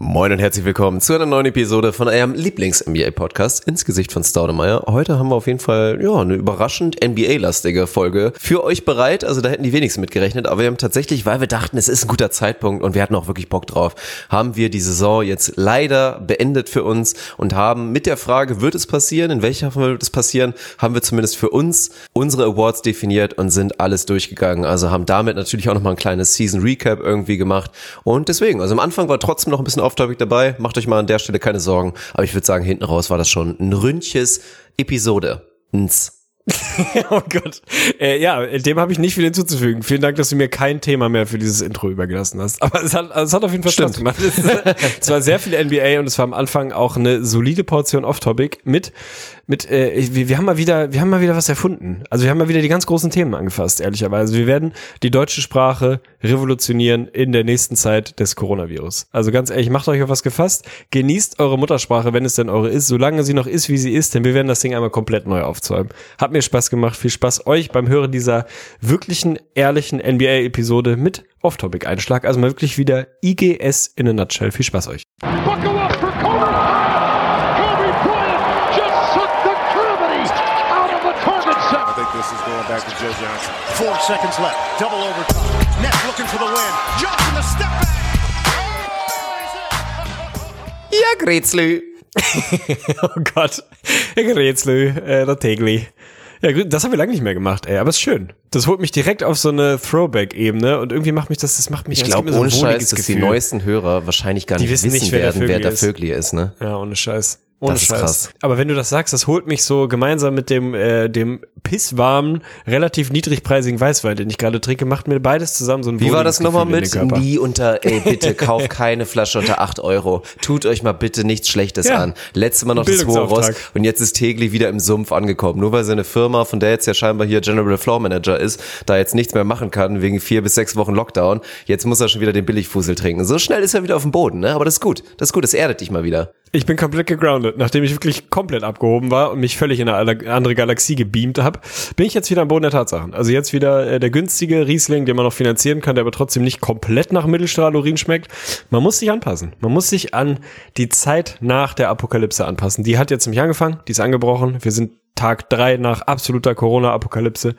Moin und herzlich willkommen zu einer neuen Episode von eurem Lieblings-NBA-Podcast ins Gesicht von Staudemeyer. Heute haben wir auf jeden Fall ja eine überraschend NBA-lastige Folge für euch bereit. Also da hätten die wenigsten mit gerechnet, aber wir haben tatsächlich, weil wir dachten, es ist ein guter Zeitpunkt und wir hatten auch wirklich Bock drauf, haben wir die Saison jetzt leider beendet für uns und haben mit der Frage, wird es passieren, in welcher Form wird es passieren, haben wir zumindest für uns unsere Awards definiert und sind alles durchgegangen. Also haben damit natürlich auch nochmal ein kleines Season Recap irgendwie gemacht und deswegen, also am Anfang war trotzdem noch ein bisschen off-topic dabei. Macht euch mal an der Stelle keine Sorgen. Aber ich würde sagen, hinten raus war das schon ein ründches Episode. Ns. oh Gott. Äh, ja, dem habe ich nicht viel hinzuzufügen. Vielen Dank, dass du mir kein Thema mehr für dieses Intro übergelassen hast. Aber es hat, es hat auf jeden Fall Spaß gemacht. Es, es war sehr viel NBA und es war am Anfang auch eine solide Portion Off-Topic mit mit, äh, wir, wir haben mal wieder, wir haben mal wieder was erfunden. Also wir haben mal wieder die ganz großen Themen angefasst, ehrlicherweise. Wir werden die deutsche Sprache revolutionieren in der nächsten Zeit des Coronavirus. Also ganz ehrlich, macht euch auf was gefasst, genießt eure Muttersprache, wenn es denn eure ist, solange sie noch ist, wie sie ist, denn wir werden das Ding einmal komplett neu aufzäumen. Hat mir Spaß gemacht, viel Spaß euch beim Hören dieser wirklichen, ehrlichen NBA-Episode mit Off-Topic-Einschlag. Also mal wirklich wieder IGS in a nutshell. Viel Spaß euch. Buckle back to Joe Johnson. Four seconds left. Double overtime. Nets looking for the win. Johnson the step back. Ja, Grätzlü. oh Gott. Ja, Grätzlü, äh, der Tegli. Ja, das haben wir lange nicht mehr gemacht, ey, aber ist schön. Das holt mich direkt auf so eine Throwback-Ebene und irgendwie macht mich das, das macht mich Ich glaube, ohne so Scheiß, dass die neuesten Hörer wahrscheinlich gar nicht wissen, wissen werden, wer der Vögli ist, ne? Ja, ohne Scheiß. Ohne das Scheiß. krass. Aber wenn du das sagst, das holt mich so gemeinsam mit dem, äh, dem pisswarmen, relativ niedrigpreisigen Weißwein, den ich gerade trinke, macht mir beides zusammen so ein Wie war das nochmal mit? Nie unter, ey, bitte kauf keine Flasche unter acht Euro. Tut euch mal bitte nichts Schlechtes ja. an. Letztes Mal noch das hohe Ross und jetzt ist Tegli wieder im Sumpf angekommen. Nur weil seine Firma, von der jetzt ja scheinbar hier General Floor Manager ist, da jetzt nichts mehr machen kann, wegen vier bis sechs Wochen Lockdown. Jetzt muss er schon wieder den Billigfusel trinken. So schnell ist er wieder auf dem Boden, ne? Aber das ist gut. Das ist gut, das erdet dich mal wieder. Ich bin komplett gegroundet. Nachdem ich wirklich komplett abgehoben war und mich völlig in eine andere Galaxie gebeamt habe, bin ich jetzt wieder am Boden der Tatsachen. Also jetzt wieder äh, der günstige Riesling, den man noch finanzieren kann, der aber trotzdem nicht komplett nach Mittelstrahlurin schmeckt. Man muss sich anpassen. Man muss sich an die Zeit nach der Apokalypse anpassen. Die hat jetzt nämlich angefangen, die ist angebrochen. Wir sind Tag drei nach absoluter Corona-Apokalypse.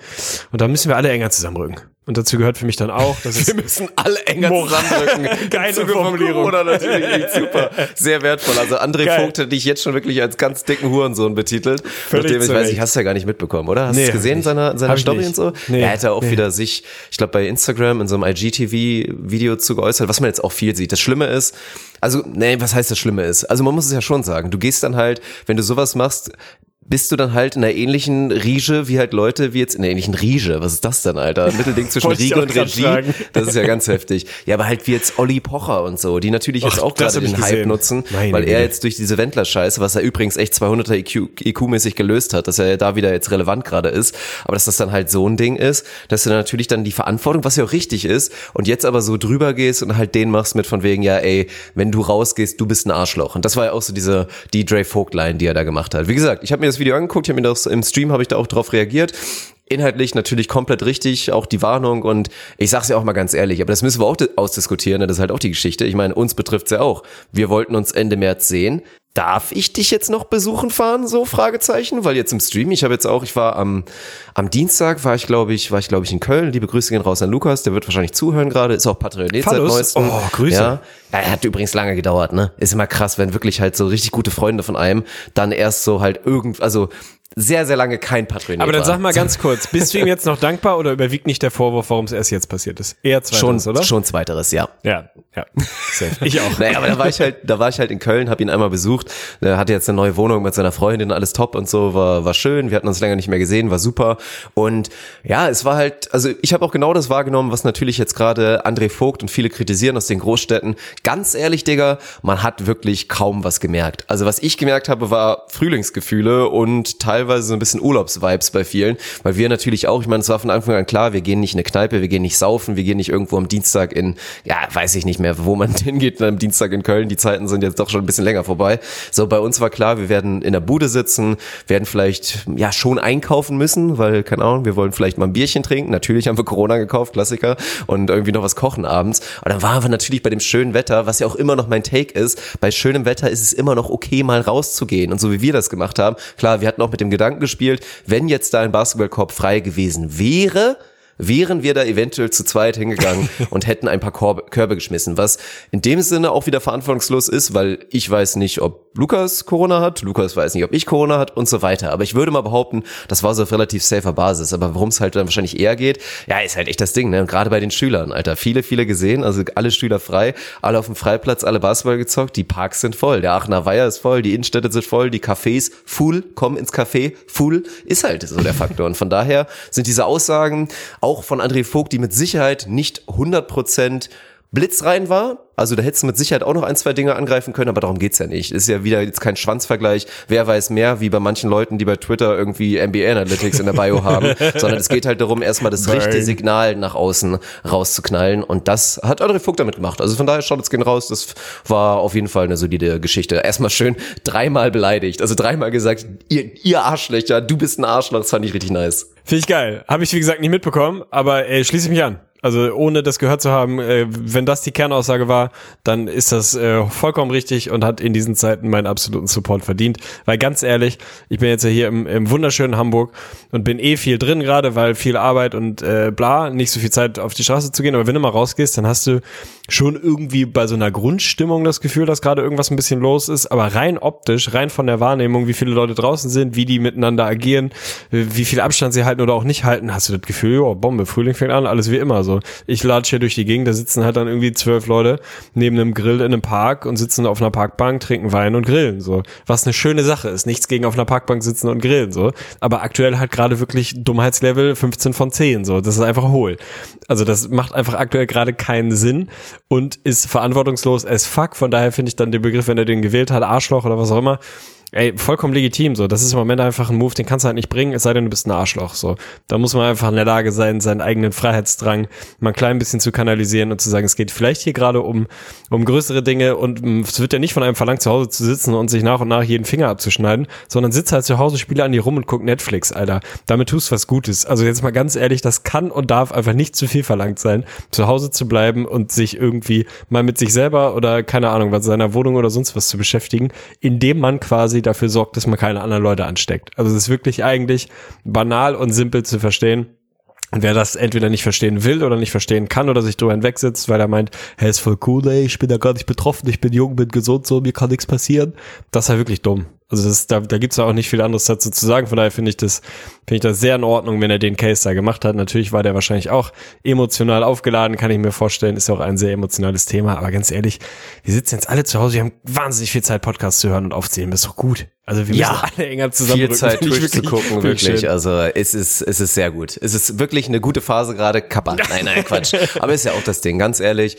Und da müssen wir alle enger zusammenrücken. Und dazu gehört für mich dann auch, dass wir müssen alle enger zusammenrücken. Geile Formulierung. Oder natürlich super. Sehr wertvoll. Also André Geil. Vogt hätte ich jetzt schon wirklich als ganz dicken Hurensohn betitelt. Völlig nachdem, ich weiß, ich hast ja gar nicht mitbekommen, oder? Hast du nee, es gesehen, seiner, seiner Story und so? Nee, er hätte auch nee. wieder sich, ich glaube, bei Instagram in so einem IGTV-Video zu geäußert, was man jetzt auch viel sieht. Das Schlimme ist, also, nee, was heißt das Schlimme ist? Also man muss es ja schon sagen. Du gehst dann halt, wenn du sowas machst, bist du dann halt in einer ähnlichen Riege wie halt Leute wie jetzt in einer ähnlichen Riege. Was ist das denn, Alter? Mittelding zwischen Riege und Regie. Sagen. Das ist ja ganz heftig. Ja, aber halt wie jetzt Olli Pocher und so, die natürlich jetzt auch gerade den Hype nutzen, Meine weil er jetzt durch diese Wendler-Scheiße, was er übrigens echt 200er IQ, IQ-mäßig gelöst hat, dass er ja da wieder jetzt relevant gerade ist, aber dass das dann halt so ein Ding ist, dass du dann natürlich dann die Verantwortung, was ja auch richtig ist, und jetzt aber so drüber gehst und halt den machst mit von wegen, ja, ey, wenn du rausgehst, du bist ein Arschloch. Und das war ja auch so diese die Dre Vogt-Line, die er da gemacht hat. Wie gesagt, ich habe mir das Video angeguckt, ich habe mir das im Stream habe ich da auch drauf reagiert. Inhaltlich natürlich komplett richtig, auch die Warnung und ich sag's ja auch mal ganz ehrlich, aber das müssen wir auch ausdiskutieren, ne? das ist halt auch die Geschichte. Ich meine, uns betrifft's ja auch. Wir wollten uns Ende März sehen. Darf ich dich jetzt noch besuchen fahren? So Fragezeichen, weil jetzt im Stream, ich habe jetzt auch, ich war am am Dienstag war ich glaube ich, war ich glaube ich in Köln. Liebe Grüße gehen raus an Lukas, der wird wahrscheinlich zuhören gerade, ist auch Patrionet seit neuestem. Oh, Grüße. Ja. ja, hat übrigens lange gedauert, ne? Ist immer krass, wenn wirklich halt so richtig gute Freunde von einem dann erst so halt irgend also sehr, sehr lange kein Patreon Aber dann sag mal ganz kurz, bist du ihm jetzt noch dankbar oder überwiegt nicht der Vorwurf, warum es erst jetzt passiert ist? Eher zweiteres, schon, oder? Schon zweiteres, ja. Ja, ja. Safe. Ich auch. naja, aber da war ich halt, da war ich halt in Köln, habe ihn einmal besucht. Er hatte jetzt eine neue Wohnung mit seiner Freundin, alles top und so, war, war schön. Wir hatten uns länger nicht mehr gesehen, war super. Und ja, es war halt, also ich habe auch genau das wahrgenommen, was natürlich jetzt gerade André Vogt und viele kritisieren aus den Großstädten. Ganz ehrlich, Digga, man hat wirklich kaum was gemerkt. Also was ich gemerkt habe, war Frühlingsgefühle und teilweise teilweise so ein bisschen Urlaubsvibes bei vielen, weil wir natürlich auch, ich meine, es war von Anfang an klar, wir gehen nicht in eine Kneipe, wir gehen nicht saufen, wir gehen nicht irgendwo am Dienstag in, ja, weiß ich nicht mehr, wo man hingeht am Dienstag in Köln, die Zeiten sind jetzt doch schon ein bisschen länger vorbei. So, bei uns war klar, wir werden in der Bude sitzen, werden vielleicht, ja, schon einkaufen müssen, weil, keine Ahnung, wir wollen vielleicht mal ein Bierchen trinken, natürlich haben wir Corona gekauft, Klassiker, und irgendwie noch was kochen abends. Und dann waren wir natürlich bei dem schönen Wetter, was ja auch immer noch mein Take ist, bei schönem Wetter ist es immer noch okay, mal rauszugehen. Und so wie wir das gemacht haben, klar, wir hatten auch mit dem Gedanken gespielt, wenn jetzt da ein Basketballkorb frei gewesen wäre, wären wir da eventuell zu zweit hingegangen und hätten ein paar Körbe geschmissen, was in dem Sinne auch wieder verantwortungslos ist, weil ich weiß nicht, ob Lukas Corona hat, Lukas weiß nicht, ob ich Corona hat und so weiter. Aber ich würde mal behaupten, das war so auf relativ safer Basis. Aber worum es halt dann wahrscheinlich eher geht, ja, ist halt echt das Ding, ne? Und gerade bei den Schülern, Alter. Viele, viele gesehen, also alle Schüler frei, alle auf dem Freiplatz, alle Basketball gezockt, die Parks sind voll, der Aachener Weiher ist voll, die Innenstädte sind voll, die Cafés full, kommen ins Café full, ist halt so der Faktor. Und von daher sind diese Aussagen auch von André Vogt, die mit Sicherheit nicht 100 Prozent blitzrein war, also da hättest du mit Sicherheit auch noch ein, zwei Dinge angreifen können, aber darum geht's ja nicht. Ist ja wieder jetzt kein Schwanzvergleich, wer weiß mehr, wie bei manchen Leuten, die bei Twitter irgendwie NBA Analytics in der Bio haben, sondern es geht halt darum, erstmal das Nein. richtige Signal nach außen rauszuknallen und das hat André Vogt damit gemacht. Also von daher schaut es gehen raus, das war auf jeden Fall eine solide Geschichte. Erstmal schön dreimal beleidigt, also dreimal gesagt, ihr, ihr Arschlöcher, du bist ein Arschloch, das fand ich richtig nice. Finde ich geil. Habe ich wie gesagt nicht mitbekommen, aber ey, schließe ich mich an. Also ohne das gehört zu haben, äh, wenn das die Kernaussage war, dann ist das äh, vollkommen richtig und hat in diesen Zeiten meinen absoluten Support verdient. Weil ganz ehrlich, ich bin jetzt ja hier im, im wunderschönen Hamburg und bin eh viel drin gerade, weil viel Arbeit und äh, bla, nicht so viel Zeit auf die Straße zu gehen. Aber wenn du mal rausgehst, dann hast du schon irgendwie bei so einer Grundstimmung das Gefühl, dass gerade irgendwas ein bisschen los ist. Aber rein optisch, rein von der Wahrnehmung, wie viele Leute draußen sind, wie die miteinander agieren, wie viel Abstand sie halten oder auch nicht halten, hast du das Gefühl, oh, Bombe, Frühling fängt an, alles wie immer. So, ich latsche hier durch die Gegend, da sitzen halt dann irgendwie zwölf Leute neben einem Grill in einem Park und sitzen auf einer Parkbank, trinken Wein und grillen. So, was eine schöne Sache ist. Nichts gegen auf einer Parkbank sitzen und grillen. So, aber aktuell halt gerade wirklich Dummheitslevel 15 von 10. So, das ist einfach hohl. Also das macht einfach aktuell gerade keinen Sinn und ist verantwortungslos as fuck. Von daher finde ich dann den Begriff, wenn er den gewählt hat, Arschloch oder was auch immer, ey, vollkommen legitim, so. Das ist im Moment einfach ein Move, den kannst du halt nicht bringen, es sei denn, du bist ein Arschloch, so. Da muss man einfach in der Lage sein, seinen eigenen Freiheitsdrang mal ein klein bisschen zu kanalisieren und zu sagen, es geht vielleicht hier gerade um, um größere Dinge und mm, es wird ja nicht von einem verlangt, zu Hause zu sitzen und sich nach und nach jeden Finger abzuschneiden, sondern sitzt halt zu Hause, spiele an dir rum und guck Netflix, Alter. Damit tust du was Gutes. Also jetzt mal ganz ehrlich, das kann und darf einfach nicht zu viel verlangt sein, zu Hause zu bleiben und sich irgendwie mal mit sich selber oder keine Ahnung, was seiner Wohnung oder sonst was zu beschäftigen, indem man quasi quasi dafür sorgt, dass man keine anderen Leute ansteckt. Also es ist wirklich eigentlich banal und simpel zu verstehen. Und wer das entweder nicht verstehen will oder nicht verstehen kann oder sich drüber hinwegsetzt, weil er meint, hey, ist voll cool, ey, ich bin da gar nicht betroffen, ich bin jung, bin gesund, so, mir kann nichts passieren, das ist halt wirklich dumm. Also das, da, da gibt's ja auch nicht viel anderes dazu zu sagen. Von daher finde ich das, finde ich das sehr in Ordnung, wenn er den Case da gemacht hat. Natürlich war der wahrscheinlich auch emotional aufgeladen, kann ich mir vorstellen. Ist ja auch ein sehr emotionales Thema. Aber ganz ehrlich, wir sitzen jetzt alle zu Hause, wir haben wahnsinnig viel Zeit, Podcasts zu hören und aufzuzählen. Das ist doch gut. Also wir ja, müssen alle enger zusammen. Viel Zeit Twitch zu gucken, wirklich. Also es ist, es ist sehr gut. Es ist wirklich eine gute Phase gerade. Kappa. Nein, nein, Quatsch. Aber ist ja auch das Ding. Ganz ehrlich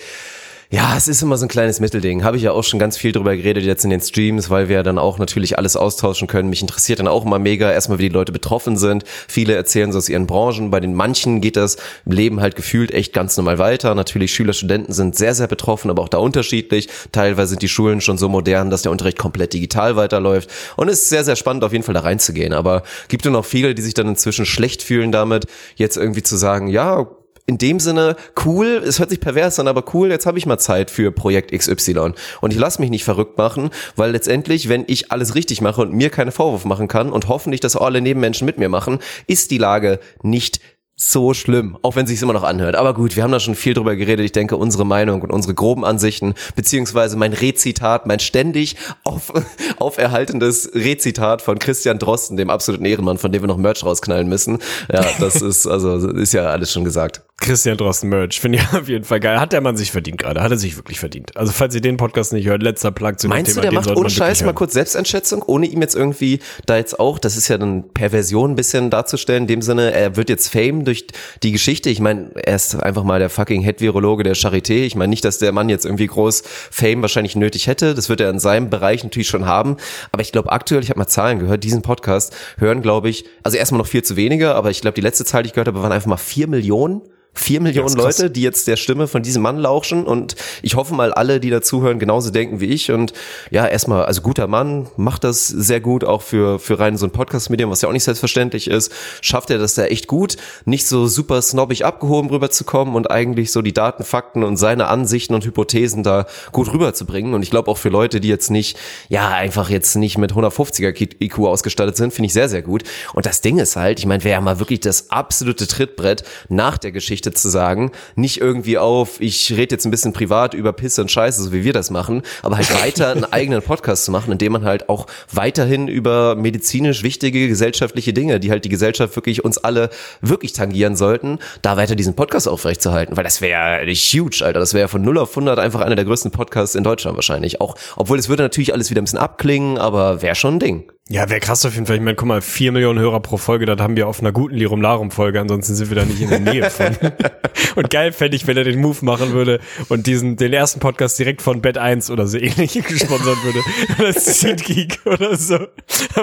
ja, es ist immer so ein kleines Mittelding. Habe ich ja auch schon ganz viel drüber geredet jetzt in den Streams, weil wir dann auch natürlich alles austauschen können. Mich interessiert dann auch immer mega erstmal, wie die Leute betroffen sind. Viele erzählen so aus ihren Branchen. Bei den manchen geht das Leben halt gefühlt echt ganz normal weiter. Natürlich Schüler, Studenten sind sehr, sehr betroffen, aber auch da unterschiedlich. Teilweise sind die Schulen schon so modern, dass der Unterricht komplett digital weiterläuft. Und es ist sehr, sehr spannend, auf jeden Fall da reinzugehen. Aber gibt es noch viele, die sich dann inzwischen schlecht fühlen damit, jetzt irgendwie zu sagen, ja, in dem Sinne cool, es hört sich pervers an, aber cool, jetzt habe ich mal Zeit für Projekt XY. Und ich lasse mich nicht verrückt machen, weil letztendlich, wenn ich alles richtig mache und mir keine Vorwurf machen kann und hoffentlich, dass alle Nebenmenschen mit mir machen, ist die Lage nicht so schlimm, auch wenn sich's immer noch anhört. Aber gut, wir haben da schon viel drüber geredet. Ich denke, unsere Meinung und unsere groben Ansichten, beziehungsweise mein Rezitat, mein ständig auf, auferhaltendes Rezitat von Christian Drosten, dem absoluten Ehrenmann, von dem wir noch Merch rausknallen müssen. Ja, das ist, also, ist ja alles schon gesagt. Christian Drosten Merch. Finde ich auf jeden Fall geil. Hat der Mann sich verdient gerade. Hat er sich wirklich verdient. Also falls ihr den Podcast nicht hört, letzter Plug zu Meinst dem Thema. Meinst du, der macht ohne Scheiß mal kurz Selbsteinschätzung, ohne ihm jetzt irgendwie da jetzt auch, das ist ja dann Perversion ein bisschen darzustellen, in dem Sinne, er wird jetzt Fame durch die Geschichte. Ich meine, er ist einfach mal der fucking Head-Virologe der Charité. Ich meine nicht, dass der Mann jetzt irgendwie groß Fame wahrscheinlich nötig hätte. Das wird er in seinem Bereich natürlich schon haben. Aber ich glaube aktuell, ich habe mal Zahlen gehört, diesen Podcast hören, glaube ich, also erstmal noch viel zu wenige, aber ich glaube, die letzte Zahl, die ich gehört habe, waren einfach mal vier Millionen Vier Millionen Leute, die jetzt der Stimme von diesem Mann lauschen und ich hoffe mal alle, die dazuhören, genauso denken wie ich und ja, erstmal, also guter Mann, macht das sehr gut, auch für, für rein so ein Podcast-Medium, was ja auch nicht selbstverständlich ist, schafft er das da echt gut, nicht so super snobbig abgehoben rüberzukommen und eigentlich so die Daten, Fakten und seine Ansichten und Hypothesen da gut rüberzubringen und ich glaube auch für Leute, die jetzt nicht, ja, einfach jetzt nicht mit 150er IQ ausgestattet sind, finde ich sehr, sehr gut und das Ding ist halt, ich meine, wer ja mal wirklich das absolute Trittbrett nach der Geschichte Geschichte zu sagen. Nicht irgendwie auf, ich rede jetzt ein bisschen privat über Pisse und Scheiße, so wie wir das machen, aber halt weiter einen eigenen Podcast zu machen, in dem man halt auch weiterhin über medizinisch wichtige gesellschaftliche Dinge, die halt die Gesellschaft wirklich uns alle wirklich tangieren sollten, da weiter diesen Podcast aufrechtzuerhalten, weil das wäre huge, Alter. Das wäre von 0 auf 100 einfach einer der größten Podcasts in Deutschland wahrscheinlich. Auch, obwohl es würde natürlich alles wieder ein bisschen abklingen, aber wäre schon ein Ding. Ja, wäre krass auf jeden Fall. Ich meine, guck mal, vier Millionen Hörer pro Folge, das haben wir auf einer guten Lirum Larum Folge, ansonsten sind wir da nicht in der Nähe von. und geil fände ich, wenn er den Move machen würde und diesen, den ersten Podcast direkt von Bett 1 oder so ähnlich gesponsert würde. Oder Seed oder so.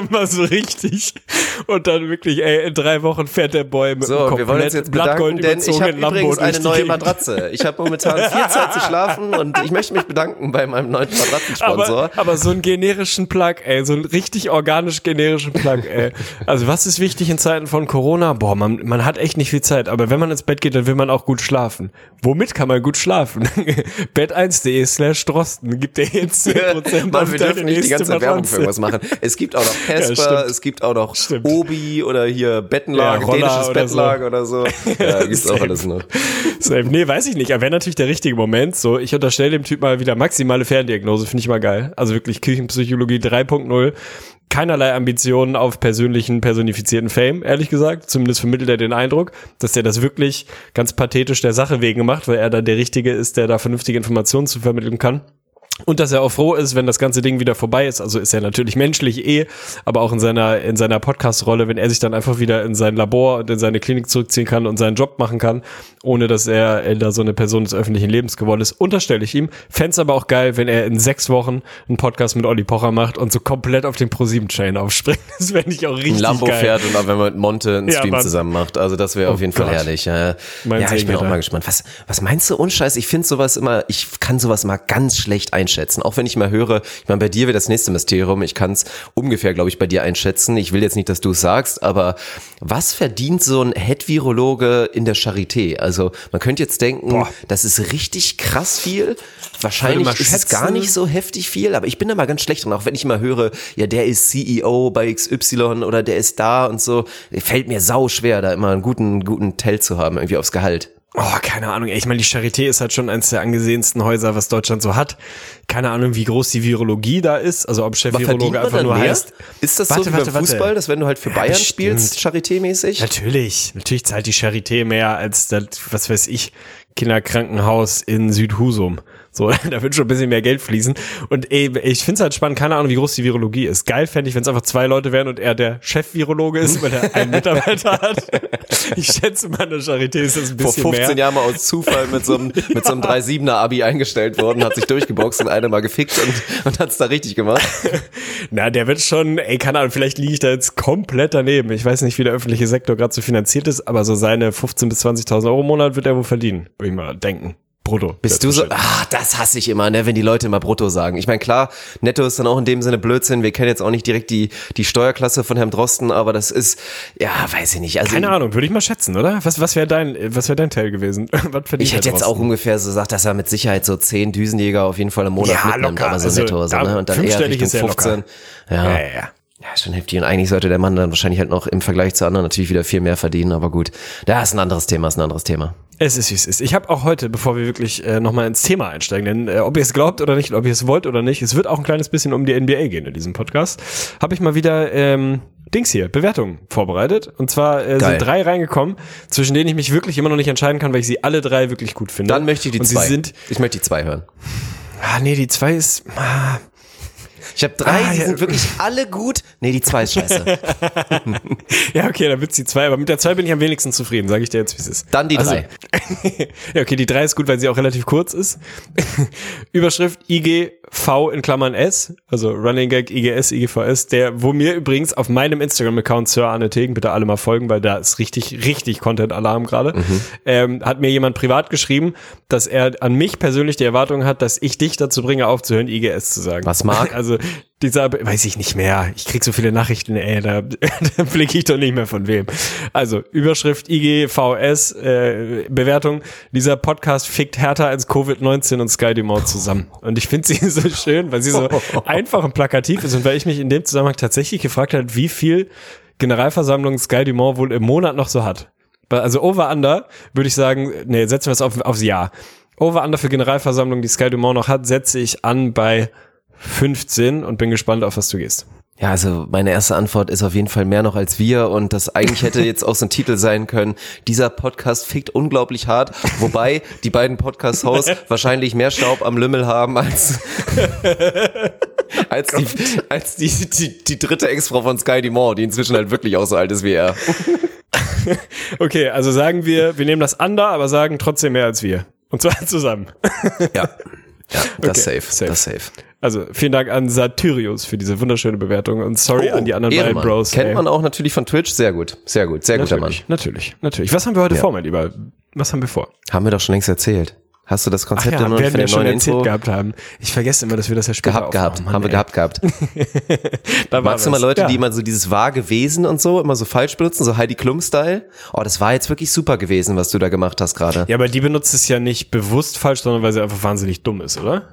Mal so richtig. Und dann wirklich, ey, in drei Wochen fährt der Boy mit So, wir wollen uns jetzt bedanken, denn ich habe übrigens eine neue Matratze. Ich habe momentan viel Zeit zu schlafen und ich möchte mich bedanken bei meinem neuen Matratzensponsor. Aber, aber so einen generischen Plug, ey, so ein richtig organisch organisch generischen Plug, ey. Also was ist wichtig in Zeiten von Corona? Boah, man, man hat echt nicht viel Zeit, aber wenn man ins Bett geht, dann will man auch gut schlafen. Womit kann man gut schlafen? Bett1.de slash Drosten gibt dir jetzt 10% Mann, wir dürfen nicht die ganze Werbung für irgendwas machen. Es gibt auch noch Casper, ja, es gibt auch noch stimmt. Obi oder hier Bettenlager, ja, dänisches oder Bettlager so. oder so. Ja, gibt's auch alles noch. Safe. Nee, weiß ich nicht. Aber wäre natürlich der richtige Moment. So, ich unterstelle dem Typ mal wieder maximale Ferndiagnose, finde ich mal geil. Also wirklich Küchenpsychologie 3.0 keinerlei Ambitionen auf persönlichen, personifizierten Fame, ehrlich gesagt. Zumindest vermittelt er den Eindruck, dass er das wirklich ganz pathetisch der Sache wegen macht, weil er dann der Richtige ist, der da vernünftige Informationen zu vermitteln kann. Und dass er auch froh ist, wenn das ganze Ding wieder vorbei ist. Also ist er natürlich menschlich eh, aber auch in seiner, in seiner Podcast-Rolle, wenn er sich dann einfach wieder in sein Labor und in seine Klinik zurückziehen kann und seinen Job machen kann, ohne dass er, er da so eine Person des öffentlichen Lebens geworden ist, unterstelle ich ihm. Fände aber auch geil, wenn er in sechs Wochen einen Podcast mit Olli Pocher macht und so komplett auf den Pro-7-Chain aufspringt. Das fände ich auch richtig Ein Lambo geil. fährt und auch wenn man mit Monte einen Stream ja, zusammen macht. Also das wäre oh auf jeden Gott. Fall herrlich. Ja, ja ich bin auch mal gespannt. Was, was meinst du, Unscheiß? Ich finde sowas immer, ich kann sowas mal ganz schlecht einschätzen. Auch wenn ich mal höre, ich meine, bei dir wird das nächste Mysterium, ich kann es ungefähr, glaube ich, bei dir einschätzen. Ich will jetzt nicht, dass du es sagst, aber was verdient so ein Head-Virologe in der Charité? Also man könnte jetzt denken, Boah. das ist richtig krass viel. Wahrscheinlich ist es gar nicht so heftig viel, aber ich bin da mal ganz schlecht drin, auch wenn ich mal höre, ja, der ist CEO bei XY oder der ist da und so. Fällt mir sau schwer, da immer einen guten, guten Tell zu haben, irgendwie aufs Gehalt. Oh, keine Ahnung. Ich meine, die Charité ist halt schon eines der angesehensten Häuser, was Deutschland so hat. Keine Ahnung, wie groß die Virologie da ist. Also ob Chef-Virologe einfach nur mehr? heißt. Ist das warte, so wie warte, beim Fußball, warte. dass wenn du halt für ja, Bayern bestimmt. spielst, Charité-mäßig? Natürlich. Natürlich zahlt die Charité mehr als das, was weiß ich, Kinderkrankenhaus in Südhusum. So, da wird schon ein bisschen mehr Geld fließen. Und ey, ich finde es halt spannend, keine Ahnung, wie groß die Virologie ist. Geil fände ich, wenn es einfach zwei Leute wären und er der Chef-Virologe ist, weil er einen Mitarbeiter hat. Ich schätze mal, der Charité ist das ein bisschen Vor 15 mehr. Jahren mal aus Zufall mit so einem, ja. mit so einem 3-7er Abi eingestellt worden, hat sich durchgeboxt und eine mal gefickt und, und hat es da richtig gemacht. Na, der wird schon, ey, keine Ahnung, vielleicht liege ich da jetzt komplett daneben. Ich weiß nicht, wie der öffentliche Sektor gerade so finanziert ist, aber so seine 15.000 bis 20.000 Euro im Monat wird er wohl verdienen, würde ich mal denken. Brutto. Bist du so, ah, das hasse ich immer, ne, wenn die Leute immer brutto sagen. Ich meine, klar, netto ist dann auch in dem Sinne Blödsinn. Wir kennen jetzt auch nicht direkt die, die Steuerklasse von Herrn Drosten, aber das ist, ja, weiß ich nicht. Also, Keine Ahnung, würde ich mal schätzen, oder? Was, was wäre dein, was wäre dein Teil gewesen? was ich hätte jetzt auch ungefähr so gesagt, dass er mit Sicherheit so zehn Düsenjäger auf jeden Fall im Monat ja, mitnimmt, locker. aber so also, netto, so, ne? Und dann eher Richtung 15. Ja, ja, ja. ja. Ja, schon heftig. Und eigentlich sollte der Mann dann wahrscheinlich halt noch im Vergleich zu anderen natürlich wieder viel mehr verdienen, aber gut. Da ist ein anderes Thema, ist ein anderes Thema. Es ist, wie es ist. Ich habe auch heute, bevor wir wirklich äh, nochmal ins Thema einsteigen, denn äh, ob ihr es glaubt oder nicht, ob ihr es wollt oder nicht, es wird auch ein kleines bisschen um die NBA gehen in diesem Podcast, habe ich mal wieder ähm, Dings hier, Bewertungen vorbereitet. Und zwar äh, sind drei reingekommen, zwischen denen ich mich wirklich immer noch nicht entscheiden kann, weil ich sie alle drei wirklich gut finde. Dann möchte ich die Und zwei. Sie sind, ich möchte die zwei hören. Ah, nee, die zwei ist. Ah, ich habe drei, ah, die ja. sind wirklich alle gut. Nee, die zwei ist scheiße. ja, okay, dann wird's die zwei. Aber mit der zwei bin ich am wenigsten zufrieden, sage ich dir jetzt, wie es ist. Dann die also, drei. ja, okay, die drei ist gut, weil sie auch relativ kurz ist. Überschrift IGV in Klammern S, also Running Gag IGS, IGVS, der, wo mir übrigens auf meinem Instagram-Account Sir Arne Tegen, bitte alle mal folgen, weil da ist richtig, richtig Content-Alarm gerade, mhm. ähm, hat mir jemand privat geschrieben, dass er an mich persönlich die Erwartung hat, dass ich dich dazu bringe, aufzuhören, IGS zu sagen. Was mag? Also dieser, weiß ich nicht mehr. Ich krieg so viele Nachrichten, ey, da, da blicke ich doch nicht mehr von wem. Also, Überschrift IGVS, äh, Bewertung. Dieser Podcast fickt härter als Covid-19 und Sky Dumont zusammen. Und ich finde sie so schön, weil sie so einfach und plakativ ist und weil ich mich in dem Zusammenhang tatsächlich gefragt habe, wie viel Generalversammlung Sky Dumont wohl im Monat noch so hat. Also Over-Under würde ich sagen, nee, setzen wir es auf, aufs Jahr. Over-Under für Generalversammlung, die Sky Dumont noch hat, setze ich an bei 15 und bin gespannt, auf was du gehst. Ja, also meine erste Antwort ist auf jeden Fall mehr noch als wir und das eigentlich hätte jetzt auch so ein Titel sein können. Dieser Podcast fickt unglaublich hart, wobei die beiden Podcast-Hosts wahrscheinlich mehr Staub am Lümmel haben als als, die, als die, die, die dritte Ex-Frau von Sky Dumont, die inzwischen halt wirklich auch so alt ist wie er. okay, also sagen wir, wir nehmen das under, aber sagen trotzdem mehr als wir. Und zwar zusammen. ja. Ja, das okay, safe, safe. Das safe. Also vielen Dank an Satyrius für diese wunderschöne Bewertung und sorry oh, an die anderen Ehrenmann. beiden Bros. Kennt ey. man auch natürlich von Twitch. Sehr gut, sehr gut, sehr guter Mann. Natürlich, natürlich. Was haben wir heute ja. vor, mein Lieber? Was haben wir vor? Haben wir doch schon längst erzählt. Hast du das Konzept Ach ja, noch von der schon erzählt Info? gehabt haben. Ich vergesse immer, dass wir das ja später gehabt gehabt, Mann, haben wir gehabt gehabt. da Magst du mal Leute, ja. die immer so dieses wahr gewesen und so immer so falsch benutzen, so Heidi Klum Style? Oh, das war jetzt wirklich super gewesen, was du da gemacht hast gerade. Ja, aber die benutzt es ja nicht bewusst falsch, sondern weil sie einfach wahnsinnig dumm ist, oder?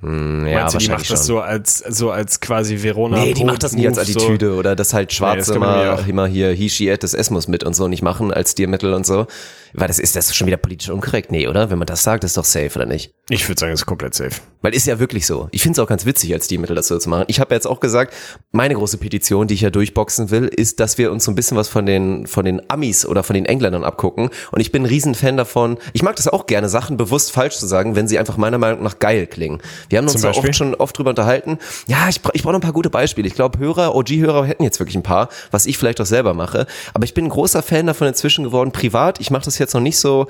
Hm, ja, Meinst du, die macht schon. das so als, so als quasi Verona? Nee, die macht das nicht als Attitüde so. oder dass halt Schwarze nee, immer, immer hier he, she, it, das S muss mit und so nicht machen als Stilmittel und so. Weil das ist das schon wieder politisch unkorrekt? Nee, oder? Wenn man das sagt, ist doch safe, oder nicht? Ich würde sagen, es ist komplett safe. Weil ist ja wirklich so. Ich finde es auch ganz witzig, als Stilmittel das so zu machen. Ich habe jetzt auch gesagt, meine große Petition, die ich ja durchboxen will, ist, dass wir uns so ein bisschen was von den, von den Amis oder von den Engländern abgucken. Und ich bin ein Riesenfan davon. Ich mag das auch gerne, Sachen bewusst falsch zu sagen, wenn sie einfach meiner Meinung nach geil klingen. Wir haben uns da oft schon oft drüber unterhalten. Ja, ich, ich brauche noch ein paar gute Beispiele. Ich glaube, Hörer, OG-Hörer hätten jetzt wirklich ein paar, was ich vielleicht auch selber mache. Aber ich bin ein großer Fan davon inzwischen geworden, privat. Ich mache das jetzt noch nicht so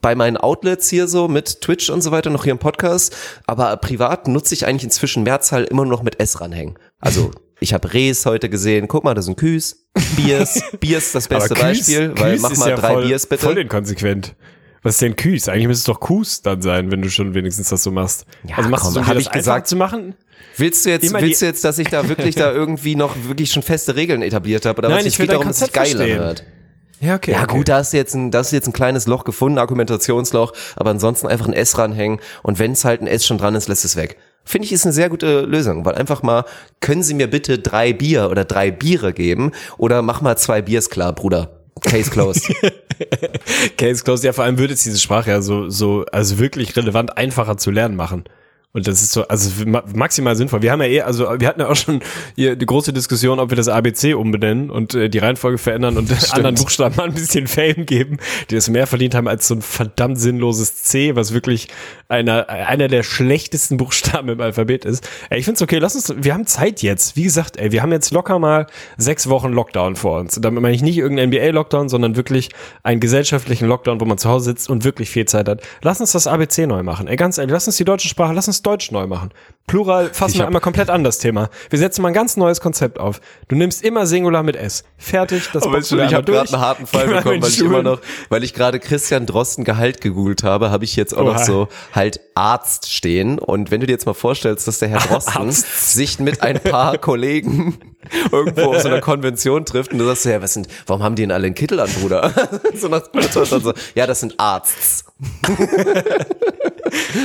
bei meinen Outlets hier so mit Twitch und so weiter, noch hier im Podcast. Aber privat nutze ich eigentlich inzwischen Mehrzahl immer noch mit S ranhängen. Also ich habe Rees heute gesehen. Guck mal, das sind Küs. Biers. Biers das beste Küß, Beispiel, weil mach mal ja drei voll, Biers bitte. Voll inkonsequent. Was ist denn Küs? Eigentlich müsste es doch Kus dann sein, wenn du schon wenigstens das so machst. Ja, also machst komm, du so, um ich gesagt zu machen? Willst du jetzt, willst du jetzt, dass ich da wirklich da irgendwie noch wirklich schon feste Regeln etabliert habe? Oder Nein, was? ich will darum, dass es geil anhört. Ja, okay. Ja, okay. gut, da hast du jetzt ein, da du jetzt ein kleines Loch gefunden, Argumentationsloch, aber ansonsten einfach ein S ranhängen und wenn es halt ein S schon dran ist, lässt es weg. Finde ich, ist eine sehr gute Lösung, weil einfach mal, können Sie mir bitte drei Bier oder drei Biere geben oder mach mal zwei Biers klar, Bruder. Case closed. Case closed, ja, vor allem würde es diese Sprache ja so, so, also wirklich relevant einfacher zu lernen machen. Und das ist so, also maximal sinnvoll. Wir haben ja eh, also wir hatten ja auch schon hier die große Diskussion, ob wir das ABC umbenennen und äh, die Reihenfolge verändern und Stimmt. anderen Buchstaben mal ein bisschen Fame geben, die das mehr verdient haben als so ein verdammt sinnloses C, was wirklich einer, einer der schlechtesten Buchstaben im Alphabet ist. Ey, ich find's okay, lass uns, wir haben Zeit jetzt. Wie gesagt, ey, wir haben jetzt locker mal sechs Wochen Lockdown vor uns. Damit meine ich nicht irgendeinen NBA-Lockdown, sondern wirklich einen gesellschaftlichen Lockdown, wo man zu Hause sitzt und wirklich viel Zeit hat. Lass uns das ABC neu machen. Ey, ganz ehrlich, lass uns die deutsche Sprache, lass uns Deutsch neu machen. Plural fassen wir einmal komplett an das Thema. Wir setzen mal ein ganz neues Konzept auf. Du nimmst immer Singular mit S. Fertig, das Aber schon, ich habe gerade einen harten Fall bekommen, weil ich immer noch, weil ich gerade Christian Drosten Gehalt gegoogelt habe, habe ich jetzt auch Oha. noch so halt Arzt stehen. Und wenn du dir jetzt mal vorstellst, dass der Herr Drosten sich mit ein paar Kollegen irgendwo auf so einer Konvention trifft und du sagst so, ja, was sind, warum haben die denn alle einen Kittel an, Bruder? so nach so, ja, das sind Arzts.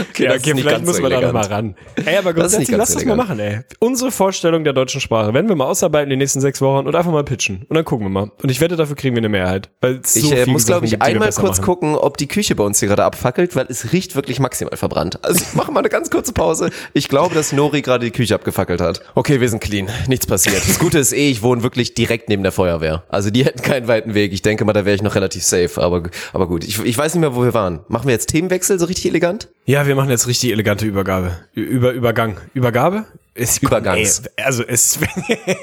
Okay, ja, okay vielleicht muss man da noch mal ran. Ey, aber grundsätzlich, lass das mal machen, ey. Unsere Vorstellung der deutschen Sprache, wenn wir mal ausarbeiten die nächsten sechs Wochen und einfach mal pitchen. Und dann gucken wir mal. Und ich wette, dafür kriegen wir eine Mehrheit. Weil so ich äh, muss, glaube ich, einmal kurz machen. gucken, ob die Küche bei uns hier gerade abfackelt, weil es riecht wirklich maximal verbrannt. Also ich mache mal eine ganz kurze Pause. Ich glaube, dass Nori gerade die Küche abgefackelt hat. Okay, wir sind clean. Nichts passiert. Das Gute ist eh, ich wohne wirklich direkt neben der Feuerwehr. Also die hätten keinen weiten Weg. Ich denke mal, da wäre ich noch relativ safe. Aber, aber gut, ich, ich weiß nicht mehr, wo wir waren. Machen wir jetzt Themenwechsel so richtig elegant? Ja, wir machen jetzt richtig elegante Übergabe. Über Übergang. Übergabe? Es, Übergangs. Ey, also es,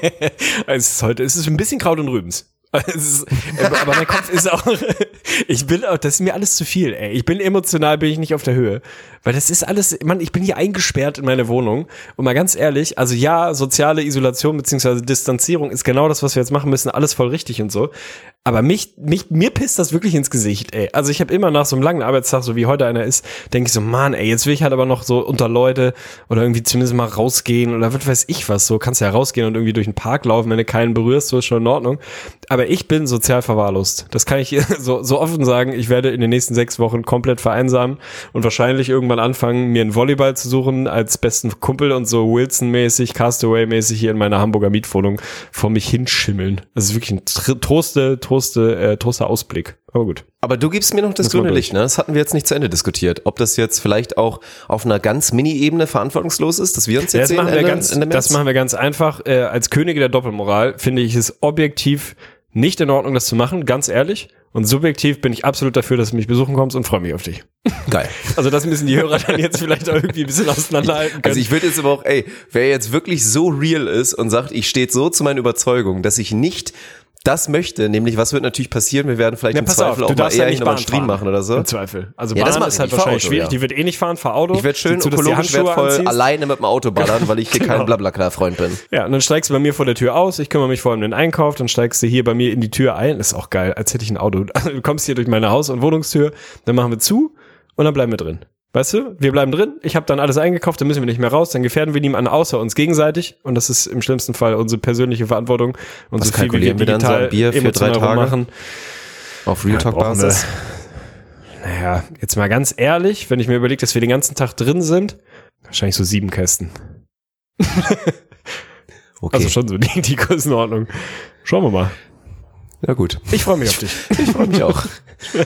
es ist heute, es ist ein bisschen Kraut und Rübens. Ist, aber mein Kopf ist auch, ich bin auch, das ist mir alles zu viel, ey. Ich bin emotional, bin ich nicht auf der Höhe. Weil das ist alles, man, ich bin hier eingesperrt in meine Wohnung. Und mal ganz ehrlich, also ja, soziale Isolation beziehungsweise Distanzierung ist genau das, was wir jetzt machen müssen, alles voll richtig und so. Aber mich, mich, mir pisst das wirklich ins Gesicht, ey. Also ich habe immer nach so einem langen Arbeitstag, so wie heute einer ist, denke ich so, man, ey, jetzt will ich halt aber noch so unter Leute oder irgendwie zumindest mal rausgehen oder was weiß ich was. So kannst ja rausgehen und irgendwie durch den Park laufen, wenn du keinen berührst, so ist schon in Ordnung. Aber ich bin sozial verwahrlost. Das kann ich so, so offen sagen. Ich werde in den nächsten sechs Wochen komplett vereinsamen und wahrscheinlich irgendwann anfangen, mir einen Volleyball zu suchen als besten Kumpel und so Wilson-mäßig, Castaway-mäßig hier in meiner Hamburger Mietwohnung vor mich hinschimmeln. Das ist wirklich ein Troste, Troste, äh, Troster Ausblick. Aber gut. Aber du gibst mir noch das, grüne Licht, ne? Das hatten wir jetzt nicht zu Ende diskutiert. Ob das jetzt vielleicht auch auf einer ganz Mini-Ebene verantwortungslos ist, dass wir uns jetzt ja, das sehen. Machen wir ganz, das machen wir ganz einfach. Äh, als Könige der Doppelmoral finde ich es objektiv nicht in Ordnung, das zu machen, ganz ehrlich. Und subjektiv bin ich absolut dafür, dass du mich besuchen kommst und freue mich auf dich. Geil. Also das müssen die Hörer dann jetzt vielleicht auch irgendwie ein bisschen auseinanderhalten können. Also ich würde jetzt aber auch, ey, wer jetzt wirklich so real ist und sagt, ich stehe so zu meinen Überzeugungen, dass ich nicht das möchte, nämlich was wird natürlich passieren, wir werden vielleicht ja, im Zweifel auf, auch mal eher ja nochmal einen Stream machen oder so. Im Zweifel. Also ja, Bahn das ist halt wahrscheinlich Auto, schwierig, ja. die wird eh nicht fahren, fahr Auto. Ich werde schön ökologisch wertvoll alleine mit dem Auto ballern, weil ich hier genau. kein Blablacar-Freund bin. Ja, und dann steigst du bei mir vor der Tür aus, ich kümmere mich vor allem um den Einkauf, dann steigst du hier bei mir in die Tür ein, ist auch geil, als hätte ich ein Auto. du kommst hier durch meine Haus- und Wohnungstür, dann machen wir zu und dann bleiben wir drin. Weißt du, wir bleiben drin, ich habe dann alles eingekauft, dann müssen wir nicht mehr raus, dann gefährden wir niemanden außer uns gegenseitig und das ist im schlimmsten Fall unsere persönliche Verantwortung und Was so viel wie wir, wir dann so ein Bier für drei Tage machen. Auf Real Talk Basis. Naja, jetzt mal ganz ehrlich, wenn ich mir überlege, dass wir den ganzen Tag drin sind, wahrscheinlich so sieben Kästen. okay. Also schon so die, die Größenordnung. Schauen wir mal. Ja gut. Ich freue mich auf dich. Ich freue mich auch.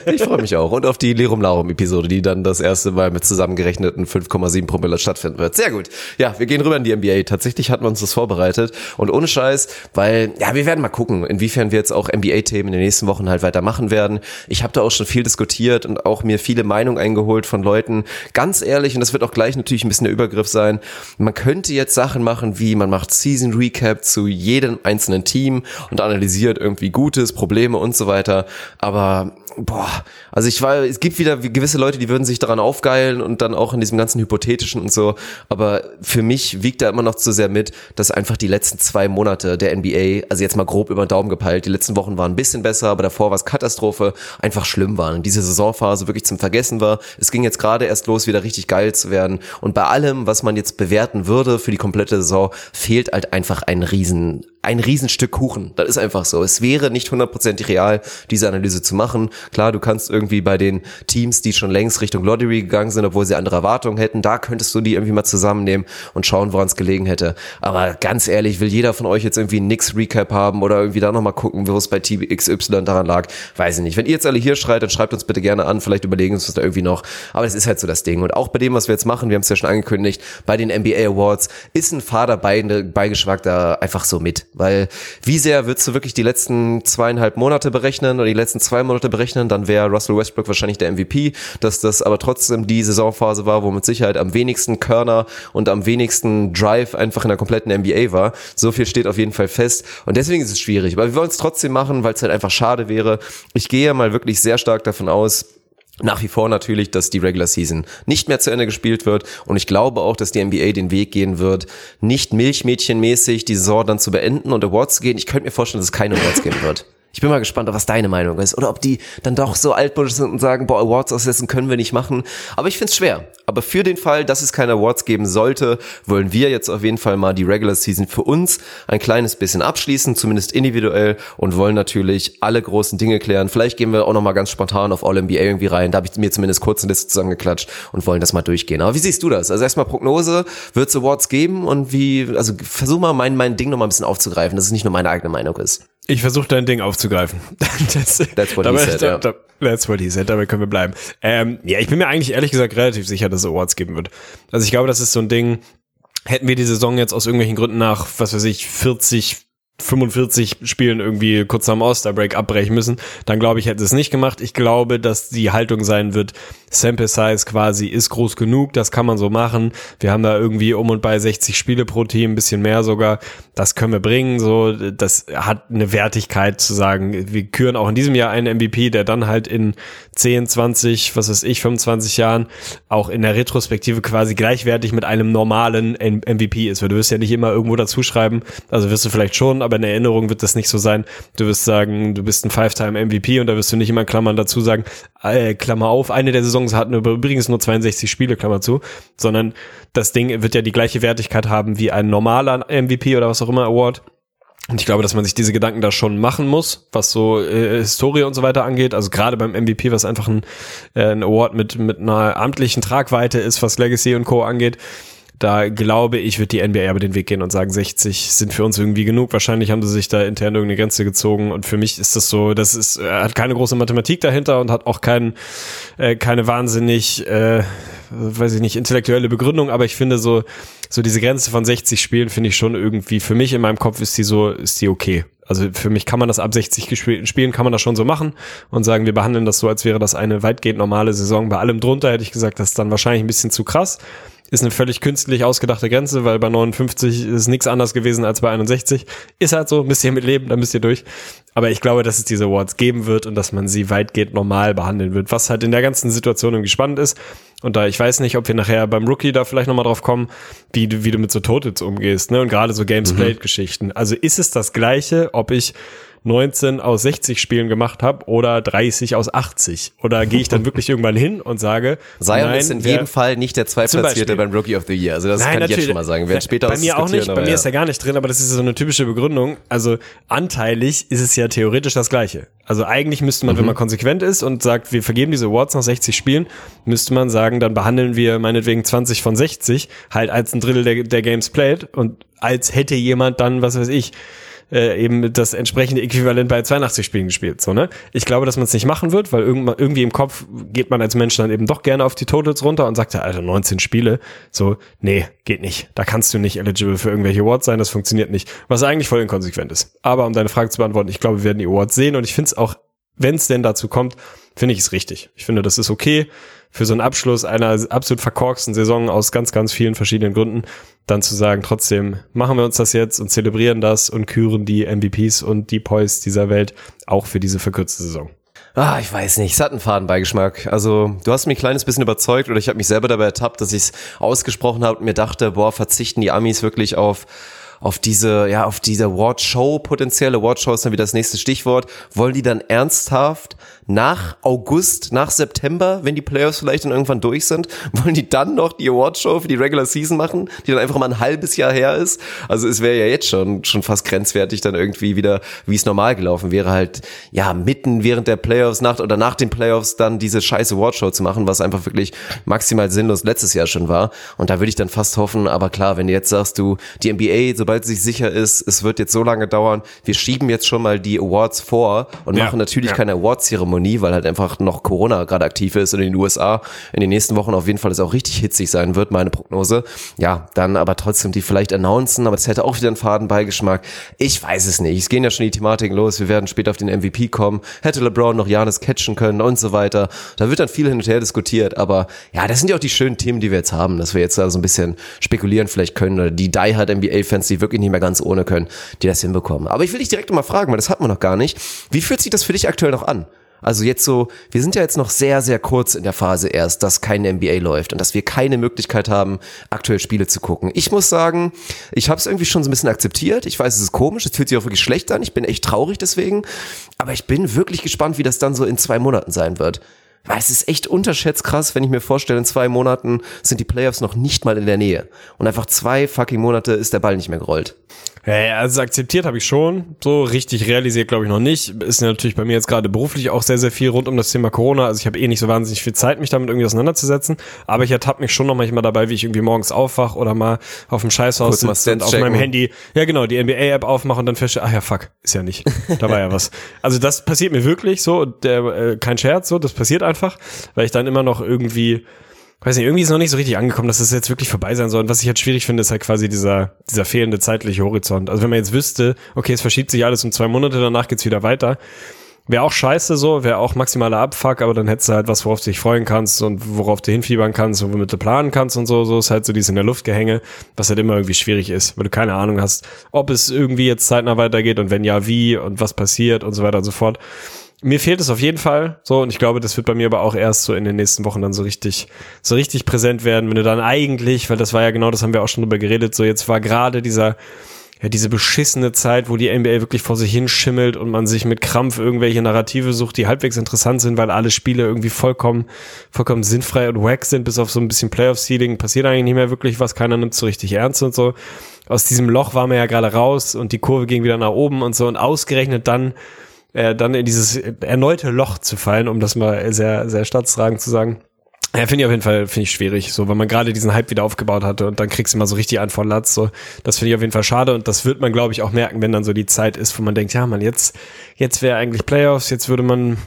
Ich freue mich auch. Und auf die Lerum Larum Episode, die dann das erste Mal mit zusammengerechneten 5,7 Promille stattfinden wird. Sehr gut. Ja, wir gehen rüber in die NBA. Tatsächlich hatten wir uns das vorbereitet. Und ohne Scheiß, weil, ja, wir werden mal gucken, inwiefern wir jetzt auch NBA-Themen in den nächsten Wochen halt weitermachen werden. Ich habe da auch schon viel diskutiert und auch mir viele Meinungen eingeholt von Leuten. Ganz ehrlich, und das wird auch gleich natürlich ein bisschen der Übergriff sein, man könnte jetzt Sachen machen, wie man macht Season Recap zu jedem einzelnen Team und analysiert irgendwie Gutes Gutes, Probleme und so weiter. Aber boah, also ich war, es gibt wieder gewisse Leute, die würden sich daran aufgeilen und dann auch in diesem ganzen Hypothetischen und so. Aber für mich wiegt da immer noch zu sehr mit, dass einfach die letzten zwei Monate der NBA, also jetzt mal grob über den Daumen gepeilt, die letzten Wochen waren ein bisschen besser, aber davor war es Katastrophe, einfach schlimm waren. Diese Saisonphase wirklich zum Vergessen war. Es ging jetzt gerade erst los, wieder richtig geil zu werden. Und bei allem, was man jetzt bewerten würde für die komplette Saison, fehlt halt einfach ein riesen, ein Riesenstück Kuchen. Das ist einfach so. Es wäre nicht hundertprozentig real, diese Analyse zu machen. Klar, du kannst irgendwie bei den Teams, die schon längst Richtung Lottery gegangen sind, obwohl sie andere Erwartungen hätten, da könntest du die irgendwie mal zusammennehmen und schauen, woran es gelegen hätte. Aber ganz ehrlich, will jeder von euch jetzt irgendwie einen Nix-Recap haben oder irgendwie da nochmal gucken, wo es bei Team XY daran lag? Weiß ich nicht. Wenn ihr jetzt alle hier schreit, dann schreibt uns bitte gerne an. Vielleicht überlegen wir uns da irgendwie noch. Aber das ist halt so das Ding. Und auch bei dem, was wir jetzt machen, wir haben es ja schon angekündigt, bei den NBA Awards ist ein fader Beigeschmack da einfach so mit. Weil wie sehr würdest du wirklich die letzten zweieinhalb Monate berechnen oder die letzten zwei Monate berechnen, dann wäre Russell Westbrook wahrscheinlich der MVP, dass das aber trotzdem die Saisonphase war, wo mit Sicherheit am wenigsten Körner und am wenigsten Drive einfach in der kompletten NBA war. So viel steht auf jeden Fall fest und deswegen ist es schwierig. Aber wir wollen es trotzdem machen, weil es halt einfach schade wäre. Ich gehe mal wirklich sehr stark davon aus, nach wie vor natürlich, dass die Regular Season nicht mehr zu Ende gespielt wird und ich glaube auch, dass die NBA den Weg gehen wird, nicht milchmädchenmäßig die Saison dann zu beenden und Awards zu gehen. Ich könnte mir vorstellen, dass es keine Awards geben wird. Ich bin mal gespannt, was deine Meinung ist. Oder ob die dann doch so altmodisch sind und sagen, boah, Awards aussetzen können wir nicht machen. Aber ich find's schwer. Aber für den Fall, dass es keine Awards geben sollte, wollen wir jetzt auf jeden Fall mal die Regular Season für uns ein kleines bisschen abschließen, zumindest individuell und wollen natürlich alle großen Dinge klären. Vielleicht gehen wir auch noch mal ganz spontan auf All-NBA irgendwie rein. Da habe ich mir zumindest kurz eine Liste zusammengeklatscht und wollen das mal durchgehen. Aber wie siehst du das? Also erstmal Prognose, wird es Awards geben und wie, also versuch mal mein, mein Ding noch mal ein bisschen aufzugreifen, dass es nicht nur meine eigene Meinung ist. Ich versuche dein Ding aufzugreifen. das, that's what dabei, he said, da, da, That's what he said, dabei können wir bleiben. Ähm, ja, ich bin mir eigentlich ehrlich gesagt relativ sicher, dass es Awards geben wird. Also ich glaube, das ist so ein Ding, hätten wir die Saison jetzt aus irgendwelchen Gründen nach, was weiß ich, 40, 45 Spielen irgendwie kurz am All-Star-Break abbrechen müssen, dann glaube ich, hätte es nicht gemacht. Ich glaube, dass die Haltung sein wird, Sample Size quasi ist groß genug, das kann man so machen. Wir haben da irgendwie um und bei 60 Spiele pro Team, ein bisschen mehr sogar. Das können wir bringen, so. Das hat eine Wertigkeit zu sagen. Wir küren auch in diesem Jahr einen MVP, der dann halt in 10, 20, was weiß ich, 25 Jahren auch in der Retrospektive quasi gleichwertig mit einem normalen MVP ist. Weil du wirst ja nicht immer irgendwo dazu schreiben, also wirst du vielleicht schon, aber in Erinnerung wird das nicht so sein. Du wirst sagen, du bist ein Five-Time-MVP und da wirst du nicht immer Klammern dazu sagen, äh, Klammer auf, eine der Saisons hatten übrigens nur 62 Spiele, Klammer zu, sondern das Ding wird ja die gleiche Wertigkeit haben wie ein normaler MVP oder was auch immer Award. Und ich glaube, dass man sich diese Gedanken da schon machen muss, was so äh, Historie und so weiter angeht. Also gerade beim MVP, was einfach ein, äh, ein Award mit, mit einer amtlichen Tragweite ist, was Legacy und Co. angeht. Da glaube ich, wird die NBA aber den Weg gehen und sagen, 60 sind für uns irgendwie genug. Wahrscheinlich haben sie sich da intern irgendeine Grenze gezogen. Und für mich ist das so, das ist, er hat keine große Mathematik dahinter und hat auch kein, äh, keine wahnsinnig, äh, weiß ich nicht, intellektuelle Begründung. Aber ich finde so, so diese Grenze von 60 Spielen finde ich schon irgendwie, für mich in meinem Kopf ist die so, ist die okay. Also für mich kann man das ab 60 Spielen, kann man das schon so machen und sagen, wir behandeln das so, als wäre das eine weitgehend normale Saison. Bei allem drunter hätte ich gesagt, das ist dann wahrscheinlich ein bisschen zu krass ist eine völlig künstlich ausgedachte Grenze, weil bei 59 ist nichts anders gewesen als bei 61. Ist halt so, müsst ihr mit leben, da müsst ihr durch. Aber ich glaube, dass es diese Awards geben wird und dass man sie weitgehend normal behandeln wird, was halt in der ganzen Situation irgendwie spannend ist. Und da ich weiß nicht, ob wir nachher beim Rookie da vielleicht nochmal drauf kommen, wie du, wie du mit so Totals umgehst, ne? Und gerade so Games mhm. Also ist es das Gleiche, ob ich 19 aus 60 Spielen gemacht habe oder 30 aus 80? Oder gehe ich dann wirklich irgendwann hin und sage, Zion nein, ist in jedem Fall nicht der Zweitplatzierte beim Rookie of the Year. Also das nein, kann ich jetzt schon mal sagen. Werden später Bei mir auch nicht, bei mir ja. ist er gar nicht drin, aber das ist so eine typische Begründung. Also anteilig ist es ja theoretisch das Gleiche. Also eigentlich müsste man, mhm. wenn man konsequent ist und sagt, wir vergeben diese Awards nach 60 Spielen, müsste man sagen, dann behandeln wir meinetwegen 20 von 60 halt als ein Drittel der, der Games played und als hätte jemand dann, was weiß ich, äh, eben das entsprechende Äquivalent bei 82 Spielen gespielt. So, ne? Ich glaube, dass man es nicht machen wird, weil irgendwie im Kopf geht man als Mensch dann eben doch gerne auf die Totals runter und sagt, ja, Alter, 19 Spiele. So, nee, geht nicht. Da kannst du nicht eligible für irgendwelche Awards sein, das funktioniert nicht. Was eigentlich voll inkonsequent ist. Aber um deine Frage zu beantworten, ich glaube, wir werden die Awards sehen und ich finde es auch, wenn es denn dazu kommt, finde ich es richtig. Ich finde, das ist okay für so einen Abschluss einer absolut verkorksten Saison aus ganz, ganz vielen verschiedenen Gründen, dann zu sagen, trotzdem machen wir uns das jetzt und zelebrieren das und küren die MVPs und die Poys dieser Welt auch für diese verkürzte Saison. Ah, ich weiß nicht, es hat einen Fadenbeigeschmack. Also du hast mich ein kleines bisschen überzeugt oder ich habe mich selber dabei ertappt, dass ich es ausgesprochen habe und mir dachte, boah, verzichten die Amis wirklich auf auf diese, ja, auf diese Award-Show, potenzielle Award-Show ist dann wieder das nächste Stichwort. Wollen die dann ernsthaft nach August, nach September, wenn die Playoffs vielleicht dann irgendwann durch sind, wollen die dann noch die Awardshow für die Regular Season machen, die dann einfach mal ein halbes Jahr her ist? Also es wäre ja jetzt schon, schon fast grenzwertig dann irgendwie wieder, wie es normal gelaufen wäre, halt, ja, mitten während der Playoffs, nach oder nach den Playoffs dann diese scheiße Awardshow zu machen, was einfach wirklich maximal sinnlos letztes Jahr schon war. Und da würde ich dann fast hoffen, aber klar, wenn du jetzt sagst, du, die NBA, sobald sie sich sicher ist, es wird jetzt so lange dauern, wir schieben jetzt schon mal die Awards vor und ja, machen natürlich ja. keine Awards-Zeremonie Zeremonie, weil halt einfach noch Corona gerade aktiv ist in den USA. In den nächsten Wochen auf jeden Fall es auch richtig hitzig sein wird, meine Prognose. Ja, dann aber trotzdem die vielleicht announcen, aber es hätte auch wieder einen Fadenbeigeschmack. Ich weiß es nicht. Es gehen ja schon die Thematiken los. Wir werden später auf den MVP kommen. Hätte LeBron noch Janis catchen können und so weiter. Da wird dann viel hin und her diskutiert, aber ja, das sind ja auch die schönen Themen, die wir jetzt haben, dass wir jetzt da so ein bisschen spekulieren vielleicht können oder die Die Hard NBA-Fans, die wirklich nicht mehr ganz ohne können, die das hinbekommen. Aber ich will dich direkt mal fragen, weil das hat man noch gar nicht. Wie fühlt sich das für dich aktuell noch an? Also jetzt so, wir sind ja jetzt noch sehr, sehr kurz in der Phase erst, dass keine NBA läuft und dass wir keine Möglichkeit haben, aktuell Spiele zu gucken. Ich muss sagen, ich habe es irgendwie schon so ein bisschen akzeptiert. Ich weiß, es ist komisch, es fühlt sich auch wirklich schlecht an. Ich bin echt traurig deswegen. Aber ich bin wirklich gespannt, wie das dann so in zwei Monaten sein wird. Weil es ist echt unterschätzt krass, wenn ich mir vorstelle, in zwei Monaten sind die Playoffs noch nicht mal in der Nähe. Und einfach zwei fucking Monate ist der Ball nicht mehr gerollt. Ja, also akzeptiert habe ich schon. So richtig realisiert glaube ich noch nicht. Ist natürlich bei mir jetzt gerade beruflich auch sehr, sehr viel rund um das Thema Corona. Also ich habe eh nicht so wahnsinnig viel Zeit, mich damit irgendwie auseinanderzusetzen. Aber ich ertappe mich schon noch manchmal dabei, wie ich irgendwie morgens aufwach oder mal auf dem Scheißhaus sitze und auf checken. meinem Handy, ja genau, die NBA-App aufmache und dann feststelle, ach ja, fuck, ist ja nicht. Da war ja was. Also das passiert mir wirklich so. Der, äh, kein Scherz, so, das passiert einfach, weil ich dann immer noch irgendwie weiß nicht, irgendwie ist noch nicht so richtig angekommen, dass es jetzt wirklich vorbei sein soll. Und was ich halt schwierig finde, ist halt quasi dieser, dieser fehlende zeitliche Horizont. Also wenn man jetzt wüsste, okay, es verschiebt sich alles um zwei Monate, danach geht's wieder weiter. Wäre auch scheiße so, wäre auch maximaler Abfuck, aber dann hättest du halt was, worauf du dich freuen kannst und worauf du hinfiebern kannst und womit du planen kannst und so. So ist halt so dies in der Luft gehänge, was halt immer irgendwie schwierig ist, weil du keine Ahnung hast, ob es irgendwie jetzt zeitnah weitergeht und wenn ja, wie und was passiert und so weiter und so fort mir fehlt es auf jeden Fall so und ich glaube, das wird bei mir aber auch erst so in den nächsten Wochen dann so richtig, so richtig präsent werden, wenn du dann eigentlich, weil das war ja genau, das haben wir auch schon drüber geredet, so jetzt war gerade dieser, ja, diese beschissene Zeit, wo die NBA wirklich vor sich hinschimmelt und man sich mit Krampf irgendwelche Narrative sucht, die halbwegs interessant sind, weil alle Spiele irgendwie vollkommen, vollkommen sinnfrei und wack sind, bis auf so ein bisschen Playoff-Seeding, passiert eigentlich nicht mehr wirklich was, keiner nimmt so richtig ernst und so. Aus diesem Loch war man ja gerade raus und die Kurve ging wieder nach oben und so und ausgerechnet dann äh, dann in dieses erneute Loch zu fallen, um das mal sehr, sehr staatstragend zu sagen. Ja, finde ich auf jeden Fall, finde ich schwierig, so, weil man gerade diesen Hype wieder aufgebaut hatte und dann kriegst du mal so richtig einen von Latz, so. Das finde ich auf jeden Fall schade und das wird man, glaube ich, auch merken, wenn dann so die Zeit ist, wo man denkt, ja, man, jetzt, jetzt wäre eigentlich Playoffs, jetzt würde man,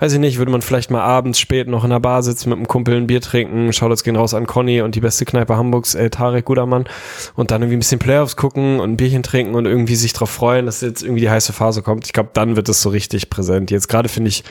weiß ich nicht, würde man vielleicht mal abends spät noch in der Bar sitzen mit einem Kumpel ein Bier trinken, jetzt gehen raus an Conny und die beste Kneipe Hamburgs, äh, Tarek Gudermann und dann irgendwie ein bisschen Playoffs gucken und ein Bierchen trinken und irgendwie sich drauf freuen, dass jetzt irgendwie die heiße Phase kommt. Ich glaube, dann wird es so richtig präsent. Jetzt gerade finde ich,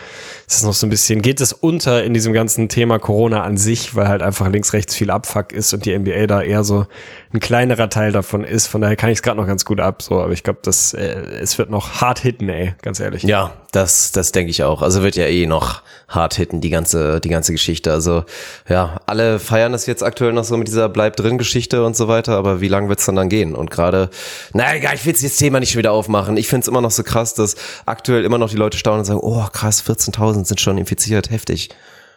ist es noch so ein bisschen, geht es unter in diesem ganzen Thema Corona an sich, weil halt einfach links, rechts viel Abfuck ist und die NBA da eher so ein kleinerer Teil davon ist. Von daher kann ich es gerade noch ganz gut ab, so, aber ich glaube, das, äh, es wird noch hart hitten, ey, ganz ehrlich. Ja, das, das denke ich auch. Also wird ja eh noch hart hitten, die ganze, die ganze Geschichte. Also, ja, alle feiern das jetzt aktuell noch so mit dieser Bleib drin Geschichte und so weiter, aber wie lange wird's dann dann gehen? Und gerade, naja, egal, ich will das Thema nicht schon wieder aufmachen. Ich finde es immer noch so krass, dass aktuell immer noch die Leute staunen und sagen, oh krass, 14.000 sind schon infiziert, heftig.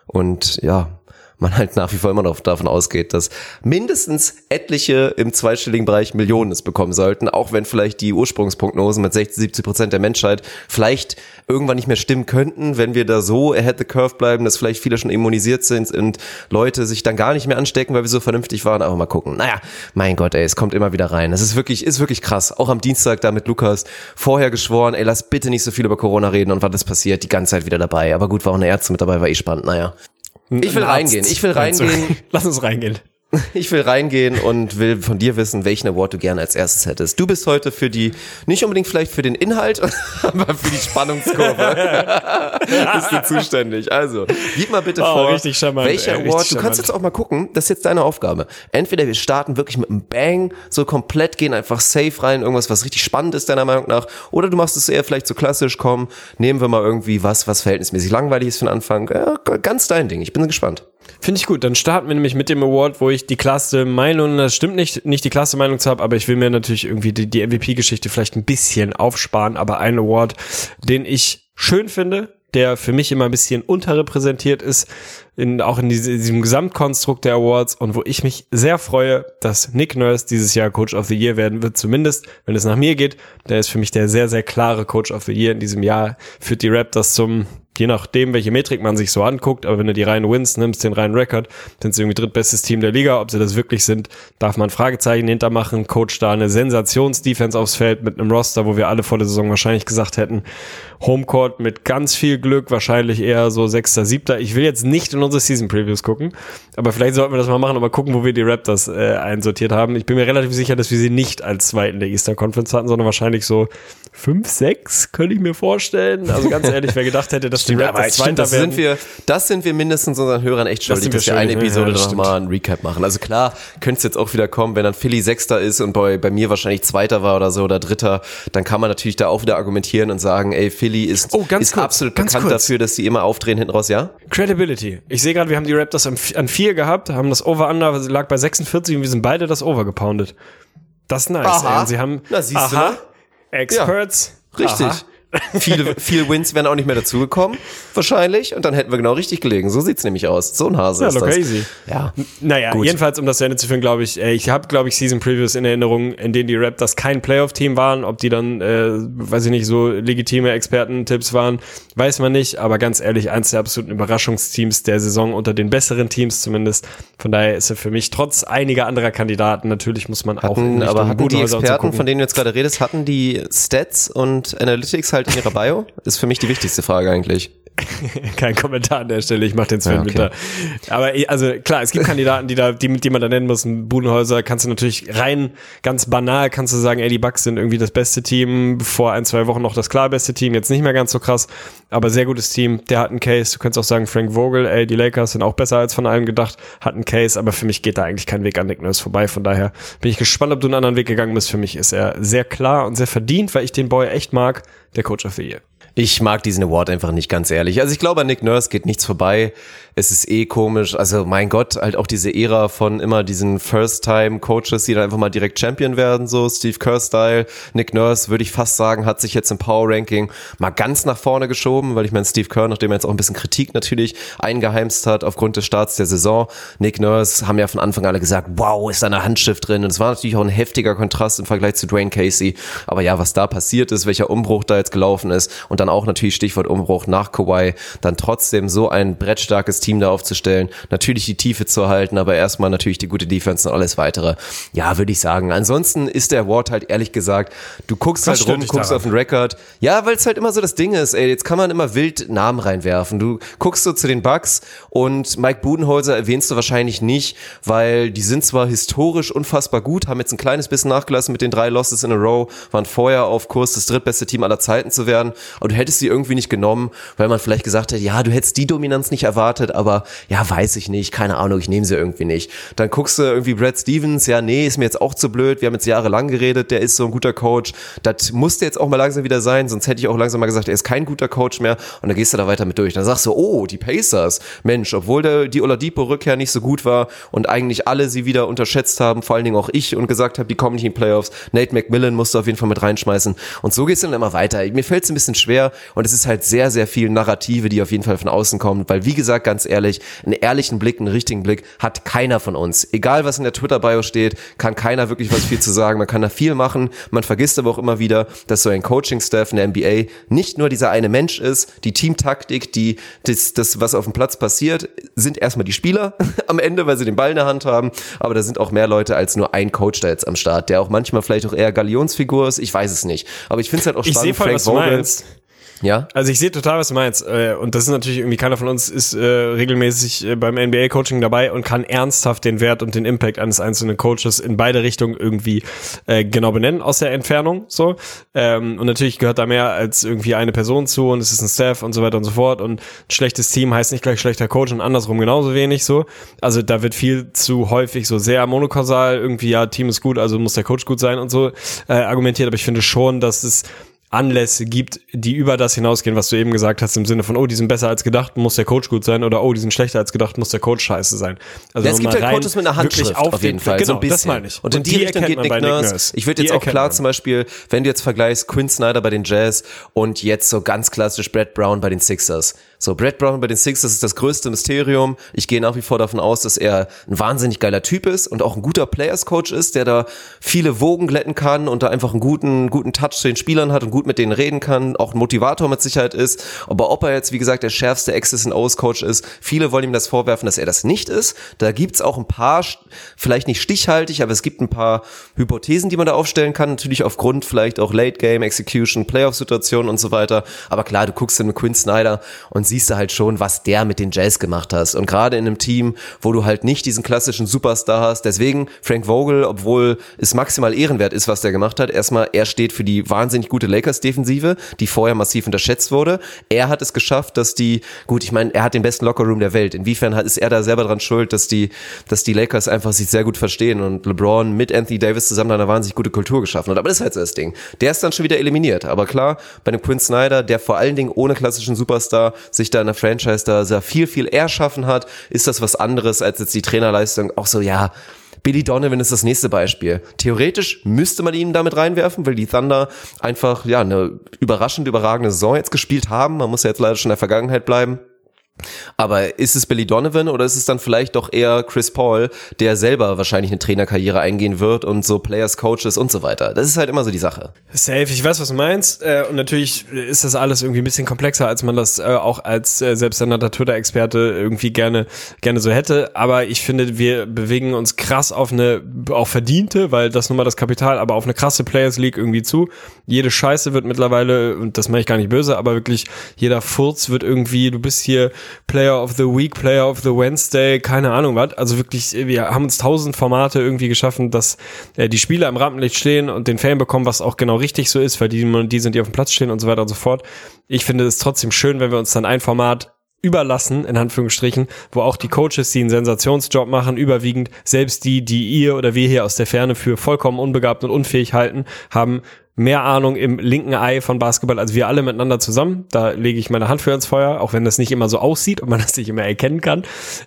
Und ja, man halt nach wie vor immer noch davon ausgeht, dass mindestens etliche im zweistelligen Bereich Millionen es bekommen sollten, auch wenn vielleicht die Ursprungsprognosen mit 60, 70 Prozent der Menschheit vielleicht irgendwann nicht mehr stimmen könnten, wenn wir da so ahead the curve bleiben, dass vielleicht viele schon immunisiert sind und Leute sich dann gar nicht mehr anstecken, weil wir so vernünftig waren. Aber mal gucken. Naja, mein Gott, ey, es kommt immer wieder rein. Es ist wirklich, ist wirklich krass. Auch am Dienstag da mit Lukas vorher geschworen, ey, lass bitte nicht so viel über Corona reden und was das passiert, die ganze Zeit wieder dabei. Aber gut, war auch eine Ärzte mit dabei, war eh spannend. Naja. Ich will reingehen. Ich will reingehen. Lass uns reingehen. Ich will reingehen und will von dir wissen, welchen Award du gerne als erstes hättest. Du bist heute für die, nicht unbedingt vielleicht für den Inhalt, aber für die Spannungskurve bist du zuständig. Also, gib mal bitte oh, vor, charmant, welcher ey, Award, du kannst jetzt auch mal gucken, das ist jetzt deine Aufgabe. Entweder wir starten wirklich mit einem Bang, so komplett gehen einfach safe rein, irgendwas, was richtig spannend ist deiner Meinung nach, oder du machst es eher vielleicht so klassisch, komm, nehmen wir mal irgendwie was, was verhältnismäßig langweilig ist für den Anfang. Ja, ganz dein Ding, ich bin gespannt. Finde ich gut. Dann starten wir nämlich mit dem Award, wo ich die klasse Meinung, das stimmt nicht, nicht die klasse Meinung zu haben, aber ich will mir natürlich irgendwie die, die MVP-Geschichte vielleicht ein bisschen aufsparen, aber ein Award, den ich schön finde, der für mich immer ein bisschen unterrepräsentiert ist, in, auch in diese, diesem Gesamtkonstrukt der Awards und wo ich mich sehr freue, dass Nick Nurse dieses Jahr Coach of the Year werden wird, zumindest wenn es nach mir geht. Der ist für mich der sehr, sehr klare Coach of the Year in diesem Jahr, führt die Raptors zum je nachdem, welche Metrik man sich so anguckt, aber wenn du die reinen Wins nimmst, den reinen Rekord, sind sie irgendwie drittbestes Team der Liga. Ob sie das wirklich sind, darf man Fragezeichen hintermachen. Coach da eine Sensationsdefense aufs Feld mit einem Roster, wo wir alle vor der Saison wahrscheinlich gesagt hätten, Homecourt mit ganz viel Glück, wahrscheinlich eher so sechster, siebter. Ich will jetzt nicht in unsere Season Previews gucken, aber vielleicht sollten wir das mal machen, aber gucken, wo wir die Raptors äh, einsortiert haben. Ich bin mir relativ sicher, dass wir sie nicht als zweiten der Eastern Conference hatten, sondern wahrscheinlich so fünf, sechs, könnte ich mir vorstellen. Also ganz ehrlich, wer gedacht hätte, dass stimmt, die Raptors stimmt, das sind wir, das sind wir mindestens unseren Hörern echt schuldig, das dass wir eine Episode ja, nochmal ein Recap machen. Also klar, könnte es jetzt auch wieder kommen, wenn dann Philly Sechster ist und bei, bei mir wahrscheinlich Zweiter war oder so oder Dritter, dann kann man natürlich da auch wieder argumentieren und sagen, ey, Philly ist, oh, ist kurz, absolut bekannt kurz. dafür, dass sie immer aufdrehen hinten raus, ja? Credibility. Ich sehe gerade, wir haben die Raptors an, an vier gehabt, haben das Over-Under, lag bei 46 und wir sind beide das Over gepoundet. Das ist nice, aha. ey. Und sie haben, Na, siehst aha, du Experts. Ja, richtig. Aha viele, viele Wins wären auch nicht mehr dazugekommen, wahrscheinlich. Und dann hätten wir genau richtig gelegen. So sieht's nämlich aus. So ein Hase ja, ist das. crazy. Ja. Naja, Gut. jedenfalls, um das zu Ende zu führen, glaube ich, äh, ich habe, glaube ich, Season Previews in Erinnerung, in denen die Raptors kein Playoff-Team waren. Ob die dann, äh, weiß ich nicht, so legitime Experten-Tipps waren, weiß man nicht. Aber ganz ehrlich, eins der absoluten Überraschungsteams der Saison unter den besseren Teams zumindest. Von daher ist er für mich trotz einiger anderer Kandidaten, natürlich muss man hatten, auch Aber hatten die Experten, von denen du jetzt gerade redest, hatten die Stats und Analytics halt in ihrer Bio? Ist für mich die wichtigste Frage eigentlich. Kein Kommentar an der Stelle, ich mach den Sven ja, okay. Winter. Aber also klar, es gibt Kandidaten, die da, die, die man da nennen muss. Budenhäuser kannst du natürlich rein ganz banal kannst du sagen, ey, die Bucks sind irgendwie das beste Team, vor ein, zwei Wochen noch das klar beste Team, jetzt nicht mehr ganz so krass, aber sehr gutes Team, der hat einen Case. Du könntest auch sagen, Frank Vogel, ey, die Lakers sind auch besser als von allen gedacht, hat einen Case, aber für mich geht da eigentlich kein Weg an Nick Nurse vorbei. Von daher bin ich gespannt, ob du einen anderen Weg gegangen bist. Für mich ist er sehr klar und sehr verdient, weil ich den Boy echt mag, der Coach of the Year. Ich mag diesen Award einfach nicht ganz ehrlich. Also ich glaube, an Nick Nurse geht nichts vorbei es ist eh komisch. Also mein Gott, halt auch diese Ära von immer diesen First-Time-Coaches, die dann einfach mal direkt Champion werden, so Steve Kerr-Style. Nick Nurse, würde ich fast sagen, hat sich jetzt im Power-Ranking mal ganz nach vorne geschoben, weil ich meine, Steve Kerr, nachdem er jetzt auch ein bisschen Kritik natürlich eingeheimst hat aufgrund des Starts der Saison, Nick Nurse haben ja von Anfang alle gesagt, wow, ist da eine Handschrift drin. Und es war natürlich auch ein heftiger Kontrast im Vergleich zu Dwayne Casey. Aber ja, was da passiert ist, welcher Umbruch da jetzt gelaufen ist und dann auch natürlich Stichwort Umbruch nach Kawhi, dann trotzdem so ein brettstarkes Team da aufzustellen, natürlich die Tiefe zu halten, aber erstmal natürlich die gute Defense und alles weitere. Ja, würde ich sagen. Ansonsten ist der Award halt ehrlich gesagt, du guckst Was halt rum, guckst daran? auf den Rekord. Ja, weil es halt immer so das Ding ist, ey, jetzt kann man immer wild Namen reinwerfen. Du guckst so zu den Bucks und Mike Budenholzer erwähnst du wahrscheinlich nicht, weil die sind zwar historisch unfassbar gut, haben jetzt ein kleines bisschen nachgelassen mit den drei Losses in a row, waren vorher auf Kurs, das drittbeste Team aller Zeiten zu werden, aber du hättest sie irgendwie nicht genommen, weil man vielleicht gesagt hätte, ja, du hättest die Dominanz nicht erwartet, aber ja, weiß ich nicht, keine Ahnung, ich nehme sie irgendwie nicht. Dann guckst du irgendwie Brad Stevens, ja, nee, ist mir jetzt auch zu blöd, wir haben jetzt jahrelang geredet, der ist so ein guter Coach, das musste jetzt auch mal langsam wieder sein, sonst hätte ich auch langsam mal gesagt, er ist kein guter Coach mehr und dann gehst du da weiter mit durch. Dann sagst du, oh, die Pacers, Mensch, obwohl der, die Oladipo-Rückkehr nicht so gut war und eigentlich alle sie wieder unterschätzt haben, vor allen Dingen auch ich und gesagt habe, die kommen nicht in Playoffs, Nate McMillan musst du auf jeden Fall mit reinschmeißen und so gehst du dann immer weiter. Mir fällt es ein bisschen schwer und es ist halt sehr, sehr viel Narrative, die auf jeden Fall von außen kommen, weil wie gesagt, ganz ehrlich, ehrlich, einen ehrlichen Blick, einen richtigen Blick hat keiner von uns. Egal was in der Twitter-Bio steht, kann keiner wirklich was viel zu sagen. Man kann da viel machen. Man vergisst aber auch immer wieder, dass so ein Coaching-Staff in der NBA nicht nur dieser eine Mensch ist, die Teamtaktik, die, das, das, was auf dem Platz passiert, sind erstmal die Spieler am Ende, weil sie den Ball in der Hand haben. Aber da sind auch mehr Leute als nur ein Coach da jetzt am Start, der auch manchmal vielleicht auch eher Galionsfigur ist. Ich weiß es nicht. Aber ich finde es halt auch spannend. Ich voll, Frank meinst. Ja. Also ich sehe total, was du meinst. Äh, und das ist natürlich irgendwie keiner von uns ist äh, regelmäßig äh, beim NBA-Coaching dabei und kann ernsthaft den Wert und den Impact eines einzelnen Coaches in beide Richtungen irgendwie äh, genau benennen aus der Entfernung. So. Ähm, und natürlich gehört da mehr als irgendwie eine Person zu und es ist ein Staff und so weiter und so fort. Und ein schlechtes Team heißt nicht gleich schlechter Coach und andersrum genauso wenig so. Also da wird viel zu häufig so sehr monokausal irgendwie, ja, Team ist gut, also muss der Coach gut sein und so äh, argumentiert. Aber ich finde schon, dass es Anlässe gibt, die über das hinausgehen, was du eben gesagt hast, im Sinne von, oh, die sind besser als gedacht, muss der Coach gut sein, oder oh, die sind schlechter als gedacht, muss der Coach scheiße sein. Also ja, es gibt ja halt Coaches mit einer Handschrift auf, auf jeden Fall, genau, so ein bisschen. das meine ich. Und, in die, die Richtung geht Nick Nurse. Nurse. Ich würde jetzt auch klar man. zum Beispiel, wenn du jetzt vergleichst Quinn Snyder bei den Jazz und jetzt so ganz klassisch Brad Brown bei den Sixers, so, Brad Brown bei den Sixers ist das größte Mysterium. Ich gehe nach wie vor davon aus, dass er ein wahnsinnig geiler Typ ist und auch ein guter Players Coach ist, der da viele Wogen glätten kann und da einfach einen guten, guten Touch zu den Spielern hat und gut mit denen reden kann, auch ein Motivator mit Sicherheit ist. Aber ob er jetzt, wie gesagt, der schärfste X's and O's Coach ist, viele wollen ihm das vorwerfen, dass er das nicht ist. Da gibt's auch ein paar, vielleicht nicht stichhaltig, aber es gibt ein paar Hypothesen, die man da aufstellen kann. Natürlich aufgrund vielleicht auch Late Game Execution, Playoff Situationen und so weiter. Aber klar, du guckst mit Quinn Snyder und siehst du halt schon, was der mit den Jazz gemacht hat. Und gerade in einem Team, wo du halt nicht diesen klassischen Superstar hast, deswegen Frank Vogel, obwohl es maximal ehrenwert ist, was der gemacht hat, erstmal, er steht für die wahnsinnig gute Lakers-Defensive, die vorher massiv unterschätzt wurde. Er hat es geschafft, dass die, gut, ich meine, er hat den besten Lockerroom der Welt. Inwiefern ist er da selber dran schuld, dass die, dass die Lakers einfach sich sehr gut verstehen und LeBron mit Anthony Davis zusammen eine wahnsinnig gute Kultur geschaffen hat. Aber das ist halt so das Ding. Der ist dann schon wieder eliminiert. Aber klar, bei einem Quinn Snyder, der vor allen Dingen ohne klassischen Superstar sich da in der Franchise da sehr viel, viel erschaffen hat, ist das was anderes als jetzt die Trainerleistung. Auch so, ja, Billy Donovan ist das nächste Beispiel. Theoretisch müsste man ihn damit reinwerfen, weil die Thunder einfach ja eine überraschend überragende Saison jetzt gespielt haben. Man muss ja jetzt leider schon in der Vergangenheit bleiben. Aber ist es Billy Donovan oder ist es dann vielleicht doch eher Chris Paul, der selber wahrscheinlich eine Trainerkarriere eingehen wird und so Players, Coaches und so weiter? Das ist halt immer so die Sache. Safe, ich weiß, was du meinst. Äh, und natürlich ist das alles irgendwie ein bisschen komplexer, als man das äh, auch als äh, selbsternannter Twitter-Experte irgendwie gerne, gerne so hätte. Aber ich finde, wir bewegen uns krass auf eine, auch verdiente, weil das nun mal das Kapital, aber auf eine krasse Players League irgendwie zu. Jede Scheiße wird mittlerweile, und das meine ich gar nicht böse, aber wirklich jeder Furz wird irgendwie, du bist hier Player of the Week, Player of the Wednesday, keine Ahnung was. Also wirklich, wir haben uns tausend Formate irgendwie geschaffen, dass äh, die Spieler im Rampenlicht stehen und den Fan bekommen, was auch genau richtig so ist, weil die, die sind, die auf dem Platz stehen und so weiter und so fort. Ich finde es trotzdem schön, wenn wir uns dann ein Format überlassen, in Anführungsstrichen, wo auch die Coaches, die einen Sensationsjob machen, überwiegend, selbst die, die ihr oder wir hier aus der Ferne für vollkommen unbegabt und unfähig halten, haben mehr Ahnung im linken Ei von Basketball als wir alle miteinander zusammen. Da lege ich meine Hand für ins Feuer, auch wenn das nicht immer so aussieht und man das nicht immer erkennen kann.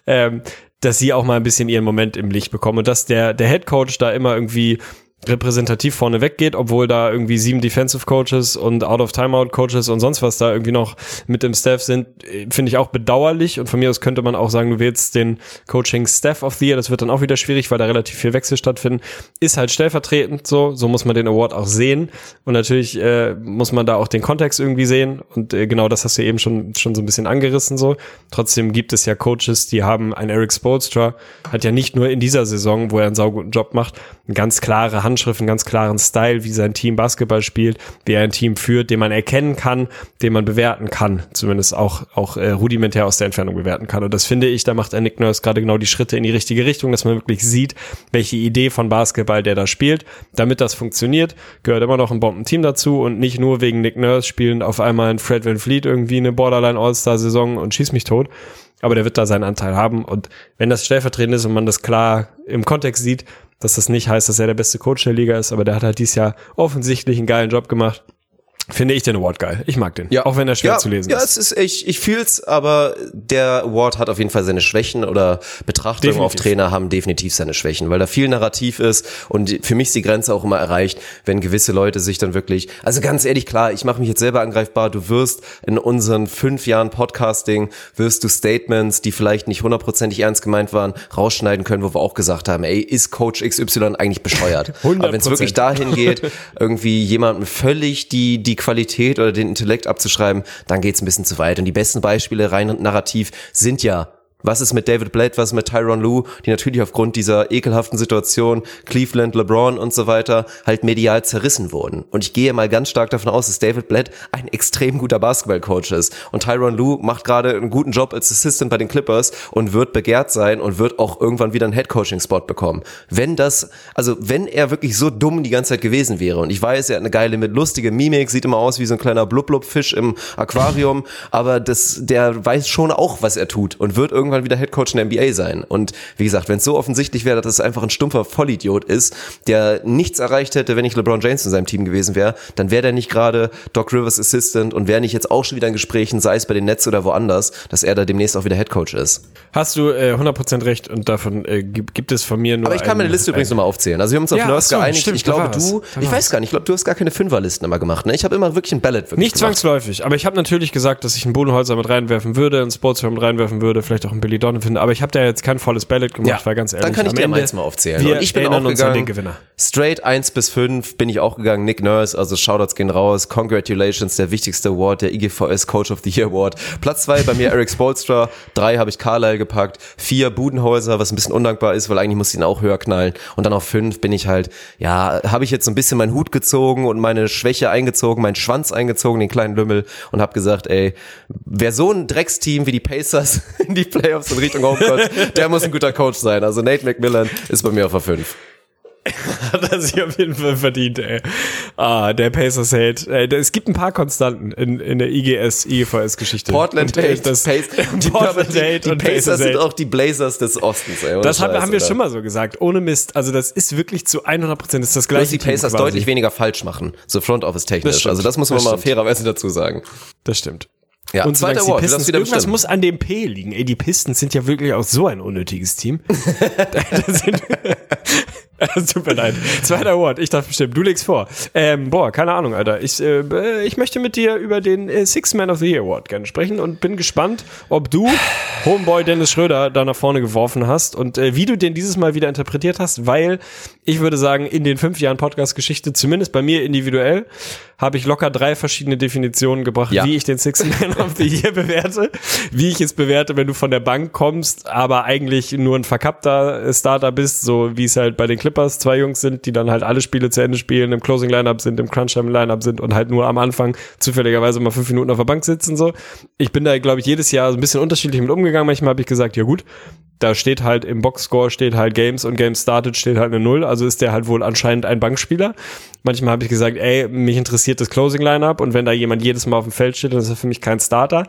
Ähm, dass sie auch mal ein bisschen ihren Moment im Licht bekommen und dass der, der Head Coach da immer irgendwie repräsentativ vorne weggeht, obwohl da irgendwie sieben Defensive Coaches und Out-of-Timeout Coaches und sonst was da irgendwie noch mit im Staff sind, finde ich auch bedauerlich. Und von mir aus könnte man auch sagen, du wählst den Coaching Staff of the Year, das wird dann auch wieder schwierig, weil da relativ viel Wechsel stattfinden, ist halt stellvertretend so, so muss man den Award auch sehen. Und natürlich äh, muss man da auch den Kontext irgendwie sehen. Und äh, genau das hast du eben schon, schon so ein bisschen angerissen so. Trotzdem gibt es ja Coaches, die haben, ein Eric Spolstra hat ja nicht nur in dieser Saison, wo er einen sauguten Job macht, eine ganz klare Handschrift, einen ganz klaren Style, wie sein Team Basketball spielt, wie er ein Team führt, den man erkennen kann, den man bewerten kann, zumindest auch, auch äh, rudimentär aus der Entfernung bewerten kann. Und das finde ich, da macht der Nick Nurse gerade genau die Schritte in die richtige Richtung, dass man wirklich sieht, welche Idee von Basketball der da spielt. Damit das funktioniert, gehört immer noch ein Bombenteam dazu und nicht nur wegen Nick Nurse spielen auf einmal ein Fred Van Fleet irgendwie eine Borderline All-Star-Saison und schieß mich tot aber der wird da seinen Anteil haben. Und wenn das stellvertretend ist und man das klar im Kontext sieht, dass das nicht heißt, dass er der beste Coach der Liga ist, aber der hat halt dieses Jahr offensichtlich einen geilen Job gemacht finde ich den Award geil. Ich mag den. Ja. Auch wenn er schwer ja, zu lesen ja, ist. Ja, es ist, ich, ich fühl's, aber der Award hat auf jeden Fall seine Schwächen oder Betrachtungen definitiv. auf Trainer haben definitiv seine Schwächen, weil da viel Narrativ ist und für mich ist die Grenze auch immer erreicht, wenn gewisse Leute sich dann wirklich, also ganz ehrlich, klar, ich mache mich jetzt selber angreifbar, du wirst in unseren fünf Jahren Podcasting, wirst du Statements, die vielleicht nicht hundertprozentig ernst gemeint waren, rausschneiden können, wo wir auch gesagt haben, ey, ist Coach XY eigentlich bescheuert? aber wenn es wirklich dahin geht, irgendwie jemandem völlig die, die Qualität oder den Intellekt abzuschreiben, dann geht's ein bisschen zu weit. Und die besten Beispiele rein narrativ sind ja was ist mit David Blade, was ist mit Tyron Lue, die natürlich aufgrund dieser ekelhaften Situation, Cleveland, LeBron und so weiter, halt medial zerrissen wurden. Und ich gehe mal ganz stark davon aus, dass David Blade ein extrem guter Basketballcoach ist. Und Tyron Lue macht gerade einen guten Job als Assistant bei den Clippers und wird begehrt sein und wird auch irgendwann wieder einen Headcoaching-Spot bekommen. Wenn das, also wenn er wirklich so dumm die ganze Zeit gewesen wäre, und ich weiß, er hat eine geile mit lustige Mimik, sieht immer aus wie so ein kleiner Blub-Blub-Fisch im Aquarium, aber das, der weiß schon auch, was er tut und wird irgendwann irgendwann wieder Headcoach in der NBA sein. Und wie gesagt, wenn es so offensichtlich wäre, dass es einfach ein stumpfer Vollidiot ist, der nichts erreicht hätte, wenn nicht LeBron James in seinem Team gewesen wäre, dann wäre der nicht gerade Doc Rivers Assistant und wäre nicht jetzt auch schon wieder in Gesprächen, sei es bei den Nets oder woanders, dass er da demnächst auch wieder Headcoach ist. Hast du äh, 100% recht und davon äh, gibt es von mir nur Aber ich kann meine Liste übrigens nochmal aufzählen. Also wir haben uns auf ja, Nurse so, geeinigt. Stimmt, ich glaube, du, ich weiß gar nicht, ich glaube, du hast gar keine Fünferlisten immer gemacht. Ne? Ich habe immer wirklich ein Ballot wirklich Nicht gemacht. zwangsläufig, aber ich habe natürlich gesagt, dass ich einen Bodenholzer mit reinwerfen würde, einen Sportsfirm mit reinwerfen würde, vielleicht auch ein Billy Donovan, aber ich habe da jetzt kein volles Ballot gemacht, ja, weil ganz ehrlich. Dann kann ich dir mal jetzt mal aufzählen. Wir und ich bin auch gegangen, straight 1 bis 5 bin ich auch gegangen, Nick Nurse, also Shoutouts gehen raus, Congratulations, der wichtigste Award, der IGVS Coach of the Year Award. Platz 2 bei mir Eric Spolstra, 3 habe ich Carlyle gepackt, 4 Budenhäuser, was ein bisschen undankbar ist, weil eigentlich muss ich ihn auch höher knallen. Und dann auf 5 bin ich halt, ja, habe ich jetzt so ein bisschen meinen Hut gezogen und meine Schwäche eingezogen, meinen Schwanz eingezogen, den kleinen Lümmel und habe gesagt, ey, wer so ein Drecksteam wie die Pacers in die Playoffs in Richtung Homecourt, der muss ein guter Coach sein. Also Nate McMillan ist bei mir auf der 5. Hat er sich auf jeden Fall verdient, ey. Ah, der Pacers Hate. Ey, es gibt ein paar Konstanten in, in der IGS, IGVS-Geschichte. Portland Hate, das, Pace, die, Portland die, Hate die, und Pacers, Pacers sind auch die Blazers des Ostens, ey. Das haben, haben wir schon mal so gesagt. Ohne Mist. Also das ist wirklich zu 100 Prozent ist das gleiche. Dass die Pacers deutlich weniger falsch machen. So Front Office technisch. Das also das muss man das mal fairerweise dazu sagen. Das stimmt. Ja, und zweiter Award, Pistons, irgendwas bestimmt. muss an dem P liegen. Ey, die Pistons sind ja wirklich auch so ein unnötiges Team. Es tut mir leid. Zweiter Award, ich darf bestimmt. Du legst vor. Ähm, boah, keine Ahnung, Alter. Ich, äh, ich möchte mit dir über den äh, Six Man of the Year Award gerne sprechen und bin gespannt, ob du Homeboy Dennis Schröder da nach vorne geworfen hast und äh, wie du den dieses Mal wieder interpretiert hast, weil ich würde sagen, in den fünf Jahren Podcast-Geschichte, zumindest bei mir individuell, habe ich locker drei verschiedene Definitionen gebracht, ja. wie ich den Six Man of the Year bewerte, wie ich es bewerte, wenn du von der Bank kommst, aber eigentlich nur ein verkappter Starter bist, so wie es halt bei den Clippers zwei Jungs sind, die dann halt alle Spiele zu Ende spielen, im Closing Lineup sind, im Crunch Time Lineup sind und halt nur am Anfang zufälligerweise mal fünf Minuten auf der Bank sitzen so. Ich bin da glaube ich jedes Jahr so ein bisschen unterschiedlich mit umgegangen. Manchmal habe ich gesagt, ja gut, da steht halt im Boxscore steht halt Games und Games Started steht halt eine Null, also ist der halt wohl anscheinend ein Bankspieler. Manchmal habe ich gesagt, ey, mich interessiert das Closing Lineup und wenn da jemand jedes Mal auf dem Feld steht, dann ist er für mich kein Starter.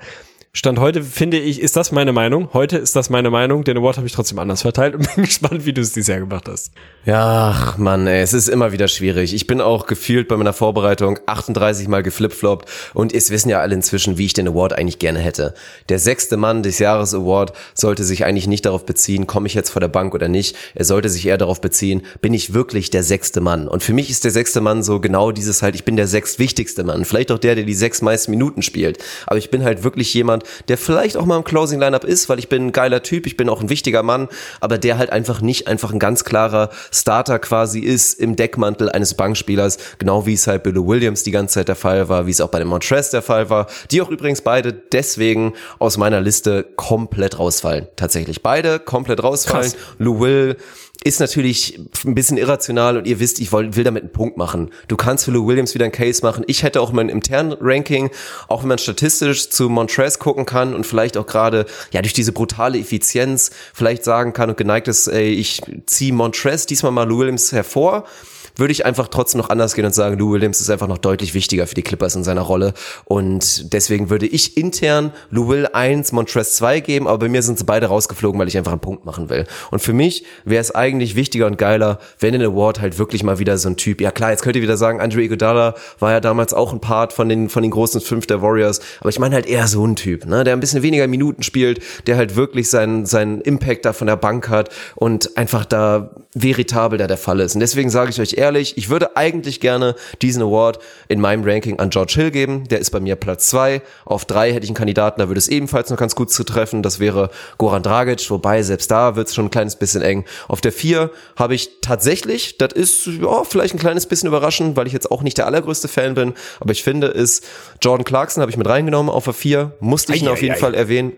Stand heute finde ich, ist das meine Meinung. Heute ist das meine Meinung. Den Award habe ich trotzdem anders verteilt und bin gespannt, wie du es dieses Jahr gemacht hast. Ja, ach Mann, ey, es ist immer wieder schwierig. Ich bin auch gefühlt bei meiner Vorbereitung 38 Mal geflipfloppt und es wissen ja alle inzwischen, wie ich den Award eigentlich gerne hätte. Der sechste Mann des Jahres Award sollte sich eigentlich nicht darauf beziehen, komme ich jetzt vor der Bank oder nicht. Er sollte sich eher darauf beziehen, bin ich wirklich der sechste Mann? Und für mich ist der sechste Mann so genau dieses halt, ich bin der sechstwichtigste Mann. Vielleicht auch der, der die sechs meisten Minuten spielt. Aber ich bin halt wirklich jemand, der vielleicht auch mal im Closing Lineup ist, weil ich bin ein geiler Typ, ich bin auch ein wichtiger Mann, aber der halt einfach nicht einfach ein ganz klarer Starter quasi ist im Deckmantel eines Bankspielers, genau wie es halt bei Lou Williams die ganze Zeit der Fall war, wie es auch bei dem Montrez der Fall war, die auch übrigens beide deswegen aus meiner Liste komplett rausfallen. Tatsächlich beide komplett rausfallen. Krass. Lou Will ist natürlich ein bisschen irrational und ihr wisst, ich will, damit einen Punkt machen. Du kannst für Lou Williams wieder einen Case machen. Ich hätte auch mein internen Ranking, auch wenn man statistisch zu Montrez gucken kann und vielleicht auch gerade ja durch diese brutale Effizienz vielleicht sagen kann und geneigt ist, ey, ich ziehe Montrez diesmal mal Lou Williams hervor würde ich einfach trotzdem noch anders gehen und sagen, Lou Williams ist einfach noch deutlich wichtiger für die Clippers in seiner Rolle. Und deswegen würde ich intern Lou Will 1, Montrez 2 geben, aber bei mir sind sie beide rausgeflogen, weil ich einfach einen Punkt machen will. Und für mich wäre es eigentlich wichtiger und geiler, wenn in Award halt wirklich mal wieder so ein Typ, ja klar, jetzt könnt ihr wieder sagen, Andre Iguodala war ja damals auch ein Part von den, von den großen fünf der Warriors, aber ich meine halt eher so ein Typ, ne, der ein bisschen weniger Minuten spielt, der halt wirklich seinen, seinen Impact da von der Bank hat und einfach da veritabel da der Fall ist. Und deswegen sage ich euch ehrlich, ehrlich, ich würde eigentlich gerne diesen Award in meinem Ranking an George Hill geben. Der ist bei mir Platz zwei. Auf drei hätte ich einen Kandidaten, da würde es ebenfalls noch ganz gut zu treffen. Das wäre Goran Dragic, wobei selbst da wird es schon ein kleines bisschen eng. Auf der vier habe ich tatsächlich, das ist ja, vielleicht ein kleines bisschen überraschend, weil ich jetzt auch nicht der allergrößte Fan bin, aber ich finde es, Jordan Clarkson habe ich mit reingenommen auf der vier, musste ich ihn auf jeden ei, Fall erwähnen.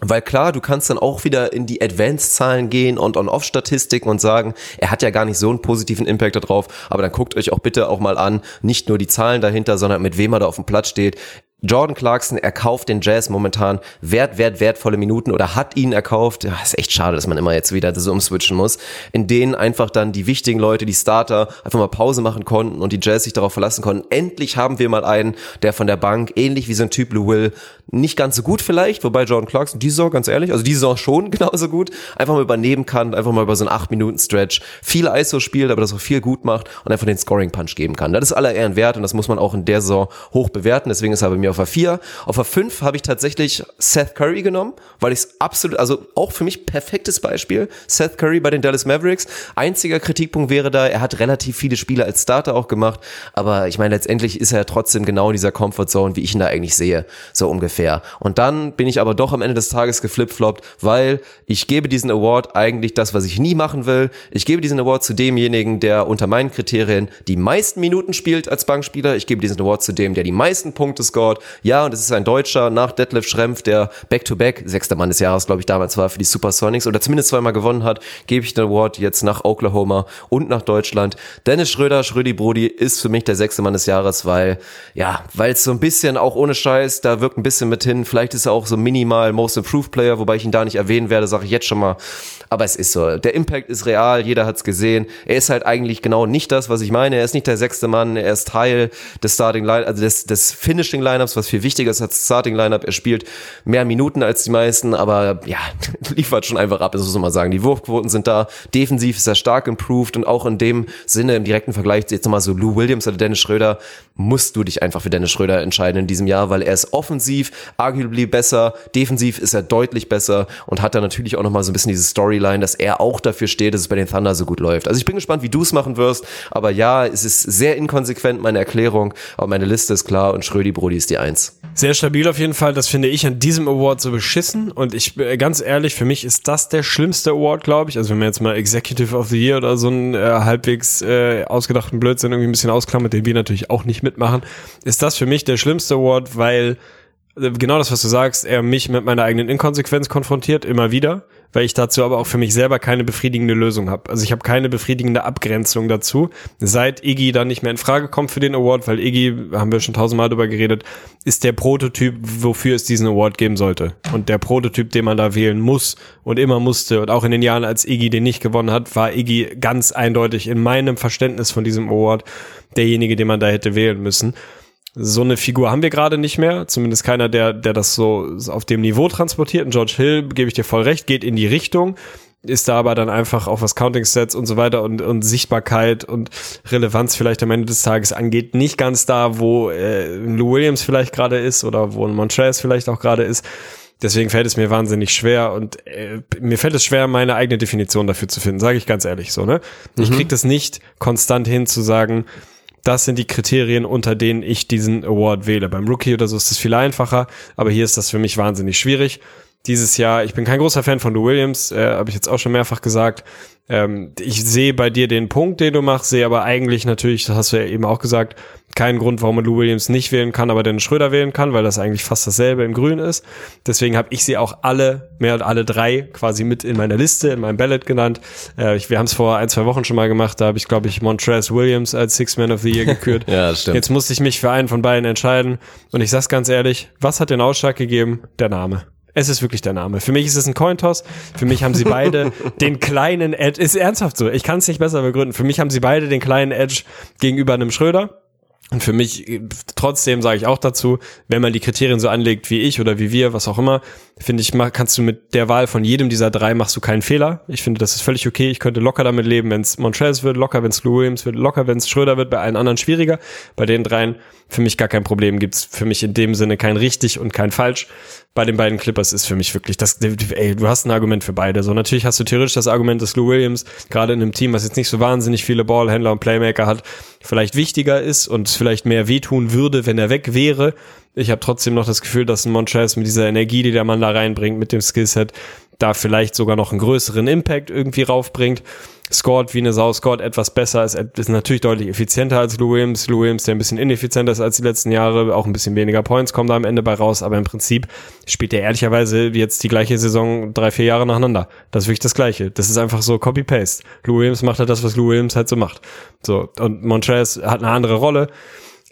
Weil klar, du kannst dann auch wieder in die Advanced-Zahlen gehen und On-Off-Statistiken und sagen, er hat ja gar nicht so einen positiven Impact darauf, aber dann guckt euch auch bitte auch mal an, nicht nur die Zahlen dahinter, sondern mit wem er da auf dem Platz steht. Jordan Clarkson erkauft den Jazz momentan wert, wert, wertvolle Minuten oder hat ihn erkauft. Ja, ist echt schade, dass man immer jetzt wieder so umswitchen muss. In denen einfach dann die wichtigen Leute, die Starter, einfach mal Pause machen konnten und die Jazz sich darauf verlassen konnten. Endlich haben wir mal einen, der von der Bank, ähnlich wie so ein Typ Lou Will, nicht ganz so gut vielleicht, wobei Jordan Clarkson die Saison, ganz ehrlich, also die Saison schon genauso gut, einfach mal übernehmen kann, einfach mal über so einen 8-Minuten-Stretch viel ISO spielt, aber das auch viel gut macht und einfach den Scoring-Punch geben kann. Das ist aller Ehren wert und das muss man auch in der Saison hoch bewerten. Deswegen ist er bei mir auf der 4. Auf der 5 habe ich tatsächlich Seth Curry genommen, weil ich es absolut, also auch für mich perfektes Beispiel. Seth Curry bei den Dallas Mavericks. Einziger Kritikpunkt wäre da, er hat relativ viele Spiele als Starter auch gemacht, aber ich meine, letztendlich ist er trotzdem genau in dieser Comfort wie ich ihn da eigentlich sehe, so ungefähr. Und dann bin ich aber doch am Ende des Tages geflipfloppt, weil ich gebe diesen Award eigentlich das, was ich nie machen will. Ich gebe diesen Award zu demjenigen, der unter meinen Kriterien die meisten Minuten spielt als Bankspieler. Ich gebe diesen Award zu dem, der die meisten Punkte scored. Ja, und es ist ein Deutscher nach Detlef Schrempf, der Back-to-Back, -back, sechster Mann des Jahres, glaube ich, damals war für die Supersonics oder zumindest zweimal gewonnen hat, gebe ich den Award jetzt nach Oklahoma und nach Deutschland. Dennis Schröder, Schrödi Brody ist für mich der sechste Mann des Jahres, weil, ja, weil es so ein bisschen auch ohne Scheiß, da wirkt ein bisschen mit hin. Vielleicht ist er auch so minimal Most Improved Player, wobei ich ihn da nicht erwähnen werde, sage ich jetzt schon mal. Aber es ist so. Der Impact ist real, jeder hat's gesehen. Er ist halt eigentlich genau nicht das, was ich meine. Er ist nicht der sechste Mann, er ist Teil des Starting Line, also des, des Finishing Lineups, was viel wichtiger ist als Starting Lineup. Er spielt mehr Minuten als die meisten, aber ja, liefert schon einfach ab, das muss man mal sagen. Die Wurfquoten sind da. Defensiv ist er stark improved und auch in dem Sinne im direkten Vergleich jetzt nochmal so Lou Williams oder Dennis Schröder, musst du dich einfach für Dennis Schröder entscheiden in diesem Jahr, weil er ist offensiv arguably besser, defensiv ist er deutlich besser und hat da natürlich auch nochmal so ein bisschen diese Storyline, dass er auch dafür steht, dass es bei den Thunder so gut läuft. Also ich bin gespannt, wie du es machen wirst, aber ja, es ist sehr inkonsequent, meine Erklärung, aber meine Liste ist klar und Schrödi Brody ist die Eins. Sehr stabil auf jeden Fall, das finde ich an diesem Award so beschissen und ich, äh, ganz ehrlich, für mich ist das der schlimmste Award, glaube ich, also wenn man jetzt mal Executive of the Year oder so einen äh, halbwegs äh, ausgedachten Blödsinn irgendwie ein bisschen ausklammert, den wir natürlich auch nicht mitmachen, ist das für mich der schlimmste Award, weil genau das, was du sagst, er mich mit meiner eigenen Inkonsequenz konfrontiert, immer wieder weil ich dazu aber auch für mich selber keine befriedigende Lösung habe. Also ich habe keine befriedigende Abgrenzung dazu. Seit Iggy dann nicht mehr in Frage kommt für den Award, weil Iggy, haben wir schon tausendmal drüber geredet, ist der Prototyp, wofür es diesen Award geben sollte. Und der Prototyp, den man da wählen muss und immer musste und auch in den Jahren, als Iggy den nicht gewonnen hat, war Iggy ganz eindeutig in meinem Verständnis von diesem Award derjenige, den man da hätte wählen müssen so eine Figur haben wir gerade nicht mehr. Zumindest keiner, der, der das so auf dem Niveau transportiert. Und George Hill, gebe ich dir voll recht, geht in die Richtung, ist da aber dann einfach auch was Counting Sets und so weiter und, und Sichtbarkeit und Relevanz vielleicht am Ende des Tages angeht, nicht ganz da, wo äh, Lou Williams vielleicht gerade ist oder wo ein Montrez vielleicht auch gerade ist. Deswegen fällt es mir wahnsinnig schwer und äh, mir fällt es schwer, meine eigene Definition dafür zu finden, sage ich ganz ehrlich so, ne? Ich mhm. krieg das nicht konstant hin zu sagen, das sind die Kriterien, unter denen ich diesen Award wähle. Beim Rookie oder so ist es viel einfacher, aber hier ist das für mich wahnsinnig schwierig. Dieses Jahr, ich bin kein großer Fan von Lou Williams, äh, habe ich jetzt auch schon mehrfach gesagt. Ähm, ich sehe bei dir den Punkt, den du machst, sehe aber eigentlich natürlich, das hast du ja eben auch gesagt, keinen Grund, warum man Lou Williams nicht wählen kann, aber Dennis Schröder wählen kann, weil das eigentlich fast dasselbe in Grün ist. Deswegen habe ich sie auch alle, mehr als alle drei quasi mit in meiner Liste, in meinem Ballot genannt. Äh, ich, wir haben es vor ein, zwei Wochen schon mal gemacht, da habe ich, glaube ich, Montrez Williams als Six Man of the Year gekürt. ja, stimmt. Jetzt musste ich mich für einen von beiden entscheiden. Und ich sag's ganz ehrlich, was hat den Ausschlag gegeben? Der Name. Es ist wirklich der Name. Für mich ist es ein Cointoss. Für mich haben sie beide den kleinen Edge. Ist ernsthaft so. Ich kann es nicht besser begründen. Für mich haben sie beide den kleinen Edge gegenüber einem Schröder. Und für mich, trotzdem sage ich auch dazu, wenn man die Kriterien so anlegt wie ich oder wie wir, was auch immer, finde ich, kannst du mit der Wahl von jedem dieser drei machst du keinen Fehler. Ich finde, das ist völlig okay. Ich könnte locker damit leben, wenn es Montrez wird, locker, wenn es Lou Williams wird, locker, wenn es Schröder wird, bei allen anderen schwieriger. Bei den dreien für mich gar kein Problem. Gibt's für mich in dem Sinne kein richtig und kein falsch bei den beiden Clippers ist für mich wirklich das, ey, du hast ein Argument für beide. So, natürlich hast du theoretisch das Argument, dass Lou Williams gerade in einem Team, was jetzt nicht so wahnsinnig viele Ballhändler und Playmaker hat, vielleicht wichtiger ist und vielleicht mehr wehtun würde, wenn er weg wäre. Ich habe trotzdem noch das Gefühl, dass ein Montrez mit dieser Energie, die der Mann da reinbringt, mit dem Skillset, da vielleicht sogar noch einen größeren Impact irgendwie raufbringt scored wie eine Sau, scored etwas besser, ist, ist natürlich deutlich effizienter als Lou Williams. Lou Williams, der ein bisschen ineffizienter ist als die letzten Jahre, auch ein bisschen weniger Points kommen da am Ende bei raus, aber im Prinzip spielt er ehrlicherweise jetzt die gleiche Saison drei, vier Jahre nacheinander. Das ist wirklich das Gleiche. Das ist einfach so Copy-Paste. Lou Williams macht halt das, was Lou Williams halt so macht. So. Und Montrez hat eine andere Rolle.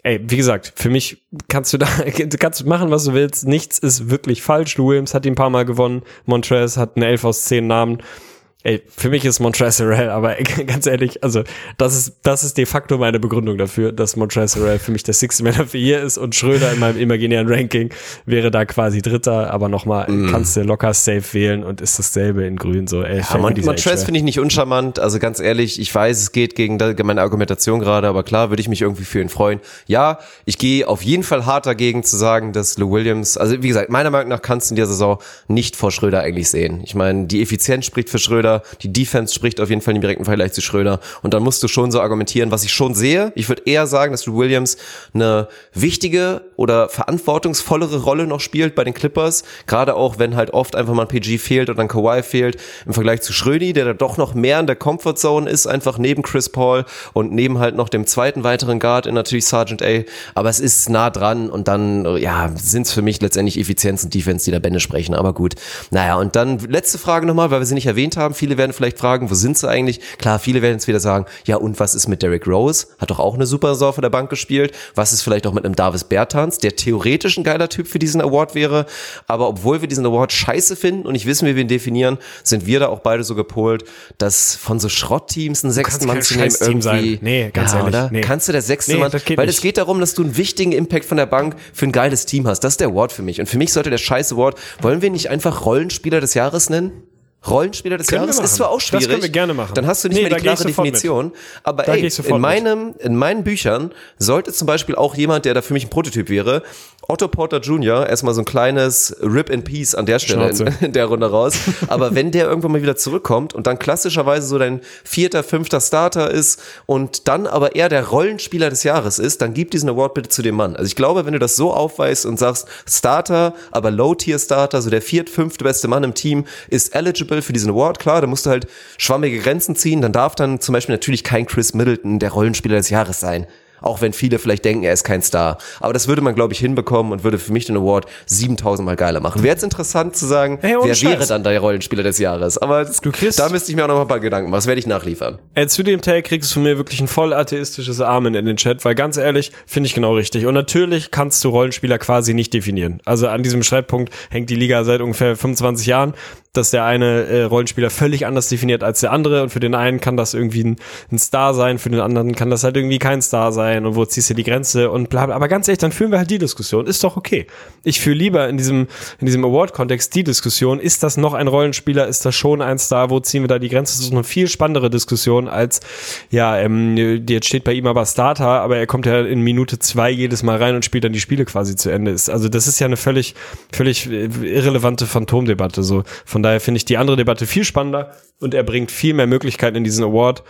Ey, wie gesagt, für mich kannst du da, du kannst machen, was du willst. Nichts ist wirklich falsch. Williams hat ihn ein paar Mal gewonnen. Montrez hat eine 11 aus 10 Namen Ey, für mich ist Montrezl Harrell, aber ganz ehrlich, also das ist das ist de facto meine Begründung dafür, dass Montrezl Harrell für mich der Sixth Man of the Year ist und Schröder in meinem imaginären Ranking wäre da quasi Dritter, aber nochmal mm. kannst du locker safe wählen und ist dasselbe in Grün so. Ey, ja, Mon Montrezl finde ich nicht uncharmant, also ganz ehrlich, ich weiß, es geht gegen meine Argumentation gerade, aber klar würde ich mich irgendwie für ihn freuen. Ja, ich gehe auf jeden Fall hart dagegen zu sagen, dass Lou Williams, also wie gesagt, meiner Meinung nach kannst du in dieser Saison nicht vor Schröder eigentlich sehen. Ich meine, die Effizienz spricht für Schröder Schröder. Die Defense spricht auf jeden Fall im direkten Vergleich zu Schröder. Und dann musst du schon so argumentieren, was ich schon sehe. Ich würde eher sagen, dass Williams eine wichtige oder verantwortungsvollere Rolle noch spielt bei den Clippers. Gerade auch, wenn halt oft einfach mal ein PG fehlt oder ein Kawhi fehlt im Vergleich zu Schrödi, der da doch noch mehr in der Comfort Zone ist, einfach neben Chris Paul und neben halt noch dem zweiten weiteren Guard in natürlich Sergeant A. Aber es ist nah dran und dann, ja, sind es für mich letztendlich Effizienz und Defense, die da Bände sprechen. Aber gut. Naja, und dann letzte Frage nochmal, weil wir sie nicht erwähnt haben. Viele werden vielleicht fragen, wo sind sie eigentlich? Klar, viele werden jetzt wieder sagen, ja und was ist mit Derrick Rose? Hat doch auch eine super Saison von der Bank gespielt. Was ist vielleicht auch mit einem Davis Bertans, der theoretisch ein geiler Typ für diesen Award wäre. Aber obwohl wir diesen Award scheiße finden und nicht wissen, wie wir ihn definieren, sind wir da auch beide so gepolt, dass von so Schrottteams einen sechsten Mann zu nehmen irgendwie. Sein. Nee, ganz ja, ehrlich. Oder? Nee. Kannst du der sechste nee, Mann? Weil es geht darum, dass du einen wichtigen Impact von der Bank für ein geiles Team hast. Das ist der Award für mich. Und für mich sollte der scheiße Award, wollen wir nicht einfach Rollenspieler des Jahres nennen? Rollenspieler des können Jahres ist zwar auch schwierig. Das können wir gerne machen. Dann hast du nicht nee, mehr die klare Definition. Aber da ey, in meinem, in meinen Büchern sollte zum Beispiel auch jemand, der da für mich ein Prototyp wäre, Otto Porter Jr., erstmal so ein kleines Rip in Peace an der Stelle in, in, der Runde raus. Aber wenn der irgendwann mal wieder zurückkommt und dann klassischerweise so dein vierter, fünfter Starter ist und dann aber eher der Rollenspieler des Jahres ist, dann gib diesen Award bitte zu dem Mann. Also ich glaube, wenn du das so aufweist und sagst, Starter, aber Low-Tier-Starter, so der viert, fünfte beste Mann im Team, ist eligible eligible für diesen Award, klar, da musst du halt schwammige Grenzen ziehen, dann darf dann zum Beispiel natürlich kein Chris Middleton der Rollenspieler des Jahres sein auch wenn viele vielleicht denken, er ist kein Star. Aber das würde man, glaube ich, hinbekommen und würde für mich den Award 7000 Mal geiler machen. Wäre jetzt interessant zu sagen, hey, wer Scheiß. wäre dann der Rollenspieler des Jahres. Aber das, da müsste ich mir auch noch mal ein paar Gedanken machen. Das werde ich nachliefern. Äh, zu dem Tag kriegst du von mir wirklich ein voll atheistisches Amen in den Chat, weil ganz ehrlich, finde ich genau richtig. Und natürlich kannst du Rollenspieler quasi nicht definieren. Also an diesem Streitpunkt hängt die Liga seit ungefähr 25 Jahren dass der eine äh, Rollenspieler völlig anders definiert als der andere und für den einen kann das irgendwie ein, ein, Star sein, für den anderen kann das halt irgendwie kein Star sein und wo ziehst du die Grenze und bla bla. Aber ganz ehrlich, dann führen wir halt die Diskussion. Ist doch okay. Ich führe lieber in diesem, in diesem Award-Kontext die Diskussion, ist das noch ein Rollenspieler, ist das schon ein Star, wo ziehen wir da die Grenze? Das ist eine viel spannendere Diskussion als, ja, ähm, jetzt steht bei ihm aber Starter, aber er kommt ja in Minute zwei jedes Mal rein und spielt dann die Spiele quasi zu Ende. Also das ist ja eine völlig, völlig irrelevante Phantomdebatte so. Von von daher finde ich die andere Debatte viel spannender und er bringt viel mehr Möglichkeiten in diesen Award,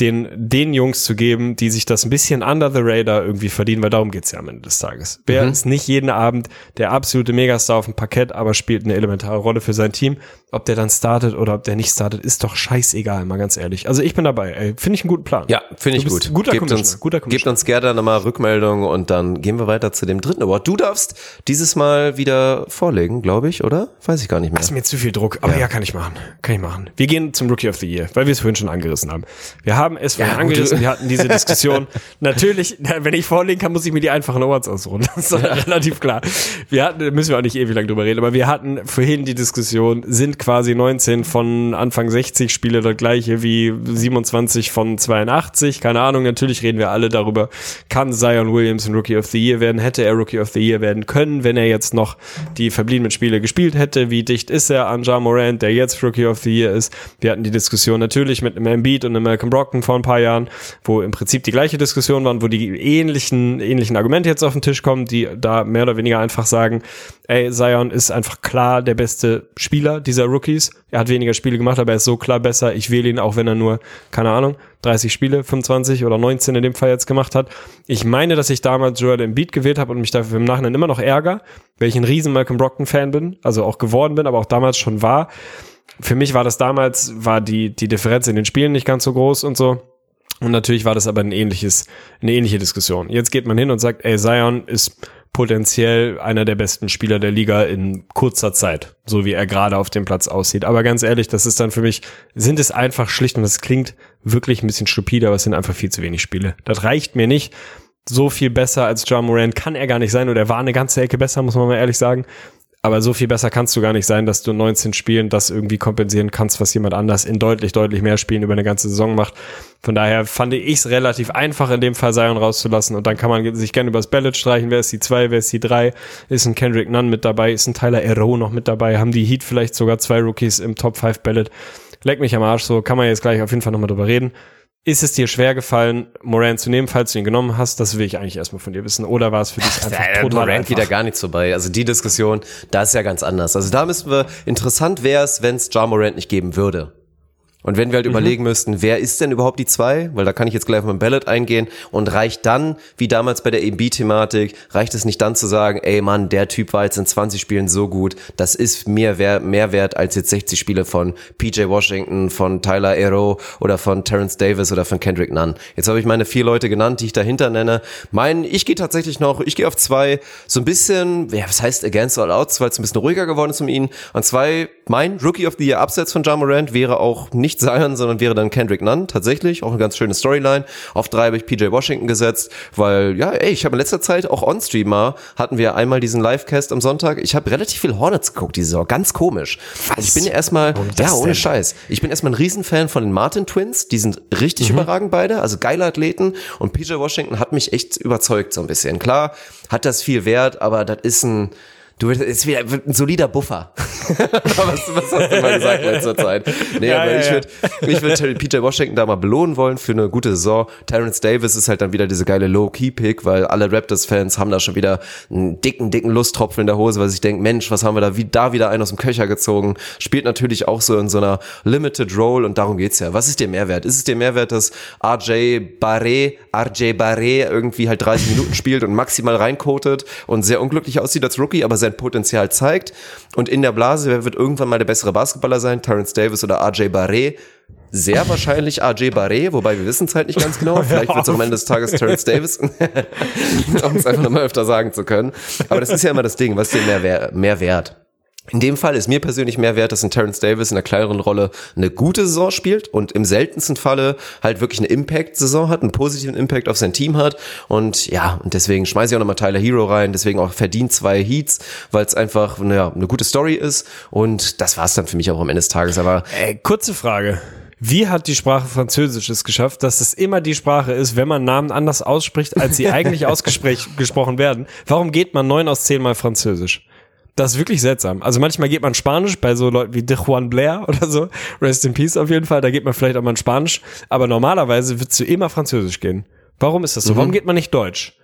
den, den Jungs zu geben, die sich das ein bisschen under the radar irgendwie verdienen, weil darum geht's ja am Ende des Tages. Wer mhm. ist nicht jeden Abend der absolute Megastar auf dem Parkett, aber spielt eine elementare Rolle für sein Team? Ob der dann startet oder ob der nicht startet, ist doch scheißegal, mal ganz ehrlich. Also ich bin dabei, Finde ich einen guten Plan. Ja, finde ich gut. Guter gebt uns, guter gebt uns gerne nochmal Rückmeldung und dann gehen wir weiter zu dem dritten Award. Du darfst dieses Mal wieder vorlegen, glaube ich, oder? Weiß ich gar nicht mehr. Das ist mir zu viel Druck, aber ja. ja, kann ich machen. Kann ich machen. Wir gehen zum Rookie of the Year, weil wir es vorhin schon angerissen haben. Wir haben es vorhin ja, angerissen, wir hatten diese Diskussion. Natürlich, wenn ich vorlegen kann, muss ich mir die einfachen Awards ausruhen. Das ist ja. relativ klar. Wir hatten, müssen wir auch nicht ewig lang drüber reden, aber wir hatten vorhin die Diskussion, sind quasi 19 von Anfang 60 Spiele das gleiche wie 27 von 82. Keine Ahnung, natürlich reden wir alle darüber, kann Zion Williams ein Rookie of the Year werden, hätte er Rookie of the Year werden können, wenn er jetzt noch die verbliebenen Spiele gespielt hätte, wie dicht ist er an Ja Morant, der jetzt Rookie of the Year ist. Wir hatten die Diskussion natürlich mit einem Embiid und einem Malcolm Brockton vor ein paar Jahren, wo im Prinzip die gleiche Diskussion waren, wo die ähnlichen, ähnlichen Argumente jetzt auf den Tisch kommen, die da mehr oder weniger einfach sagen, ey, Zion ist einfach klar der beste Spieler dieser Rookies. Er hat weniger Spiele gemacht, aber er ist so klar besser. Ich wähle ihn, auch wenn er nur, keine Ahnung, 30 Spiele, 25 oder 19 in dem Fall jetzt gemacht hat. Ich meine, dass ich damals Joel Embiid gewählt habe und mich dafür im Nachhinein immer noch ärger, weil ich ein riesen Malcolm Brockton-Fan bin, also auch geworden bin, aber auch damals schon war. Für mich war das damals, war die, die Differenz in den Spielen nicht ganz so groß und so. Und natürlich war das aber ein ähnliches, eine ähnliche Diskussion. Jetzt geht man hin und sagt, ey, Zion ist potenziell einer der besten Spieler der Liga in kurzer Zeit, so wie er gerade auf dem Platz aussieht. Aber ganz ehrlich, das ist dann für mich, sind es einfach schlicht und das klingt wirklich ein bisschen stupide, aber es sind einfach viel zu wenig Spiele. Das reicht mir nicht. So viel besser als John Moran kann er gar nicht sein oder er war eine ganze Ecke besser, muss man mal ehrlich sagen. Aber so viel besser kannst du gar nicht sein, dass du 19 Spielen das irgendwie kompensieren kannst, was jemand anders in deutlich, deutlich mehr Spielen über eine ganze Saison macht. Von daher fand ich es relativ einfach, in dem Fall Zion rauszulassen. Und dann kann man sich gerne übers Ballot streichen. Wer ist die zwei, wer ist die drei? Ist ein Kendrick Nunn mit dabei? Ist ein Tyler Ero noch mit dabei? Haben die Heat vielleicht sogar zwei Rookies im Top 5 Ballot? Leck mich am Arsch, so kann man jetzt gleich auf jeden Fall nochmal drüber reden. Ist es dir schwer gefallen, Moran zu nehmen, falls du ihn genommen hast? Das will ich eigentlich erstmal von dir wissen. Oder war es für dich einfach ja, total Moran geht ja gar nichts vorbei. Also die Diskussion, da ist ja ganz anders. Also da müssen wir, interessant wäre es, wenn es Ja Morant nicht geben würde. Und wenn wir halt mhm. überlegen müssten, wer ist denn überhaupt die zwei? Weil da kann ich jetzt gleich auf mein Ballot eingehen und reicht dann, wie damals bei der EB-Thematik, reicht es nicht dann zu sagen, ey Mann, der Typ war jetzt in 20 Spielen so gut, das ist mehr, wert, mehr wert als jetzt 60 Spiele von PJ Washington, von Tyler Aero oder von Terrence Davis oder von Kendrick Nunn. Jetzt habe ich meine vier Leute genannt, die ich dahinter nenne. Mein, ich gehe tatsächlich noch, ich gehe auf zwei, so ein bisschen, ja, was heißt against all outs, weil es ein bisschen ruhiger geworden ist um ihn. Und zwei, mein Rookie of the Year Absatz von John Morant wäre auch nicht nicht Zion, sondern wäre dann Kendrick Nunn tatsächlich. Auch eine ganz schöne Storyline. Auf drei habe ich PJ Washington gesetzt, weil, ja, ey, ich habe in letzter Zeit auch on-stream mal, hatten wir einmal diesen Livecast am Sonntag. Ich habe relativ viel Hornets geguckt diese Saison. Ganz komisch. Also ich bin ja erstmal, ja, ohne denn? Scheiß. Ich bin erstmal ein Riesenfan von den Martin Twins. Die sind richtig mhm. überragend beide. Also geile Athleten. Und PJ Washington hat mich echt überzeugt so ein bisschen. Klar, hat das viel Wert, aber das ist ein, Du wirst, ist wieder ein solider Buffer. was, was hast du mal gesagt in letzter Zeit? Nee, ja, aber ja, ich würde ich würd Peter Washington da mal belohnen wollen für eine gute Saison. Terrence Davis ist halt dann wieder diese geile Low-Key-Pick, weil alle Raptors-Fans haben da schon wieder einen dicken, dicken Lusttropfen in der Hose, weil ich denke, Mensch, was haben wir da, wie, da wieder einen aus dem Köcher gezogen? Spielt natürlich auch so in so einer Limited Role und darum geht's ja. Was ist dir Mehrwert? Ist es dir Mehrwert, dass RJ Barré, RJ Barré irgendwie halt 30 Minuten spielt und maximal reinkotet und sehr unglücklich aussieht als Rookie, aber sein Potenzial zeigt. Und in der Blase, wer wird irgendwann mal der bessere Basketballer sein? Terence Davis oder RJ Barré? Sehr wahrscheinlich RJ Barré, wobei wir wissen es halt nicht ganz genau. Vielleicht wird es am Ende des Tages Terence Davis, um es einfach nochmal öfter sagen zu können. Aber das ist ja immer das Ding, was dir mehr, mehr wert? In dem Fall ist mir persönlich mehr wert, dass ein Terence Davis in einer kleineren Rolle eine gute Saison spielt und im seltensten Falle halt wirklich eine Impact-Saison hat, einen positiven Impact auf sein Team hat. Und ja, und deswegen schmeiße ich auch nochmal Tyler Hero rein, deswegen auch verdient zwei Heats, weil es einfach naja, eine gute Story ist. Und das war's dann für mich auch am Ende des Tages. Aber äh, kurze Frage. Wie hat die Sprache Französisch es geschafft, dass es immer die Sprache ist, wenn man Namen anders ausspricht, als sie eigentlich ausgesprochen werden? Warum geht man neun aus zehn Mal Französisch? Das ist wirklich seltsam. Also manchmal geht man Spanisch bei so Leuten wie De Juan Blair oder so. Rest in Peace auf jeden Fall. Da geht man vielleicht auch mal in Spanisch. Aber normalerweise würdest du immer Französisch gehen. Warum ist das so? Mhm. Warum geht man nicht Deutsch?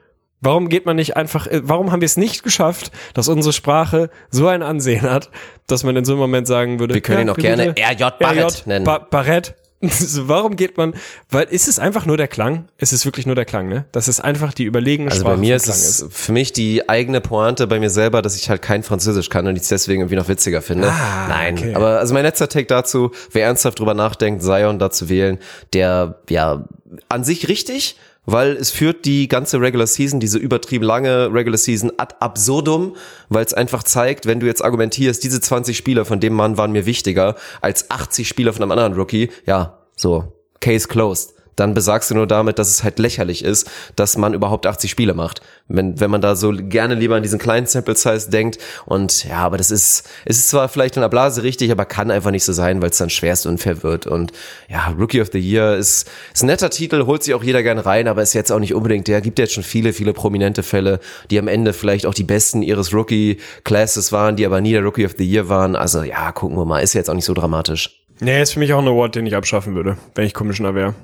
Warum geht man nicht einfach, äh, warum haben wir es nicht geschafft, dass unsere Sprache so ein Ansehen hat, dass man in so einem Moment sagen würde, wir können ja, ihn auch gerne RJ Barrett nennen. Ba Barrett, Warum geht man? Weil ist es einfach nur der Klang? Es ist wirklich nur der Klang, ne? Das ist einfach die überlegene also Sprache. Also bei mir ist es ist. für mich die eigene Pointe bei mir selber, dass ich halt kein Französisch kann und ich es deswegen irgendwie noch witziger finde. Ah, Nein, okay. aber also mein letzter Take dazu, wer ernsthaft drüber nachdenkt, Zion da zu wählen, der ja an sich richtig, weil es führt die ganze Regular Season, diese übertrieben lange Regular Season ad absurdum, weil es einfach zeigt, wenn du jetzt argumentierst, diese 20 Spieler von dem Mann waren mir wichtiger als 80 Spieler von einem anderen Rookie, ja, so, Case closed dann besagst du nur damit, dass es halt lächerlich ist, dass man überhaupt 80 Spiele macht. Wenn, wenn man da so gerne lieber an diesen kleinen Sample Size denkt und ja, aber das ist, es ist zwar vielleicht in der Blase richtig, aber kann einfach nicht so sein, weil es dann schwerst unfair wird. Und ja, Rookie of the Year ist, ist ein netter Titel, holt sich auch jeder gern rein, aber ist jetzt auch nicht unbedingt der, gibt jetzt schon viele, viele prominente Fälle, die am Ende vielleicht auch die besten ihres Rookie Classes waren, die aber nie der Rookie of the Year waren, also ja, gucken wir mal, ist jetzt auch nicht so dramatisch. Nee, ist für mich auch ein Award, den ich abschaffen würde, wenn ich Commissioner wäre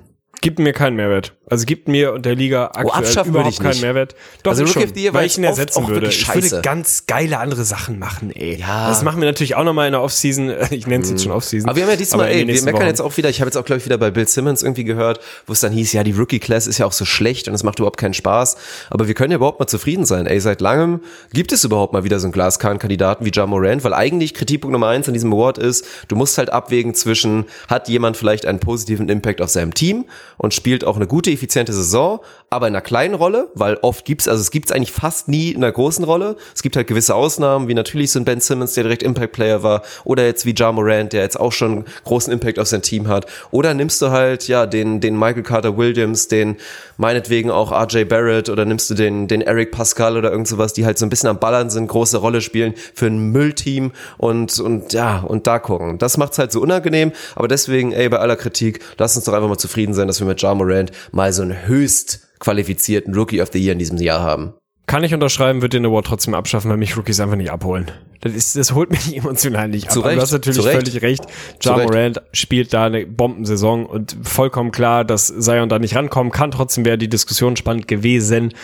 gibt mir keinen Mehrwert. Also gibt mir und der Liga aktuell oh, abschaffen überhaupt keinen Mehrwert. Doch also schon, Year weil ich ihn ersetzen würde. Ich würde ganz geile andere Sachen machen, ey. Ja. Das machen wir natürlich auch nochmal in der Offseason. Ich nenne es jetzt mhm. schon Offseason. Aber wir haben ja diesmal, ey, wir meckern Wochen. jetzt auch wieder, ich habe jetzt auch, glaube ich, wieder bei Bill Simmons irgendwie gehört, wo es dann hieß, ja, die Rookie-Class ist ja auch so schlecht und es macht überhaupt keinen Spaß. Aber wir können ja überhaupt mal zufrieden sein. Ey, seit langem gibt es überhaupt mal wieder so einen Glaskahn-Kandidaten wie Ja Morant, weil eigentlich Kritikpunkt Nummer eins an diesem Award ist, du musst halt abwägen zwischen, hat jemand vielleicht einen positiven Impact auf seinem Team und spielt auch eine gute, effiziente Saison, aber in einer kleinen Rolle, weil oft gibt's, also es gibt's eigentlich fast nie in einer großen Rolle. Es gibt halt gewisse Ausnahmen, wie natürlich so ein Ben Simmons, der direkt Impact Player war, oder jetzt wie Ja Morant, der jetzt auch schon großen Impact auf sein Team hat. Oder nimmst du halt, ja, den, den Michael Carter Williams, den meinetwegen auch RJ Barrett, oder nimmst du den, den Eric Pascal oder irgend sowas, die halt so ein bisschen am Ballern sind, große Rolle spielen für ein Müllteam und, und ja, und da gucken. Das macht's halt so unangenehm, aber deswegen, ey, bei aller Kritik, lass uns doch einfach mal zufrieden sein, dass wir mit Ja Morant mal so einen höchst qualifizierten Rookie of the Year in diesem Jahr haben. Kann ich unterschreiben, wird den Award trotzdem abschaffen, weil mich Rookies einfach nicht abholen. Das, ist, das holt mich emotional nicht ab. Recht, du hast natürlich völlig recht. Ja Morant spielt da eine Bombensaison und vollkommen klar, dass Zion da nicht rankommen kann. Trotzdem wäre die Diskussion spannend gewesen,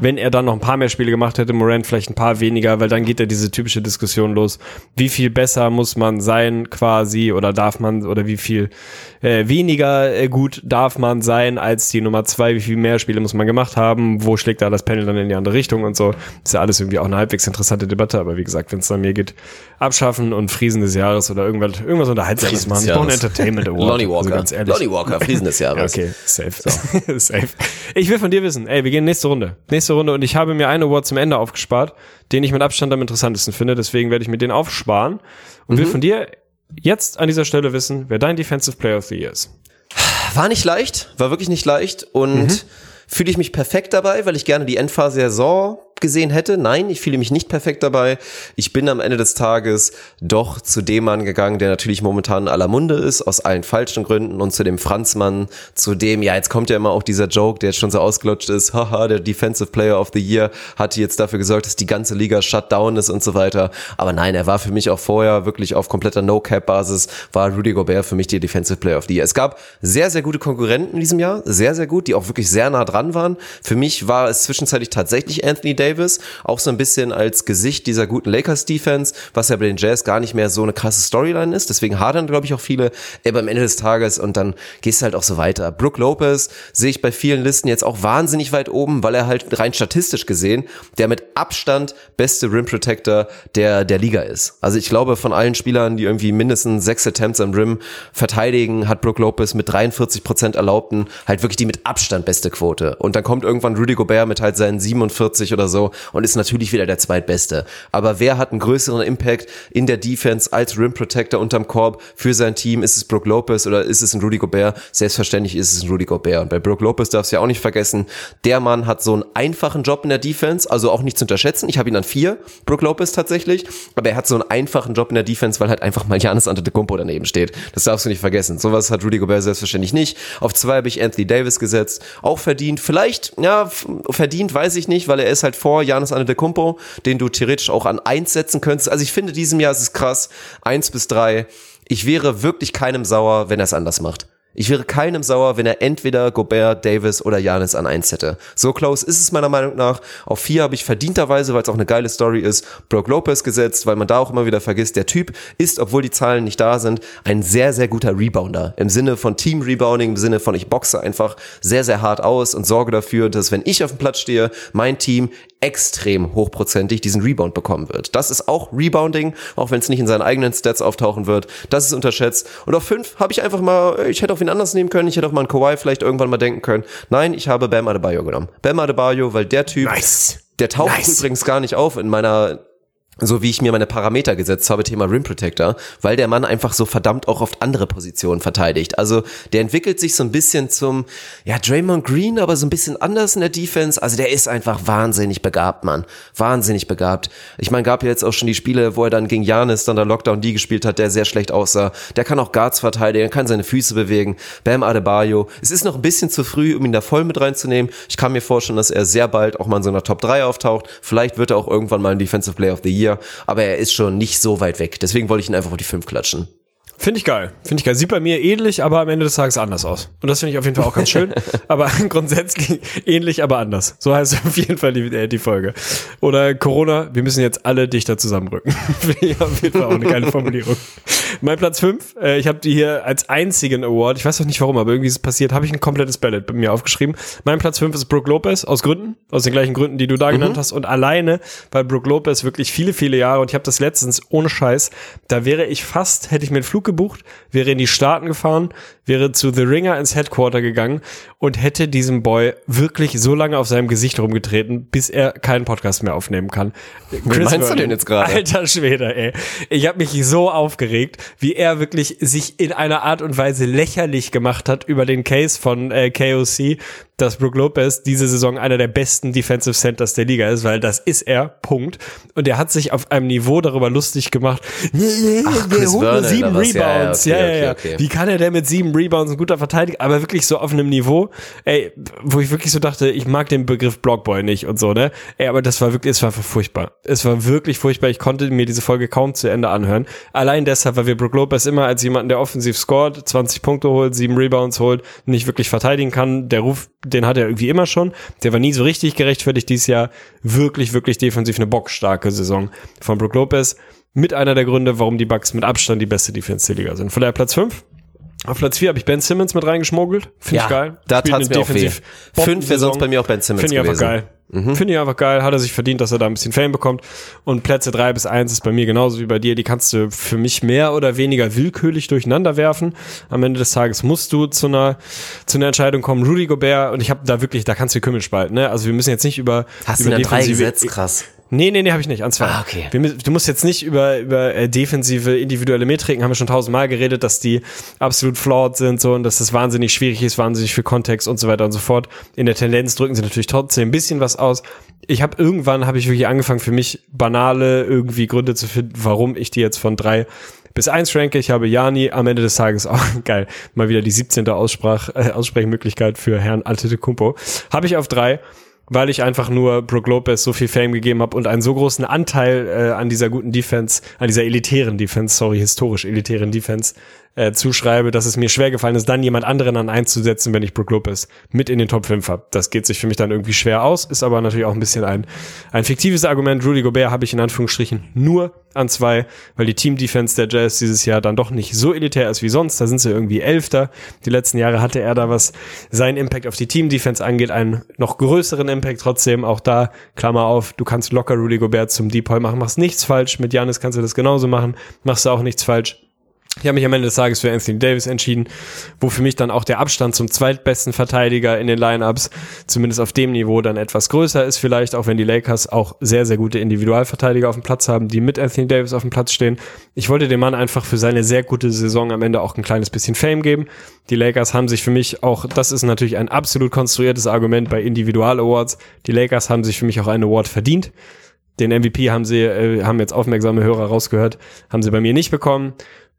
wenn er dann noch ein paar mehr Spiele gemacht hätte, Morant vielleicht ein paar weniger, weil dann geht ja diese typische Diskussion los. Wie viel besser muss man sein quasi oder darf man oder wie viel äh, weniger äh, gut darf man sein als die Nummer zwei? Wie viel mehr Spiele muss man gemacht haben? Wo schlägt da das Panel dann in die andere Richtung und so? ist ja alles irgendwie auch eine halbwegs interessante Debatte, aber wie gesagt, wenn es dann mir geht, abschaffen und Friesen des Jahres oder irgendwas, irgendwas Unterhaltsames machen. Ich brauche Entertainment Award. Lonnie Walker. Also ganz ehrlich. Lonnie Walker, Friesen des Jahres. okay, safe. So. safe. Ich will von dir wissen, ey, wir gehen nächste Runde. Nächste Runde und ich habe mir einen Award zum Ende aufgespart, den ich mit Abstand am interessantesten finde, deswegen werde ich mir den aufsparen und mhm. will von dir jetzt an dieser Stelle wissen, wer dein Defensive Player of the Year ist. War nicht leicht, war wirklich nicht leicht und mhm. Fühle ich mich perfekt dabei, weil ich gerne die Endphase der Saison gesehen hätte. Nein, ich fühle mich nicht perfekt dabei. Ich bin am Ende des Tages doch zu dem Mann gegangen, der natürlich momentan in aller Munde ist, aus allen falschen Gründen und zu dem Franzmann, zu dem, ja, jetzt kommt ja immer auch dieser Joke, der jetzt schon so ausgelutscht ist, haha, der Defensive Player of the Year hat jetzt dafür gesorgt, dass die ganze Liga shut down ist und so weiter. Aber nein, er war für mich auch vorher wirklich auf kompletter No-Cap-Basis, war Rudy Gobert für mich der Defensive Player of the Year. Es gab sehr, sehr gute Konkurrenten in diesem Jahr, sehr, sehr gut, die auch wirklich sehr nah dran waren. Für mich war es zwischenzeitlich tatsächlich Anthony Davis, Davis, auch so ein bisschen als Gesicht dieser guten Lakers-Defense, was ja bei den Jazz gar nicht mehr so eine krasse Storyline ist. Deswegen hadern, glaube ich, auch viele. Aber am Ende des Tages und dann gehst du halt auch so weiter. Brook Lopez sehe ich bei vielen Listen jetzt auch wahnsinnig weit oben, weil er halt rein statistisch gesehen der mit Abstand beste Rim Protector der, der Liga ist. Also ich glaube, von allen Spielern, die irgendwie mindestens sechs Attempts am Rim verteidigen, hat Brook Lopez mit 43 Prozent erlaubten halt wirklich die mit Abstand beste Quote. Und dann kommt irgendwann Rudy Gobert mit halt seinen 47 oder so und ist natürlich wieder der zweitbeste. Aber wer hat einen größeren Impact in der Defense als Rim Protector unterm Korb für sein Team? Ist es Brook Lopez oder ist es ein Rudy Gobert? Selbstverständlich ist es ein Rudy Gobert. Und bei Brook Lopez darfst du ja auch nicht vergessen, der Mann hat so einen einfachen Job in der Defense, also auch nicht zu unterschätzen. Ich habe ihn an vier, Brook Lopez tatsächlich, aber er hat so einen einfachen Job in der Defense, weil halt einfach mal Janis Antetokounmpo daneben steht. Das darfst du nicht vergessen. Sowas hat Rudy Gobert selbstverständlich nicht. Auf zwei habe ich Anthony Davis gesetzt, auch verdient. Vielleicht, ja, verdient weiß ich nicht, weil er ist halt vor Janis Antetokounmpo, den du theoretisch auch an eins setzen könntest. Also ich finde, diesem Jahr ist es krass. Eins bis drei. Ich wäre wirklich keinem sauer, wenn er es anders macht. Ich wäre keinem sauer, wenn er entweder Gobert, Davis oder Janis an eins hätte. So close ist es meiner Meinung nach. Auf vier habe ich verdienterweise, weil es auch eine geile Story ist, Brock Lopez gesetzt, weil man da auch immer wieder vergisst, der Typ ist, obwohl die Zahlen nicht da sind, ein sehr, sehr guter Rebounder. Im Sinne von Team Rebounding, im Sinne von ich boxe einfach sehr, sehr hart aus und sorge dafür, dass wenn ich auf dem Platz stehe, mein Team extrem hochprozentig diesen Rebound bekommen wird. Das ist auch Rebounding, auch wenn es nicht in seinen eigenen Stats auftauchen wird. Das ist unterschätzt. Und auf fünf habe ich einfach mal, ich hätte auf ihn anders nehmen können, ich hätte auf mal einen Kawhi vielleicht irgendwann mal denken können. Nein, ich habe Bam Adebayo genommen. Bam Adebayo, weil der Typ, nice. der taucht nice. übrigens gar nicht auf in meiner so wie ich mir meine Parameter gesetzt habe, Thema Rim Protector, weil der Mann einfach so verdammt auch oft andere Positionen verteidigt. Also der entwickelt sich so ein bisschen zum, ja, Draymond Green, aber so ein bisschen anders in der Defense. Also der ist einfach wahnsinnig begabt, Mann. Wahnsinnig begabt. Ich meine, gab ja jetzt auch schon die Spiele, wo er dann gegen Janis dann der Lockdown D gespielt hat, der sehr schlecht aussah. Der kann auch Guards verteidigen, kann seine Füße bewegen. Bam Adebayo. Es ist noch ein bisschen zu früh, um ihn da voll mit reinzunehmen. Ich kann mir vorstellen, dass er sehr bald auch mal in so einer Top 3 auftaucht. Vielleicht wird er auch irgendwann mal ein Defensive Player of the Year Year, aber er ist schon nicht so weit weg. Deswegen wollte ich ihn einfach auf die 5 klatschen. Finde ich geil. Finde ich geil. Sieht bei mir ähnlich, aber am Ende des Tages anders aus. Und das finde ich auf jeden Fall auch ganz schön. aber grundsätzlich ähnlich, aber anders. So heißt auf jeden Fall die, äh, die Folge. Oder Corona, wir müssen jetzt alle dichter zusammenrücken. finde ich auf jeden Fall auch eine geile Formulierung. Mein Platz 5, äh, ich habe die hier als einzigen Award, ich weiß auch nicht warum, aber irgendwie ist es passiert, habe ich ein komplettes Ballot bei mir aufgeschrieben. Mein Platz 5 ist Brooke Lopez, aus Gründen, aus den gleichen Gründen, die du da mhm. genannt hast. Und alleine, weil Brooke Lopez wirklich viele, viele Jahre, und ich habe das letztens ohne Scheiß, da wäre ich fast, hätte ich mir einen Flug gebucht, wäre in die Staaten gefahren, wäre zu The Ringer ins Headquarter gegangen und hätte diesem Boy wirklich so lange auf seinem Gesicht rumgetreten, bis er keinen Podcast mehr aufnehmen kann. Chris Wie meinst Vernon, du denn jetzt gerade? Alter Schwede, ey. Ich habe mich so aufgeregt, wie er wirklich sich in einer Art und Weise lächerlich gemacht hat über den Case von äh, KOC, dass Brook Lopez diese Saison einer der besten Defensive Centers der Liga ist, weil das ist er, Punkt. Und er hat sich auf einem Niveau darüber lustig gemacht, Ach, der holt nur sieben Rebounds. Ja, ja, ja, okay, okay, Wie kann er denn mit sieben Rebounds ein guter Verteidiger, aber wirklich so auf einem Niveau, ey, wo ich wirklich so dachte, ich mag den Begriff Blockboy nicht und so, ne? Ey, aber das war wirklich, es war furchtbar. Es war wirklich furchtbar. Ich konnte mir diese Folge kaum zu Ende anhören. Allein deshalb, weil wir Brook Lopez immer als jemanden, der offensiv scored, 20 Punkte holt, sieben Rebounds holt, nicht wirklich verteidigen kann. Der Ruf den hat er irgendwie immer schon. Der war nie so richtig gerechtfertigt. Dieses Jahr wirklich, wirklich defensiv eine bockstarke Saison von Brook Lopez. Mit einer der Gründe, warum die Bucks mit Abstand die beste Defense der Liga sind. Von daher Platz 5. Auf Platz 4 habe ich Ben Simmons mit reingeschmuggelt. Finde ja, ich geil. Da tat's mir auch weh. Fünf wäre sonst bei mir auch Ben Simmons Finde ich gewesen. einfach geil. Mhm. Finde ich einfach geil. Hat er sich verdient, dass er da ein bisschen Fame bekommt. Und Plätze drei bis eins ist bei mir genauso wie bei dir. Die kannst du für mich mehr oder weniger willkürlich durcheinander werfen. Am Ende des Tages musst du zu einer, zu einer Entscheidung kommen. Rudy Gobert, und ich habe da wirklich, da kannst du Kümmel spalten. Ne? Also wir müssen jetzt nicht über. Hast über du drei gesetzt? Krass. Nee, nee, nee, habe ich nicht. An zwei. Ah, okay. Wir, du musst jetzt nicht über, über äh, defensive, individuelle Metriken, haben wir schon tausendmal geredet, dass die absolut flawed sind so und dass das wahnsinnig schwierig ist, wahnsinnig viel Kontext und so weiter und so fort. In der Tendenz drücken sie natürlich trotzdem ein bisschen was aus. Ich habe irgendwann, habe ich wirklich angefangen, für mich banale irgendwie Gründe zu finden, warum ich die jetzt von drei bis eins ranke. Ich habe Jani am Ende des Tages auch geil. Mal wieder die 17. Aussprach, äh, Aussprechmöglichkeit für Herrn Antetokounmpo. Habe ich auf drei weil ich einfach nur Brook Lopez so viel Fame gegeben habe und einen so großen Anteil äh, an dieser guten Defense, an dieser elitären Defense, sorry, historisch elitären Defense äh, zuschreibe, dass es mir schwer gefallen ist, dann jemand anderen an einzusetzen, wenn ich Brook Lopez mit in den Top 5 habe. Das geht sich für mich dann irgendwie schwer aus, ist aber natürlich auch ein bisschen ein, ein fiktives Argument. Rudy Gobert habe ich in Anführungsstrichen nur an zwei, weil die Team-Defense der Jazz dieses Jahr dann doch nicht so elitär ist wie sonst. Da sind sie irgendwie Elfter. Die letzten Jahre hatte er da, was seinen Impact auf die Team-Defense angeht, einen noch größeren Impact trotzdem. Auch da, Klammer auf, du kannst locker Rudy Gobert zum Deep Hall machen, machst nichts falsch. Mit Janis kannst du das genauso machen, machst du auch nichts falsch. Ich habe mich am Ende des Tages für Anthony Davis entschieden, wo für mich dann auch der Abstand zum zweitbesten Verteidiger in den Lineups zumindest auf dem Niveau dann etwas größer ist vielleicht, auch wenn die Lakers auch sehr, sehr gute Individualverteidiger auf dem Platz haben, die mit Anthony Davis auf dem Platz stehen. Ich wollte dem Mann einfach für seine sehr gute Saison am Ende auch ein kleines bisschen Fame geben. Die Lakers haben sich für mich auch, das ist natürlich ein absolut konstruiertes Argument bei Individual Awards, die Lakers haben sich für mich auch einen Award verdient. Den MVP haben sie, äh, haben jetzt aufmerksame Hörer rausgehört, haben sie bei mir nicht bekommen.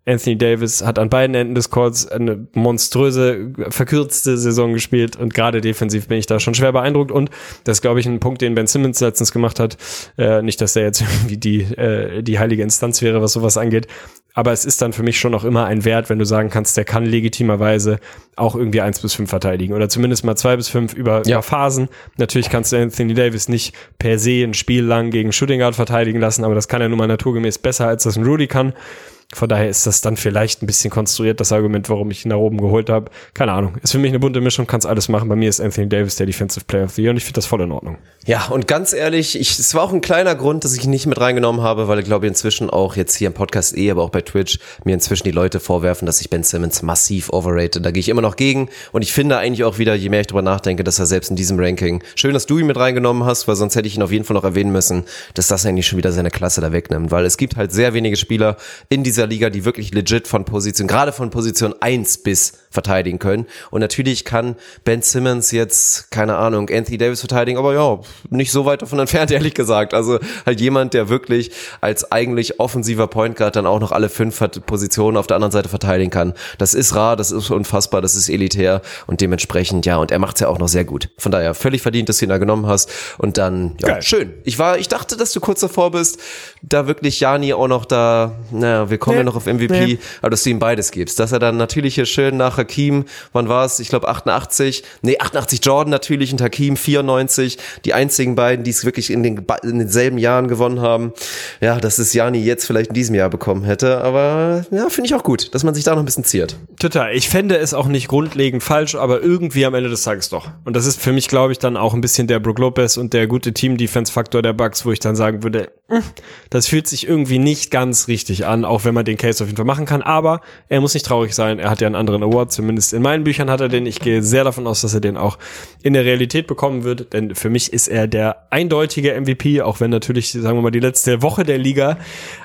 Anthony Davis hat an beiden Enden des Courts eine monströse, verkürzte Saison gespielt und gerade defensiv bin ich da schon schwer beeindruckt und das ist, glaube ich, ein Punkt, den Ben Simmons letztens gemacht hat. Äh, nicht, dass der jetzt irgendwie die, äh, die heilige Instanz wäre, was sowas angeht, aber es ist dann für mich schon noch immer ein Wert, wenn du sagen kannst, der kann legitimerweise auch irgendwie eins bis fünf verteidigen oder zumindest mal zwei bis fünf über, ja. über Phasen. Natürlich kannst du Anthony Davis nicht per se ein Spiel lang gegen Shooting Guard verteidigen lassen, aber das kann er nun mal naturgemäß besser, als das ein Rudy kann. Von daher ist das dann vielleicht ein bisschen konstruiert, das Argument, warum ich ihn nach oben geholt habe. Keine Ahnung. Ist für mich eine bunte Mischung, kannst alles machen. Bei mir ist Anthony Davis der Defensive Player of the Year und ich finde das voll in Ordnung. Ja, und ganz ehrlich, ich, es war auch ein kleiner Grund, dass ich ihn nicht mit reingenommen habe, weil ich glaube inzwischen auch jetzt hier im Podcast eh, aber auch bei Twitch mir inzwischen die Leute vorwerfen, dass ich Ben Simmons massiv overrated. Da gehe ich immer noch gegen und ich finde eigentlich auch wieder, je mehr ich drüber nachdenke, dass er selbst in diesem Ranking, schön, dass du ihn mit reingenommen hast, weil sonst hätte ich ihn auf jeden Fall noch erwähnen müssen, dass das eigentlich schon wieder seine Klasse da wegnimmt, weil es gibt halt sehr wenige Spieler in dieser Liga, die wirklich legit von Position, gerade von Position 1 bis verteidigen können. Und natürlich kann Ben Simmons jetzt, keine Ahnung, Anthony Davis verteidigen, aber ja, nicht so weit davon entfernt, ehrlich gesagt. Also halt jemand, der wirklich als eigentlich offensiver Point Guard dann auch noch alle fünf Positionen auf der anderen Seite verteidigen kann. Das ist rar, das ist unfassbar, das ist elitär und dementsprechend, ja, und er macht's ja auch noch sehr gut. Von daher völlig verdient, dass du ihn da genommen hast. Und dann, ja, Geil. schön. Ich war, ich dachte, dass du kurz davor bist, da wirklich Jani auch noch da, naja, wir kommen nee, ja noch auf MVP, nee. aber dass du ihm beides gibst. Dass er dann natürlich hier schön nach Hakim, wann war es? Ich glaube 88, nee, 88 Jordan natürlich und Hakim 94, die einzigen beiden, die es wirklich in, den, in denselben Jahren gewonnen haben. Ja, dass es Jani jetzt vielleicht in diesem Jahr bekommen hätte, aber ja, finde ich auch gut, dass man sich da noch ein bisschen ziert. Total. Ich fände es auch nicht grundlegend falsch, aber irgendwie am Ende des Tages doch. Und das ist für mich, glaube ich, dann auch ein bisschen der Brook Lopez und der gute Team-Defense-Faktor der Bugs, wo ich dann sagen würde, das fühlt sich irgendwie nicht ganz richtig an, auch wenn man den Case auf jeden Fall machen kann. Aber er muss nicht traurig sein. Er hat ja einen anderen Award. Zumindest in meinen Büchern hat er den. Ich gehe sehr davon aus, dass er den auch in der Realität bekommen wird. Denn für mich ist er der eindeutige MVP, auch wenn natürlich, sagen wir mal, die letzte Woche der Liga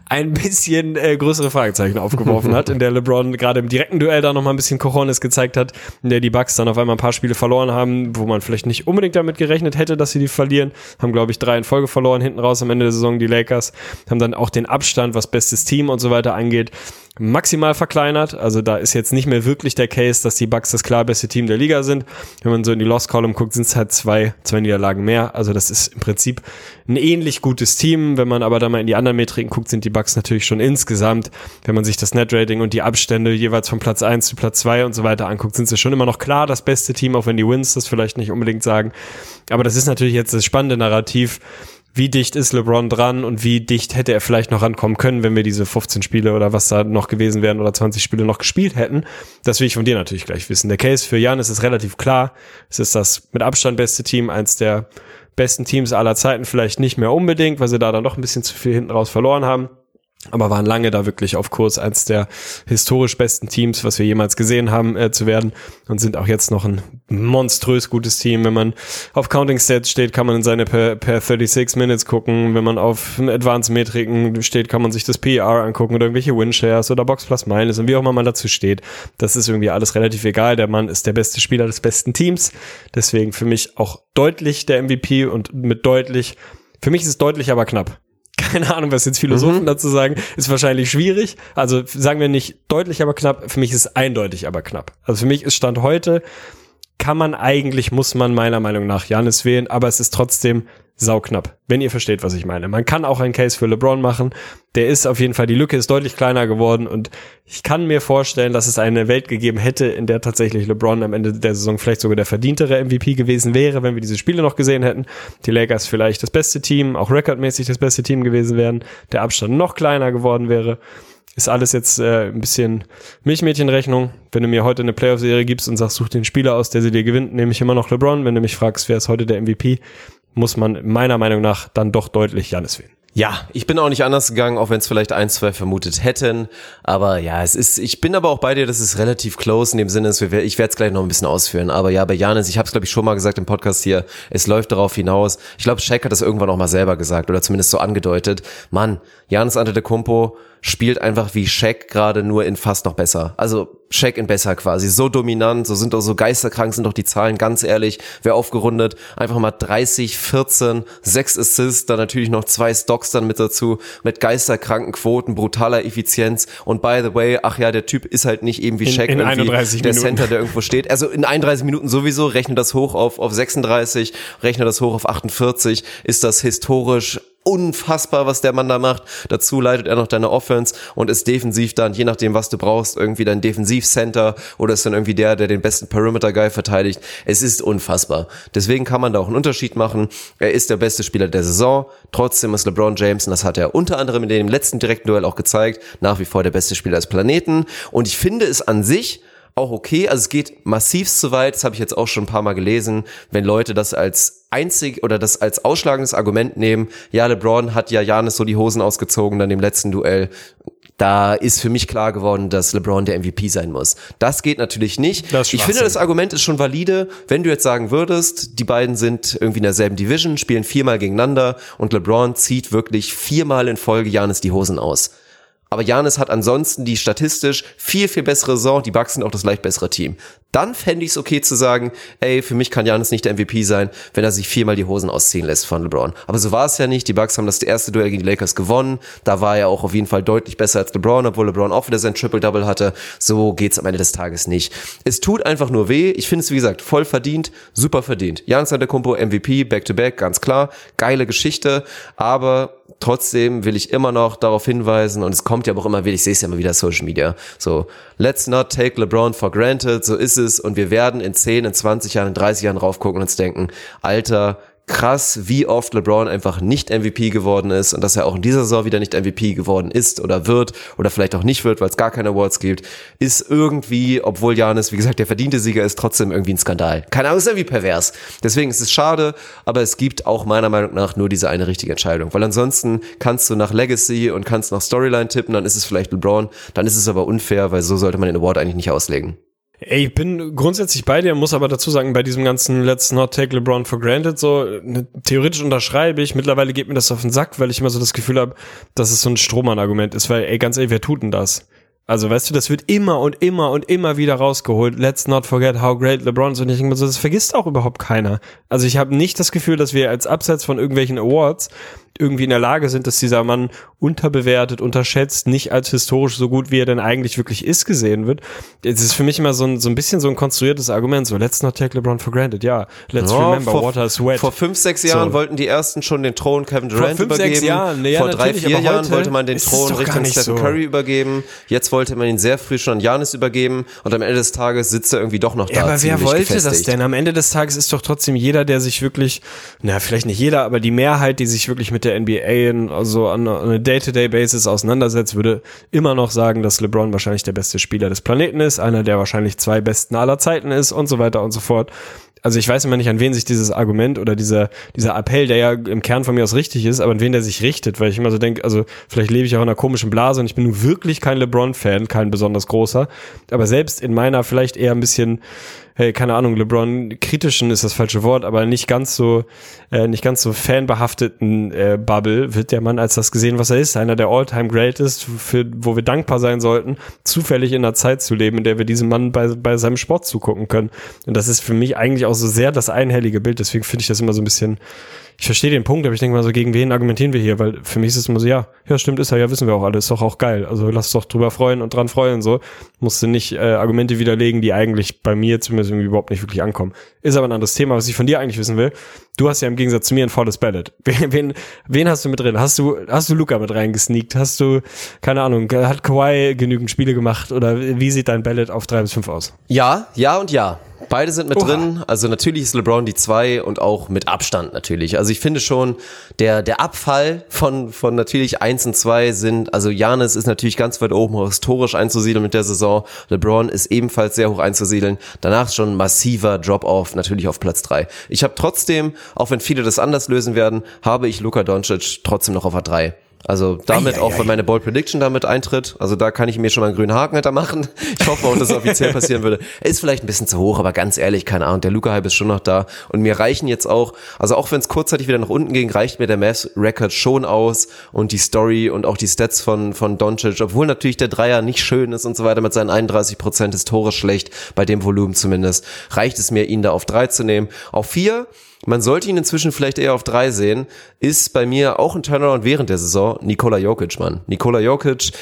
ein bisschen äh, größere Fragezeichen aufgeworfen hat, in der LeBron gerade im direkten Duell da nochmal ein bisschen Cojones gezeigt hat, in der die Bucks dann auf einmal ein paar Spiele verloren haben, wo man vielleicht nicht unbedingt damit gerechnet hätte, dass sie die verlieren. Haben, glaube ich, drei in Folge verloren, hinten raus am Ende der Saison die Lakers. Haben dann auch den Abstand, was bestes Team und so weiter angeht, maximal verkleinert. Also da ist jetzt nicht mehr wirklich der Case, dass die Bucks das klar beste Team der Liga sind. Wenn man so in die Lost Column guckt, sind es halt zwei, zwei Niederlagen mehr. Also das ist im Prinzip ein ähnlich gutes Team. Wenn man aber da mal in die anderen Metriken guckt, sind die Bucks natürlich schon insgesamt, wenn man sich das Net-Rating und die Abstände jeweils von Platz eins zu Platz zwei und so weiter anguckt, sind sie schon immer noch klar das beste Team, auch wenn die Wins das vielleicht nicht unbedingt sagen. Aber das ist natürlich jetzt das spannende Narrativ wie dicht ist LeBron dran und wie dicht hätte er vielleicht noch rankommen können, wenn wir diese 15 Spiele oder was da noch gewesen wären oder 20 Spiele noch gespielt hätten. Das will ich von dir natürlich gleich wissen. Der Case für Jan ist relativ klar. Es ist das mit Abstand beste Team, eins der besten Teams aller Zeiten, vielleicht nicht mehr unbedingt, weil sie da dann doch ein bisschen zu viel hinten raus verloren haben aber waren lange da wirklich auf Kurs, eins der historisch besten Teams, was wir jemals gesehen haben, äh, zu werden und sind auch jetzt noch ein monströs gutes Team. Wenn man auf Counting Stats steht, kann man in seine per, per 36 Minutes gucken. Wenn man auf Advanced Metriken steht, kann man sich das PR angucken oder irgendwelche Winshares oder Box Plus Minus und wie auch immer man dazu steht. Das ist irgendwie alles relativ egal. Der Mann ist der beste Spieler des besten Teams. Deswegen für mich auch deutlich der MVP und mit deutlich, für mich ist es deutlich, aber knapp keine Ahnung, was jetzt Philosophen mhm. dazu sagen, ist wahrscheinlich schwierig. Also sagen wir nicht deutlich, aber knapp. Für mich ist es eindeutig, aber knapp. Also für mich ist Stand heute, kann man eigentlich, muss man meiner Meinung nach Janis wählen, aber es ist trotzdem sauknapp, wenn ihr versteht, was ich meine. Man kann auch einen Case für LeBron machen. Der ist auf jeden Fall, die Lücke ist deutlich kleiner geworden und ich kann mir vorstellen, dass es eine Welt gegeben hätte, in der tatsächlich LeBron am Ende der Saison vielleicht sogar der verdientere MVP gewesen wäre, wenn wir diese Spiele noch gesehen hätten. Die Lakers vielleicht das beste Team, auch rekordmäßig das beste Team gewesen wären, der Abstand noch kleiner geworden wäre. Ist alles jetzt äh, ein bisschen Milchmädchenrechnung. Wenn du mir heute eine Playoff-Serie gibst und sagst, such den Spieler aus, der sie dir gewinnt, nehme ich immer noch LeBron. Wenn du mich fragst, wer ist heute der MVP, muss man meiner Meinung nach dann doch deutlich Janis wählen. Ja, ich bin auch nicht anders gegangen, auch wenn es vielleicht ein, zwei vermutet hätten. Aber ja, es ist, ich bin aber auch bei dir, das ist relativ close in dem Sinne, dass wir, ich werde es gleich noch ein bisschen ausführen. Aber ja, bei Janis, ich habe es glaube ich schon mal gesagt im Podcast hier, es läuft darauf hinaus. Ich glaube, Shaq hat das irgendwann auch mal selber gesagt oder zumindest so angedeutet. Mann, Janis Antetokounmpo spielt einfach wie Shaq gerade nur in fast noch besser. Also Shaq in besser quasi. So dominant, so sind doch so geisterkrank sind doch die Zahlen, ganz ehrlich. Wer aufgerundet, einfach mal 30, 14, 6 Assists, dann natürlich noch zwei Stocks dann mit dazu, mit geisterkranken Quoten, brutaler Effizienz. Und by the way, ach ja, der Typ ist halt nicht eben wie Shaq in, in irgendwie der Minuten. Center, der irgendwo steht. Also in 31 Minuten sowieso, rechne das hoch auf, auf 36, rechne das hoch auf 48, ist das historisch unfassbar, was der Mann da macht. Dazu leitet er noch deine Offense und ist defensiv dann, je nachdem, was du brauchst, irgendwie dein Defensivcenter oder ist dann irgendwie der, der den besten Perimeter-Guy verteidigt. Es ist unfassbar. Deswegen kann man da auch einen Unterschied machen. Er ist der beste Spieler der Saison. Trotzdem ist LeBron James, und das hat er unter anderem in dem letzten direkten Duell auch gezeigt, nach wie vor der beste Spieler des Planeten. Und ich finde es an sich auch okay. Also es geht massiv zu weit, das habe ich jetzt auch schon ein paar Mal gelesen, wenn Leute das als einzig oder das als ausschlagendes Argument nehmen, ja, LeBron hat ja Janis so die Hosen ausgezogen dann im letzten Duell. Da ist für mich klar geworden, dass LeBron der MVP sein muss. Das geht natürlich nicht. Ich finde, das Argument ist schon valide, wenn du jetzt sagen würdest, die beiden sind irgendwie in derselben Division, spielen viermal gegeneinander und LeBron zieht wirklich viermal in Folge Janis die Hosen aus aber Janis hat ansonsten die statistisch viel, viel bessere Saison. Die Bucks sind auch das leicht bessere Team. Dann fände ich es okay zu sagen, ey, für mich kann Janis nicht der MVP sein, wenn er sich viermal die Hosen ausziehen lässt von LeBron. Aber so war es ja nicht. Die Bucks haben das erste Duell gegen die Lakers gewonnen. Da war er auch auf jeden Fall deutlich besser als LeBron, obwohl LeBron auch wieder sein Triple-Double hatte. So geht's am Ende des Tages nicht. Es tut einfach nur weh. Ich finde es, wie gesagt, voll verdient, super verdient. Janis Antetokounmpo MVP, Back-to-Back, ganz klar. Geile Geschichte. Aber trotzdem will ich immer noch darauf hinweisen, und es kommt ja auch immer wieder, ich sehe es ja immer wieder Social Media, so, let's not take LeBron for granted, so ist es, und wir werden in 10, in 20 Jahren, in 30 Jahren raufgucken und uns denken, Alter, krass, wie oft LeBron einfach nicht MVP geworden ist und dass er auch in dieser Saison wieder nicht MVP geworden ist oder wird oder vielleicht auch nicht wird, weil es gar keine Awards gibt, ist irgendwie, obwohl Janis, wie gesagt, der verdiente Sieger ist, trotzdem irgendwie ein Skandal. Keine Ahnung, ist irgendwie pervers. Deswegen ist es schade, aber es gibt auch meiner Meinung nach nur diese eine richtige Entscheidung, weil ansonsten kannst du nach Legacy und kannst nach Storyline tippen, dann ist es vielleicht LeBron, dann ist es aber unfair, weil so sollte man den Award eigentlich nicht auslegen. Ey, ich bin grundsätzlich bei dir, muss aber dazu sagen, bei diesem ganzen Let's not take LeBron for granted, so ne, theoretisch unterschreibe ich, mittlerweile geht mir das auf den Sack, weil ich immer so das Gefühl habe, dass es so ein Strohmann-Argument ist, weil, ey, ganz ehrlich, wer tut denn das? Also, weißt du, das wird immer und immer und immer wieder rausgeholt. Let's not forget how great LeBron is. Und ich denke mir so, das vergisst auch überhaupt keiner. Also, ich habe nicht das Gefühl, dass wir als Abseits von irgendwelchen Awards irgendwie in der Lage sind, dass dieser Mann unterbewertet, unterschätzt, nicht als historisch so gut, wie er denn eigentlich wirklich ist, gesehen wird. Es ist für mich immer so ein, so ein bisschen so ein konstruiertes Argument, so let's not take LeBron for granted. Ja, let's ja, remember vor, water is wet. Vor fünf, sechs Jahren so. wollten die ersten schon den Thron Kevin Durant vor fünf, übergeben. Sechs Jahren. Nee, ja, vor drei, vier Jahren wollte man den Thron Richtung Stephen so. Curry übergeben. Jetzt wollte man ihn sehr früh schon an Janis übergeben und am Ende des Tages sitzt er irgendwie doch noch da. Ja, aber wer wollte gefestigt. das denn? Am Ende des Tages ist doch trotzdem jeder, der sich wirklich, na, vielleicht nicht jeder, aber die Mehrheit, die sich wirklich mit der NBA also an eine Day-to-Day-Basis auseinandersetzt, würde immer noch sagen, dass LeBron wahrscheinlich der beste Spieler des Planeten ist, einer der wahrscheinlich zwei besten aller Zeiten ist und so weiter und so fort. Also ich weiß immer nicht, an wen sich dieses Argument oder dieser, dieser Appell, der ja im Kern von mir aus richtig ist, aber an wen der sich richtet, weil ich immer so denke, also vielleicht lebe ich auch in einer komischen Blase und ich bin nun wirklich kein LeBron-Fan, kein besonders großer, aber selbst in meiner vielleicht eher ein bisschen hey, keine Ahnung, LeBron kritischen ist das falsche Wort, aber nicht ganz so, äh, nicht ganz so fanbehafteten äh, Bubble wird der Mann als das gesehen, was er ist, einer der All-Time Greatest, für, wo wir dankbar sein sollten, zufällig in einer Zeit zu leben, in der wir diesem Mann bei, bei seinem Sport zugucken können. Und das ist für mich eigentlich auch so sehr das einhellige Bild, deswegen finde ich das immer so ein bisschen, ich verstehe den Punkt, aber ich denke mal so, gegen wen argumentieren wir hier? Weil für mich ist es immer so, ja, ja, stimmt, ist er, ja, wissen wir auch alle, ist doch auch geil. Also lass doch drüber freuen und dran freuen, so. Musst du nicht äh, Argumente widerlegen, die eigentlich bei mir zumindest irgendwie überhaupt nicht wirklich ankommen. Ist aber ein anderes Thema, was ich von dir eigentlich wissen will. Du hast ja im Gegensatz zu mir ein volles Ballot. Wen, wen, wen hast du mit drin? Hast du, hast du Luca mit reingesneakt? Hast du, keine Ahnung, hat Kawhi genügend Spiele gemacht? Oder wie sieht dein Ballot auf drei bis fünf aus? Ja, ja und ja. Beide sind mit Oha. drin. Also natürlich ist LeBron die zwei und auch mit Abstand natürlich. Also ich finde schon, der, der Abfall von, von natürlich eins und zwei sind, also Janis ist natürlich ganz weit oben historisch einzusiedeln mit der Saison. LeBron ist ebenfalls sehr hoch einzusiedeln. Danach schon massiver Drop-off natürlich auf Platz drei. Ich habe trotzdem, auch wenn viele das anders lösen werden, habe ich Luka Doncic trotzdem noch auf A3. Also damit ei, ei, auch, wenn meine Bold Prediction damit eintritt. Also da kann ich mir schon mal einen grünen Haken hinter machen. Ich hoffe auch, dass es offiziell passieren würde. Ist vielleicht ein bisschen zu hoch, aber ganz ehrlich, keine Ahnung. Der Luca-Hype ist schon noch da. Und mir reichen jetzt auch, also auch wenn es kurzzeitig wieder nach unten ging, reicht mir der Mass-Record schon aus und die Story und auch die Stats von, von Doncic, obwohl natürlich der Dreier nicht schön ist und so weiter mit seinen 31 Prozent ist Tore schlecht, bei dem Volumen zumindest, reicht es mir, ihn da auf drei zu nehmen. Auf vier man sollte ihn inzwischen vielleicht eher auf drei sehen, ist bei mir auch ein Turnaround während der Saison Nikola Jokic, Mann. Nikola Jokic,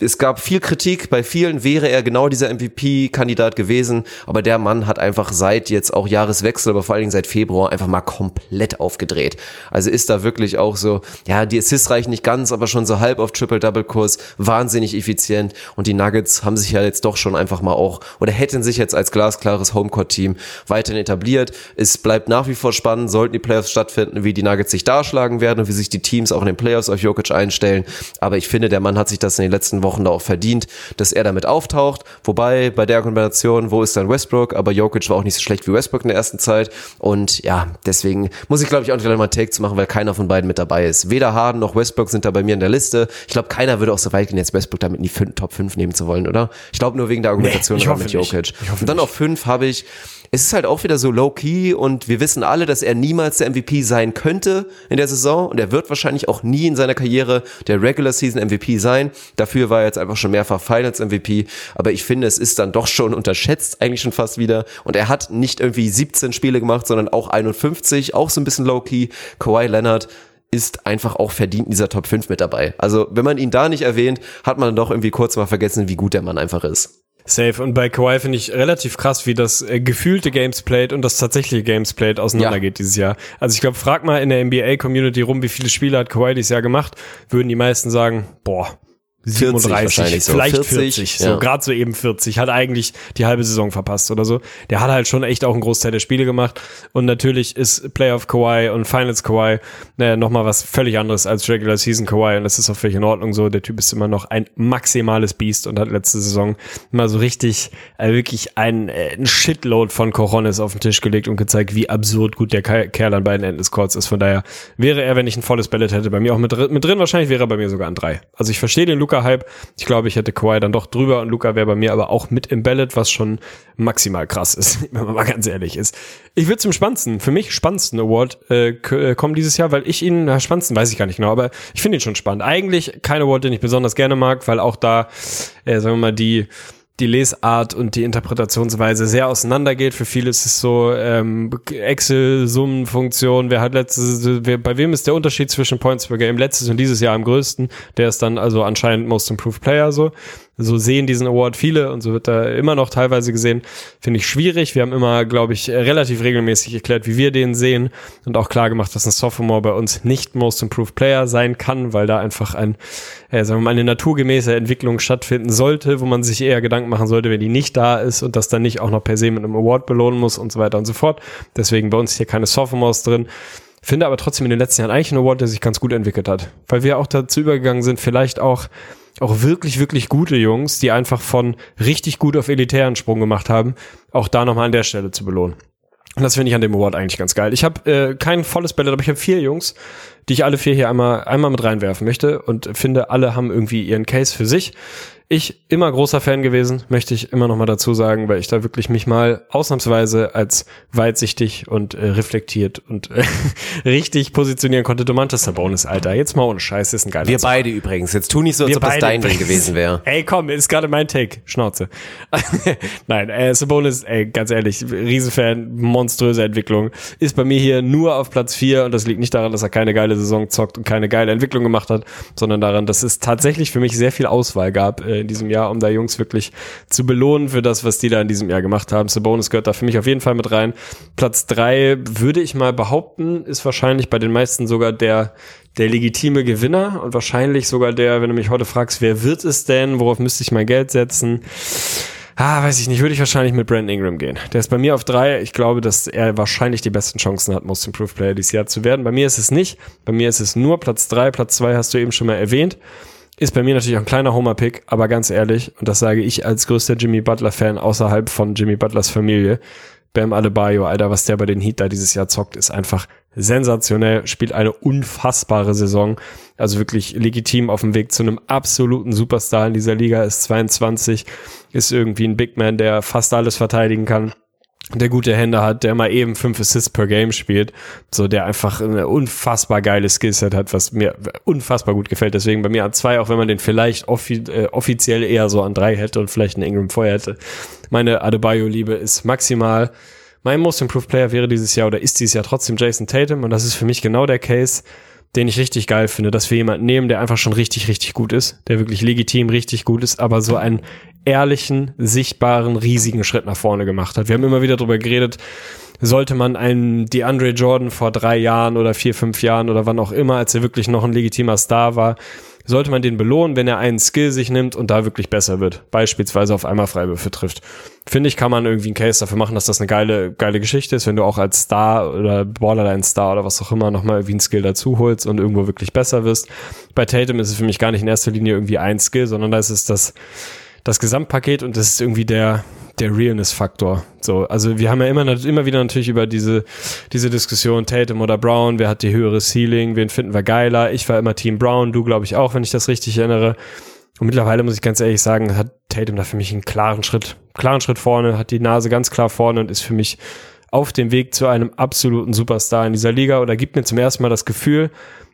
es gab viel Kritik, bei vielen wäre er genau dieser MVP-Kandidat gewesen, aber der Mann hat einfach seit jetzt auch Jahreswechsel, aber vor allen Dingen seit Februar einfach mal komplett aufgedreht. Also ist da wirklich auch so, ja, die Assists reichen nicht ganz, aber schon so halb auf Triple-Double-Kurs, wahnsinnig effizient und die Nuggets haben sich ja jetzt doch schon einfach mal auch, oder hätten sich jetzt als glasklares Homecourt-Team weiterhin etabliert. Es bleibt nach wie vor super spannend, sollten die Playoffs stattfinden, wie die Nuggets sich darschlagen werden und wie sich die Teams auch in den Playoffs auf Jokic einstellen. Aber ich finde, der Mann hat sich das in den letzten Wochen da auch verdient, dass er damit auftaucht. Wobei bei der Kombination, wo ist dann Westbrook? Aber Jokic war auch nicht so schlecht wie Westbrook in der ersten Zeit. Und ja, deswegen muss ich glaube ich auch nicht mal einen Take zu machen, weil keiner von beiden mit dabei ist. Weder Harden noch Westbrook sind da bei mir in der Liste. Ich glaube, keiner würde auch so weit gehen, jetzt Westbrook damit in die Top 5 nehmen zu wollen, oder? Ich glaube nur wegen der Argumentation nee, mit Jokic. Und dann auf 5 habe ich es ist halt auch wieder so low-key und wir wissen alle, dass er niemals der MVP sein könnte in der Saison und er wird wahrscheinlich auch nie in seiner Karriere der Regular Season MVP sein. Dafür war er jetzt einfach schon mehrfach Finals MVP, aber ich finde, es ist dann doch schon unterschätzt eigentlich schon fast wieder und er hat nicht irgendwie 17 Spiele gemacht, sondern auch 51, auch so ein bisschen low-key. Kawhi Leonard ist einfach auch verdient in dieser Top 5 mit dabei. Also, wenn man ihn da nicht erwähnt, hat man doch irgendwie kurz mal vergessen, wie gut der Mann einfach ist. Safe. Und bei Kawhi finde ich relativ krass, wie das äh, gefühlte Games played und das tatsächliche Games played auseinandergeht ja. dieses Jahr. Also ich glaube, frag mal in der NBA-Community rum, wie viele Spiele hat Kawhi dieses Jahr gemacht, würden die meisten sagen, boah, 37, so, vielleicht 40, 40 so ja. gerade so eben 40, hat eigentlich die halbe Saison verpasst oder so. Der hat halt schon echt auch einen Großteil der Spiele gemacht und natürlich ist Playoff Kawhi und Finals Kawhi naja, nochmal was völlig anderes als Regular Season Kawhi und das ist auch völlig in Ordnung so. Der Typ ist immer noch ein maximales Biest und hat letzte Saison mal so richtig äh, wirklich ein, äh, ein Shitload von Coronis auf den Tisch gelegt und gezeigt, wie absurd gut der Kerl an beiden Enden des Courts ist. Von daher wäre er, wenn ich ein volles Ballett hätte, bei mir auch mit, mit drin, wahrscheinlich wäre er bei mir sogar an drei. Also ich verstehe den Luke Luca-Hype. Ich glaube, ich hätte Kawhi dann doch drüber und Luca wäre bei mir aber auch mit im Ballot, was schon maximal krass ist, wenn man mal ganz ehrlich ist. Ich würde zum spannendsten, für mich spannendsten Award äh, äh, kommen dieses Jahr, weil ich ihn, na, spannendsten weiß ich gar nicht genau, aber ich finde ihn schon spannend. Eigentlich kein Award, den ich besonders gerne mag, weil auch da, äh, sagen wir mal, die die Lesart und die Interpretationsweise sehr auseinandergeht. Für viele ist es so ähm, Excel-Summenfunktion. Wer hat letztes, wer, bei wem ist der Unterschied zwischen Points per Game letztes und dieses Jahr am größten? Der ist dann also anscheinend Most Improved Player so so sehen diesen Award viele und so wird er immer noch teilweise gesehen. Finde ich schwierig. Wir haben immer, glaube ich, relativ regelmäßig erklärt, wie wir den sehen und auch klar gemacht, dass ein Sophomore bei uns nicht Most Improved Player sein kann, weil da einfach ein, äh, sagen wir mal, eine naturgemäße Entwicklung stattfinden sollte, wo man sich eher Gedanken machen sollte, wenn die nicht da ist und das dann nicht auch noch per se mit einem Award belohnen muss und so weiter und so fort. Deswegen bei uns hier keine Sophomores drin. Finde aber trotzdem in den letzten Jahren eigentlich ein Award, der sich ganz gut entwickelt hat, weil wir auch dazu übergegangen sind, vielleicht auch auch wirklich, wirklich gute Jungs, die einfach von richtig gut auf elitären Sprung gemacht haben, auch da nochmal an der Stelle zu belohnen. Und das finde ich an dem Award eigentlich ganz geil. Ich habe äh, kein volles Ballett, aber ich habe vier Jungs, die ich alle vier hier einmal, einmal mit reinwerfen möchte und finde, alle haben irgendwie ihren Case für sich. Ich immer großer Fan gewesen, möchte ich immer noch mal dazu sagen, weil ich da wirklich mich mal ausnahmsweise als weitsichtig und äh, reflektiert und äh, richtig positionieren konnte. Domantas Sabonis, Alter. Jetzt mal ohne Scheiß, ist ein geiler Wir Zug. beide übrigens. Jetzt tu nicht so, als Wir ob das dein Ding gewesen wäre. Ey, komm, ist gerade mein Take. Schnauze. Nein, äh, Sabonis, ey, ganz ehrlich, Riesenfan, monströse Entwicklung. Ist bei mir hier nur auf Platz vier und das liegt nicht daran, dass er keine geile Saison zockt und keine geile Entwicklung gemacht hat, sondern daran, dass es tatsächlich für mich sehr viel Auswahl gab äh, in diesem Jahr, um da Jungs wirklich zu belohnen für das, was die da in diesem Jahr gemacht haben. Sabonis gehört da für mich auf jeden Fall mit rein. Platz drei würde ich mal behaupten, ist wahrscheinlich bei den meisten sogar der der legitime Gewinner und wahrscheinlich sogar der, wenn du mich heute fragst, wer wird es denn, worauf müsste ich mein Geld setzen? Ah, weiß ich nicht, würde ich wahrscheinlich mit Brandon Ingram gehen. Der ist bei mir auf drei. Ich glaube, dass er wahrscheinlich die besten Chancen hat, Most Improved Player dieses Jahr zu werden. Bei mir ist es nicht. Bei mir ist es nur Platz drei. Platz zwei hast du eben schon mal erwähnt. Ist bei mir natürlich auch ein kleiner Homer-Pick, aber ganz ehrlich, und das sage ich als größter Jimmy Butler-Fan außerhalb von Jimmy Butlers Familie, Bam Adebayo, Alter, was der bei den Heat da dieses Jahr zockt, ist einfach sensationell, spielt eine unfassbare Saison. Also wirklich legitim auf dem Weg zu einem absoluten Superstar in dieser Liga, ist 22, ist irgendwie ein Big Man, der fast alles verteidigen kann der gute Hände hat, der mal eben fünf Assists per Game spielt, so der einfach eine unfassbar geile Skillset hat, was mir unfassbar gut gefällt. Deswegen bei mir an zwei, auch wenn man den vielleicht offi äh, offiziell eher so an drei hätte und vielleicht einen Ingram vorher hätte. Meine Adebayo-Liebe ist maximal. Mein Most Improved Player wäre dieses Jahr oder ist dieses Jahr trotzdem Jason Tatum und das ist für mich genau der Case, den ich richtig geil finde, dass wir jemanden nehmen, der einfach schon richtig, richtig gut ist, der wirklich legitim richtig gut ist, aber so einen ehrlichen, sichtbaren, riesigen Schritt nach vorne gemacht hat. Wir haben immer wieder darüber geredet, sollte man einen DeAndre Jordan vor drei Jahren oder vier, fünf Jahren oder wann auch immer, als er wirklich noch ein legitimer Star war, sollte man den belohnen, wenn er einen Skill sich nimmt und da wirklich besser wird. Beispielsweise auf einmal Freiwürfe trifft. Finde ich, kann man irgendwie einen Case dafür machen, dass das eine geile, geile Geschichte ist, wenn du auch als Star oder Borderline-Star oder was auch immer nochmal irgendwie einen Skill dazu holst und irgendwo wirklich besser wirst. Bei Tatum ist es für mich gar nicht in erster Linie irgendwie ein Skill, sondern da ist es das, das Gesamtpaket und das ist irgendwie der, der Realness-Faktor. So, also wir haben ja immer, immer wieder natürlich über diese, diese Diskussion Tatum oder Brown, wer hat die höhere Ceiling, wen finden wir geiler. Ich war immer Team Brown, du glaube ich auch, wenn ich das richtig erinnere. Und mittlerweile muss ich ganz ehrlich sagen, hat Tatum da für mich einen klaren Schritt, klaren Schritt vorne, hat die Nase ganz klar vorne und ist für mich auf dem Weg zu einem absoluten Superstar in dieser Liga oder gibt mir zum ersten Mal das Gefühl,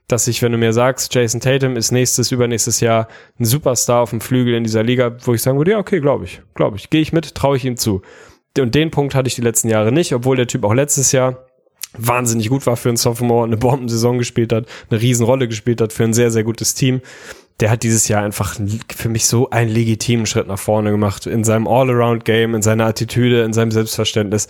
dass ich, wenn du mir sagst, Jason Tatum ist nächstes, übernächstes Jahr ein Superstar auf dem Flügel in dieser Liga, wo ich sagen würde, ja, okay, glaube ich, glaube ich, gehe ich mit, traue ich ihm zu. Und den Punkt hatte ich die letzten Jahre nicht, obwohl der Typ auch letztes Jahr wahnsinnig gut war für einen Sophomore, eine Bombensaison gespielt hat, eine Riesenrolle gespielt hat für ein sehr, sehr gutes Team. Der hat dieses Jahr einfach für mich so einen legitimen Schritt nach vorne gemacht. In seinem All-Around-Game, in seiner Attitüde, in seinem Selbstverständnis.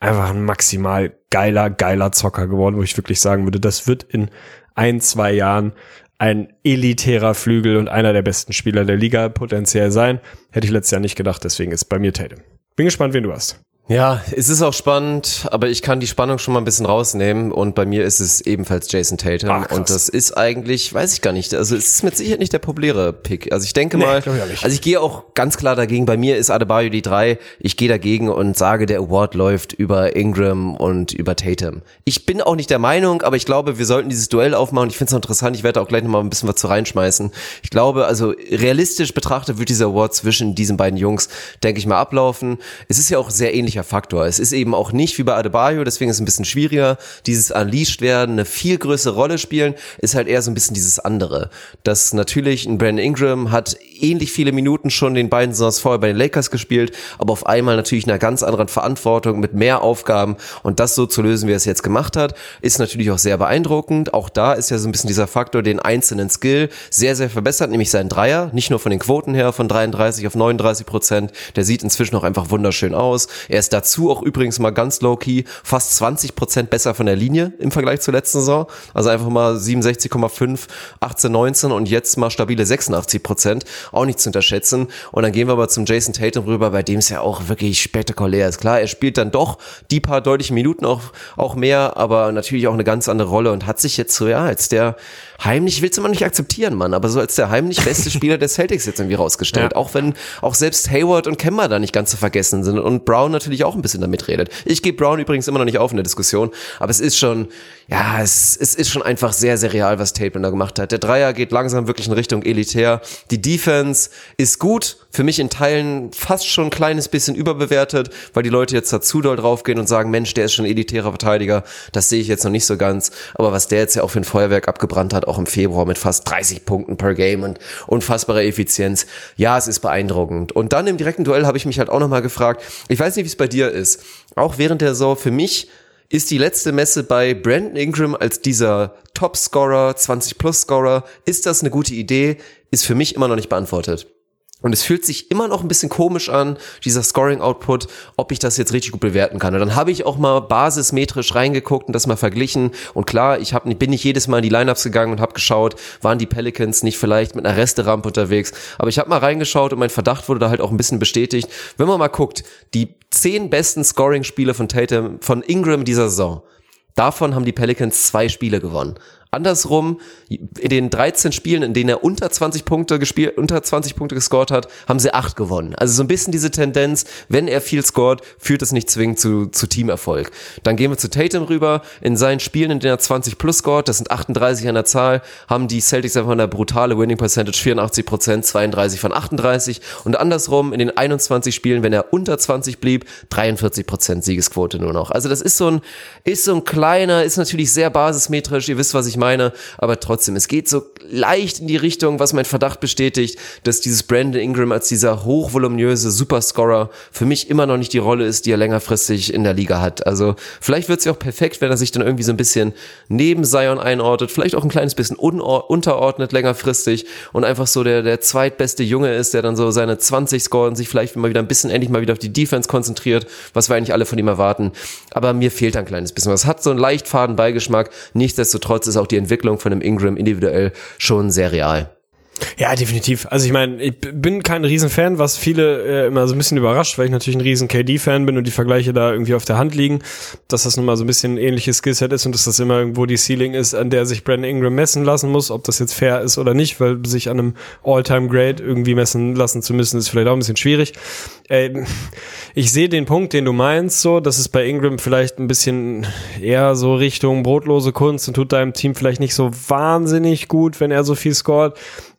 Einfach ein maximal geiler, geiler Zocker geworden, wo ich wirklich sagen würde, das wird in ein, zwei Jahren ein elitärer Flügel und einer der besten Spieler der Liga potenziell sein. Hätte ich letztes Jahr nicht gedacht, deswegen ist bei mir Tatum. Bin gespannt, wen du hast. Ja, es ist auch spannend, aber ich kann die Spannung schon mal ein bisschen rausnehmen und bei mir ist es ebenfalls Jason Tatum Ach, und das ist eigentlich, weiß ich gar nicht, also es ist mit Sicherheit nicht der populäre Pick. Also ich denke nee, mal, ich also ich gehe auch ganz klar dagegen, bei mir ist Adebayo die drei, ich gehe dagegen und sage, der Award läuft über Ingram und über Tatum. Ich bin auch nicht der Meinung, aber ich glaube, wir sollten dieses Duell aufmachen. Ich finde es interessant, ich werde auch gleich nochmal ein bisschen was zu reinschmeißen. Ich glaube, also realistisch betrachtet wird dieser Award zwischen diesen beiden Jungs, denke ich mal, ablaufen. Es ist ja auch sehr ähnlich wesentlicher Faktor. Es ist eben auch nicht wie bei Adebayo, deswegen ist es ein bisschen schwieriger. Dieses Unleashed werden, eine viel größere Rolle spielen, ist halt eher so ein bisschen dieses andere. Das natürlich ein Brandon Ingram hat ähnlich viele Minuten schon den beiden Saisons vorher bei den Lakers gespielt, aber auf einmal natürlich in einer ganz anderen Verantwortung mit mehr Aufgaben und das so zu lösen, wie er es jetzt gemacht hat, ist natürlich auch sehr beeindruckend. Auch da ist ja so ein bisschen dieser Faktor, den einzelnen Skill sehr, sehr verbessert, nämlich sein Dreier, nicht nur von den Quoten her von 33 auf 39 Prozent, der sieht inzwischen auch einfach wunderschön aus. Er ist dazu auch übrigens mal ganz low-key fast 20 Prozent besser von der Linie im Vergleich zur letzten Saison. Also einfach mal 67,5, 18, 19 und jetzt mal stabile 86 Prozent. Auch nicht zu unterschätzen. Und dann gehen wir aber zum Jason Tatum rüber, bei dem es ja auch wirklich spektakulär ist. Klar, er spielt dann doch die paar deutlichen Minuten auch, auch mehr, aber natürlich auch eine ganz andere Rolle und hat sich jetzt so, ja, als der heimlich, willst du mal nicht akzeptieren, Mann, aber so als der heimlich beste Spieler der Celtics jetzt irgendwie rausgestellt. Ja. Auch wenn auch selbst Hayward und Kemba da nicht ganz zu vergessen sind und Brown natürlich auch ein bisschen damit redet. Ich gebe Brown übrigens immer noch nicht auf in der Diskussion, aber es ist schon, ja, es, es ist schon einfach sehr, sehr real, was Tatum da gemacht hat. Der Dreier geht langsam wirklich in Richtung elitär. Die Defense ist gut, für mich in Teilen fast schon ein kleines bisschen überbewertet, weil die Leute jetzt dazu doll draufgehen und sagen, Mensch, der ist schon ein elitärer Verteidiger. Das sehe ich jetzt noch nicht so ganz. Aber was der jetzt ja auch für ein Feuerwerk abgebrannt hat, auch im Februar mit fast 30 Punkten per Game und unfassbarer Effizienz. Ja, es ist beeindruckend. Und dann im direkten Duell habe ich mich halt auch nochmal gefragt, ich weiß nicht, wie es bei dir ist. Auch während der Saison für mich ist die letzte Messe bei Brandon Ingram als dieser Top-Scorer, 20-Plus-Scorer. Ist das eine gute Idee? Ist für mich immer noch nicht beantwortet. Und es fühlt sich immer noch ein bisschen komisch an, dieser Scoring-Output, ob ich das jetzt richtig gut bewerten kann. Und dann habe ich auch mal basismetrisch reingeguckt und das mal verglichen. Und klar, ich hab, bin nicht jedes Mal in die Lineups gegangen und habe geschaut, waren die Pelicans nicht vielleicht mit einer Resterampe unterwegs. Aber ich habe mal reingeschaut und mein Verdacht wurde da halt auch ein bisschen bestätigt. Wenn man mal guckt, die zehn besten Scoring-Spiele von Tatum, von Ingram dieser Saison, davon haben die Pelicans zwei Spiele gewonnen. Andersrum, in den 13 Spielen, in denen er unter 20 Punkte gespielt, unter 20 Punkte gescored hat, haben sie acht gewonnen. Also so ein bisschen diese Tendenz, wenn er viel scored, führt es nicht zwingend zu, zu Teamerfolg. Dann gehen wir zu Tatum rüber. In seinen Spielen, in denen er 20 plus scored, das sind 38 an der Zahl, haben die Celtics einfach eine brutale Winning Percentage, 84 Prozent, 32 von 38. Und andersrum, in den 21 Spielen, wenn er unter 20 blieb, 43 Prozent Siegesquote nur noch. Also das ist so ein, ist so ein kleiner, ist natürlich sehr basismetrisch. Ihr wisst, was ich meine, aber trotzdem, es geht so leicht in die Richtung, was mein Verdacht bestätigt, dass dieses Brandon Ingram als dieser hochvoluminöse Superscorer für mich immer noch nicht die Rolle ist, die er längerfristig in der Liga hat. Also vielleicht wird es ja auch perfekt, wenn er sich dann irgendwie so ein bisschen neben Zion einordnet, vielleicht auch ein kleines bisschen unterordnet längerfristig und einfach so der, der zweitbeste Junge ist, der dann so seine 20 scoret und sich vielleicht mal wieder ein bisschen endlich mal wieder auf die Defense konzentriert, was wir eigentlich alle von ihm erwarten. Aber mir fehlt ein kleines bisschen was. Hat so einen leicht faden Beigeschmack. Nichtsdestotrotz ist auch die Entwicklung von einem Ingram individuell schon sehr real. Ja, definitiv. Also ich meine, ich bin kein Riesenfan, was viele äh, immer so ein bisschen überrascht, weil ich natürlich ein riesen KD-Fan bin und die Vergleiche da irgendwie auf der Hand liegen, dass das nun mal so ein bisschen ein ähnliches Skillset ist und dass das immer irgendwo die Ceiling ist, an der sich Brandon Ingram messen lassen muss, ob das jetzt fair ist oder nicht, weil sich an einem All-Time-Grade irgendwie messen lassen zu müssen, ist vielleicht auch ein bisschen schwierig. Äh, ich sehe den Punkt, den du meinst, so, dass es bei Ingram vielleicht ein bisschen eher so Richtung brotlose Kunst und tut deinem Team vielleicht nicht so wahnsinnig gut, wenn er so viel scored.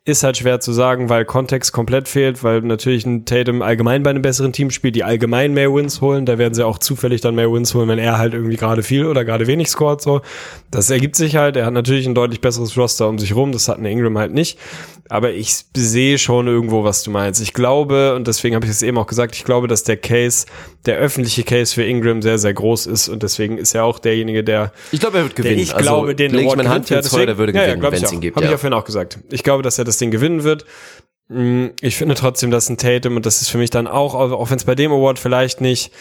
Ist halt schwer zu sagen, weil Kontext komplett fehlt, weil natürlich ein Tatum allgemein bei einem besseren Team spielt, die allgemein mehr Wins holen. Da werden sie auch zufällig dann mehr Wins holen, wenn er halt irgendwie gerade viel oder gerade wenig scored. So, das ergibt sich halt. Er hat natürlich ein deutlich besseres Roster um sich rum. Das hat ein Ingram halt nicht. Aber ich sehe schon irgendwo, was du meinst. Ich glaube, und deswegen habe ich es eben auch gesagt, ich glaube, dass der Case, der öffentliche Case für Ingram sehr, sehr groß ist und deswegen ist er auch derjenige, der. Ich glaube, er wird gewinnen. Ich also, glaube, den Award Hand ja, deswegen, der würde gewinnen, ja, ja, wenn es ihn gibt. Habe ja. ich ja vorhin auch gesagt. Ich glaube, dass er das Ding gewinnen wird. Mm, ich finde trotzdem, dass ein Tatum, und das ist für mich dann auch, auch wenn es bei dem Award vielleicht nicht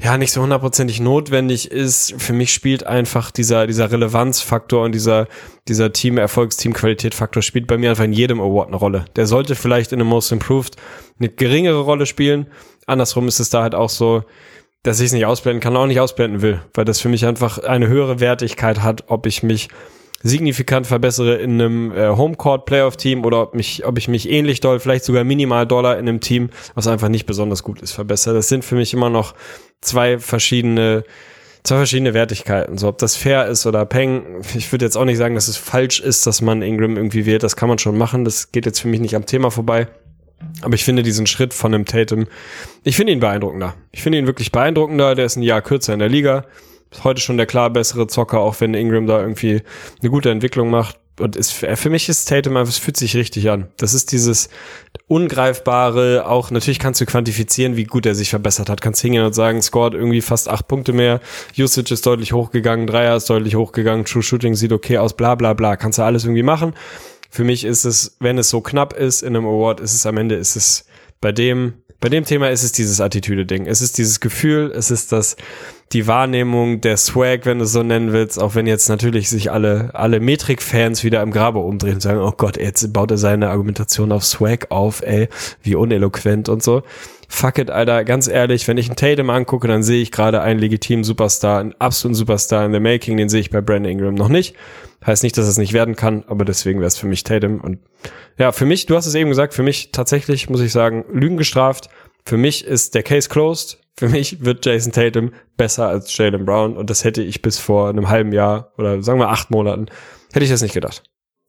ja nicht so hundertprozentig notwendig ist. Für mich spielt einfach dieser, dieser Relevanzfaktor und dieser, dieser Team-Erfolgs-, Team-Qualität-Faktor spielt bei mir einfach in jedem Award eine Rolle. Der sollte vielleicht in einem Most Improved eine geringere Rolle spielen. Andersrum ist es da halt auch so, dass ich es nicht ausblenden kann, auch nicht ausblenden will, weil das für mich einfach eine höhere Wertigkeit hat, ob ich mich signifikant verbessere in einem äh, Homecourt Playoff Team oder ob mich ob ich mich ähnlich doll, vielleicht sogar minimal doller in einem Team, was einfach nicht besonders gut ist, verbessere. Das sind für mich immer noch zwei verschiedene zwei verschiedene Wertigkeiten. So ob das fair ist oder Peng, ich würde jetzt auch nicht sagen, dass es falsch ist, dass man Ingram irgendwie wählt, das kann man schon machen, das geht jetzt für mich nicht am Thema vorbei. Aber ich finde diesen Schritt von einem Tatum, ich finde ihn beeindruckender. Ich finde ihn wirklich beeindruckender. Der ist ein Jahr kürzer in der Liga. Heute schon der klar bessere Zocker, auch wenn Ingram da irgendwie eine gute Entwicklung macht. Und ist, für mich ist Tatum einfach, es fühlt sich richtig an. Das ist dieses Ungreifbare, auch natürlich kannst du quantifizieren, wie gut er sich verbessert hat. Kannst hingehen und sagen, scored irgendwie fast acht Punkte mehr, Usage ist deutlich hochgegangen, Dreier ist deutlich hochgegangen, True Shooting sieht okay aus, bla bla bla. Kannst du alles irgendwie machen. Für mich ist es, wenn es so knapp ist in einem Award, ist es am Ende, ist es bei dem, bei dem Thema ist es dieses Attitüde-Ding. Es ist dieses Gefühl, es ist das, die Wahrnehmung, der Swag, wenn du es so nennen willst, auch wenn jetzt natürlich sich alle, alle Metrik-Fans wieder im Grabe umdrehen und sagen, oh Gott, jetzt baut er seine Argumentation auf Swag auf, ey, wie uneloquent und so. Fuck it, Alter, ganz ehrlich, wenn ich einen Tatum angucke, dann sehe ich gerade einen legitimen Superstar, einen absoluten Superstar in the making, den sehe ich bei Brandon Ingram noch nicht. Heißt nicht, dass es nicht werden kann, aber deswegen wäre es für mich Tatum. Und ja, für mich, du hast es eben gesagt, für mich tatsächlich, muss ich sagen, Lügen gestraft. Für mich ist der Case closed. Für mich wird Jason Tatum besser als Jalen Brown und das hätte ich bis vor einem halben Jahr oder sagen wir acht Monaten, hätte ich das nicht gedacht.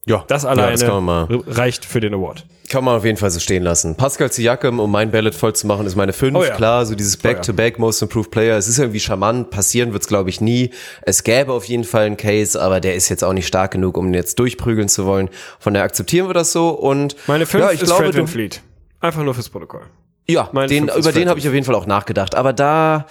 Ja, das alleine ja, das reicht für den Award. Kann man auf jeden Fall so stehen lassen. Pascal Siakam, um mein Ballot voll zu machen, ist meine 5. Oh ja. Klar, so dieses Back-to-Back -back Most Improved Player. Es ist irgendwie charmant. Passieren wird's glaube ich, nie. Es gäbe auf jeden Fall einen Case, aber der ist jetzt auch nicht stark genug, um ihn jetzt durchprügeln zu wollen. Von daher akzeptieren wir das so. Und meine 5 ja, ich ist glaube, Fred Fleet. Einfach nur fürs Protokoll. Ja, den, über den habe ich auf jeden Fall auch nachgedacht. Aber da